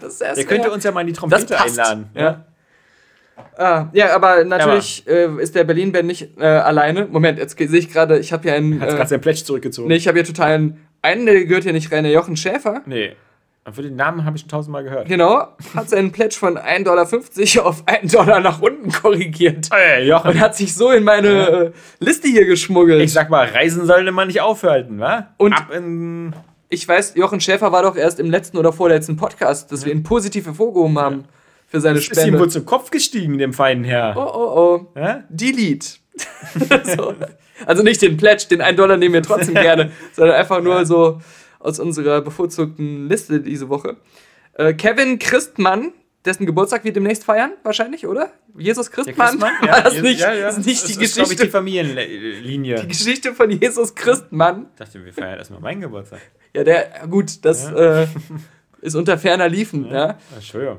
Das Der könnte ja- uns ja mal in die Trompete einladen. Ja. Ah, ja, aber natürlich äh, ist der Berlin-Ben nicht äh, alleine. Moment, jetzt sehe ich gerade, ich habe hier einen. Hat gerade Äh, sein Pledge zurückgezogen. nee, ich habe hier total einen. Einen, der gehört hier nicht rein, der Jochen Schäfer. Nee. Aber für den Namen habe ich schon tausendmal gehört. Genau, hat seinen Pledge von 1,50 Dollar auf 1 Dollar nach unten korrigiert. Ey, Jochen. Und hat sich so in meine äh, Liste hier geschmuggelt. Ich sag mal, Reisen sollen immer nicht aufhalten, wa? Und- Ab in. Ich weiß, Jochen Schäfer war doch erst im letzten oder vorletzten Podcast, dass wir ihn positiv hervorgehoben haben für seine Ist ihm Spende. wohl zu Kopf gestiegen, dem feinen Herr. Oh, oh, oh. Ja? Delete. so. Also nicht den Pledge, den 1 Dollar nehmen wir trotzdem gerne, sondern einfach nur so aus unserer bevorzugten Liste diese Woche. Äh, Kevin Christmann, dessen Geburtstag wir demnächst feiern, wahrscheinlich, oder? Jesus Christmann? Christmann? War das Ja, nicht, ja, ja. Das ist nicht die Das ist, glaub ich, Geschichte, die Familienlinie. die Geschichte von Jesus Christmann? Ich dachte, wir feiern erstmal meinen Geburtstag. Ja, der, gut, das äh, ist unter ferner Liefen, ja.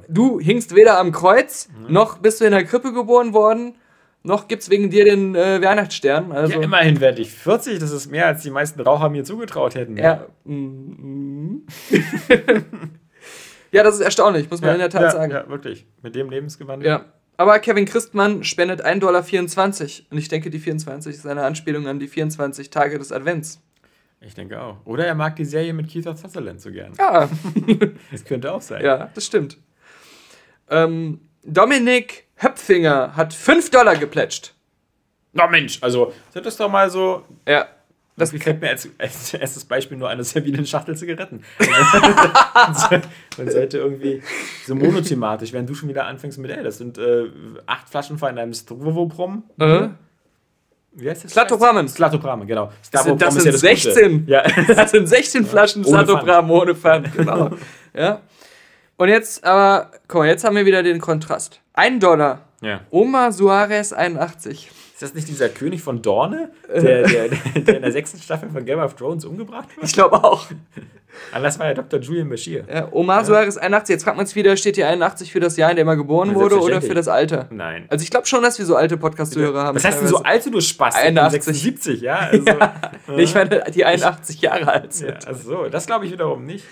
Du hingst weder am Kreuz, noch bist du in der Krippe geboren worden, noch gibt's wegen dir den äh, Weihnachtsstern. Also, Ja, immerhin werde ich 40, das ist mehr, als die meisten Raucher mir zugetraut hätten. Ja. mm, ja, das ist erstaunlich, muss man in der Tat ja, sagen. Ja, wirklich. Mit dem Lebensgewandel. Ja. Aber Kevin Christmann spendet 1,24 Dollar. Und ich denke, die 24 ist eine Anspielung an die 24 Tage des Advents. Ich denke auch. Oder er mag die Serie mit Keith Sutherland so gern. Ja, Das könnte auch sein. ja das stimmt. Ähm, Dominik Höpfinger hat 5 Dollar geplätscht. Na Mensch, also, das ist doch mal so. Ja. Das gefällt mir als, als erstes Beispiel nur eine Servie eine Schachtel Zigaretten. Man sollte irgendwie so monothematisch, wenn du schon wieder anfängst mit, ey, das sind äh, acht Flaschen von einem Strovoprom. Äh? Wie heißt das? Slatopramen. Slatopramen, genau. Das sind, das sind ja das 16. Gute. Ja. Das sind 16 Flaschen Ohne Satopram ohne Pfand. Genau. ja. Und jetzt, aber, guck mal, jetzt haben wir wieder den Kontrast. Ein Dollar. ja. Oma Suarez 81. Ist das nicht dieser König von Dorne, der, der, der in der sechsten Staffel von Game of Thrones umgebracht wurde? Ich glaube auch. Anders war ja Dr. Julian Bashir. Ja, Omar Suarez 81. Jetzt fragt man uns wieder, steht hier 81 für das Jahr, in dem er geboren wurde oder für das Alter? Nein. Also ich glaube schon, dass wir so alte Podcast-Zuhörer haben. Was heißt denn so teilweise. alt, du Spaß? 81. 76, ja? Also, Nee, Ich meine, die 81 Jahre alt sind. Ja, also so, das glaube ich wiederum nicht.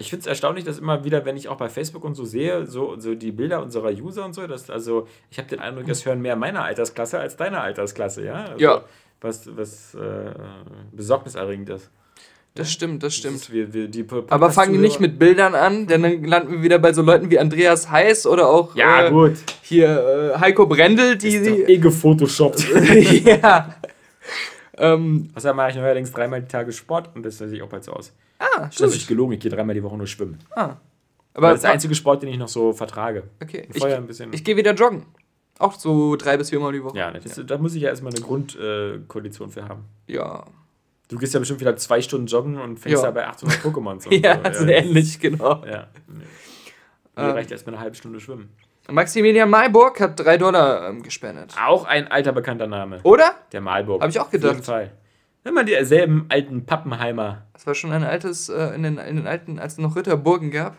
Ich finde es erstaunlich, dass immer wieder, wenn ich auch bei Facebook und so sehe, so, so die Bilder unserer User und so, dass, also ich habe den Eindruck, das hören mehr meiner Altersklasse als deiner Altersklasse, ja? Also, Ja. Was, was äh, besorgniserregend ist. Das stimmt, das stimmt. Das, wir, wir, die Aber fangen wir nicht mit Bildern an, denn dann landen wir wieder bei so Leuten wie Andreas Heiß oder auch Ja, äh, gut. hier äh, Heiko Brendel, die. Ist die eh gefotoshoppt. ja. Ähm, Außerdem mache ich neuerdings dreimal die Tage Sport und das sehe ich auch bald so aus. Ah, Das ist stimmt. natürlich gelogen, ich gehe dreimal die Woche nur schwimmen. Ah. Aber das ist der einzige Sport, den ich noch so vertrage. okay. Ich, ein bisschen. ich gehe wieder joggen. Auch so drei bis viermal die Woche. ja, das, da muss ich ja erstmal eine Grundkondition für haben. Ja. Du gehst ja bestimmt wieder zwei Stunden joggen und fängst Ja. ja bei 800 Pokémons an. Ja, also ähnlich, genau. Ja. Nee. Mir Ähm. reicht erstmal eine halbe Stunde schwimmen. Maximilian Mayburg hat drei Dollar ähm, gespendet. Auch ein alter bekannter Name. Oder? Der Malburg. Hab ich auch Auf gedacht. jeden Fall. Immer dieselben alten Pappenheimer. Das war schon ein altes, äh, in, den, in den alten, als es noch Ritterburgen gab.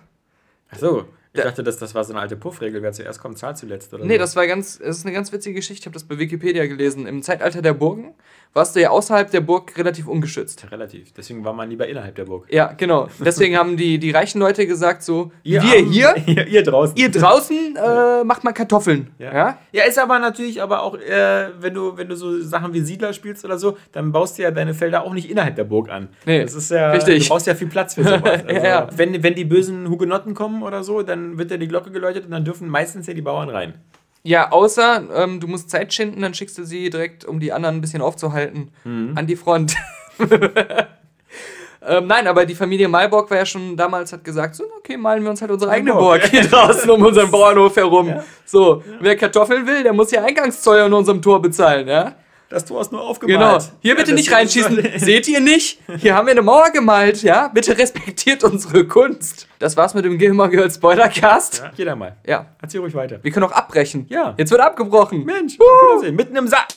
Achso, ich dachte, dass das war so eine alte Puffregel. Wer zuerst kommt, zahlt zuletzt. Oder Nee, so. das war ganz, das ist eine ganz witzige Geschichte. Ich habe das bei Wikipedia gelesen. Im Zeitalter der Burgen warst du ja außerhalb der Burg relativ ungeschützt. Relativ. Deswegen war man lieber innerhalb der Burg. Ja, genau. Deswegen haben die, die reichen Leute gesagt so, wir Armen- hier, ihr, ihr draußen. ihr draußen äh, macht mal Kartoffeln. Ja. Ja. ja, ist aber natürlich aber auch, äh, wenn, du, wenn du so Sachen wie Siedler spielst oder so, dann baust du ja deine Felder auch nicht innerhalb der Burg an. Nee, das ist ja, richtig. Du brauchst ja viel Platz für sowas. Also, Ja, ja. Wenn, wenn die bösen Hugenotten kommen oder so, dann wird ja die Glocke geläutet und dann dürfen meistens ja die Bauern rein. Ja, außer ähm, du musst Zeit schinden, dann schickst du sie direkt, um die anderen ein bisschen aufzuhalten, an die Front. ähm, nein, aber die Familie Malborg war ja schon damals, hat gesagt, so, okay, malen wir uns halt unsere eigene Malborg. Burg hier draußen um unseren Bauernhof herum. So, wer Kartoffeln will, der muss ja Eingangszoll an unserem Tor bezahlen, ja? Das Tor ist nur aufgemalt. Genau. Hier Ja, bitte nicht reinschießen. Seht ihr nicht? Hier haben wir eine Mauer gemalt, ja? Bitte respektiert unsere Kunst. Das war's mit dem Gilmore Girls Spoilercast. Ja, jeder mal. Ja. Erzähl ruhig weiter. Wir können auch abbrechen. Ja. Jetzt wird abgebrochen. Mensch, Wiedersehen. mitten im Sack.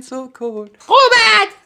Feeling lonely and so cold. Robert!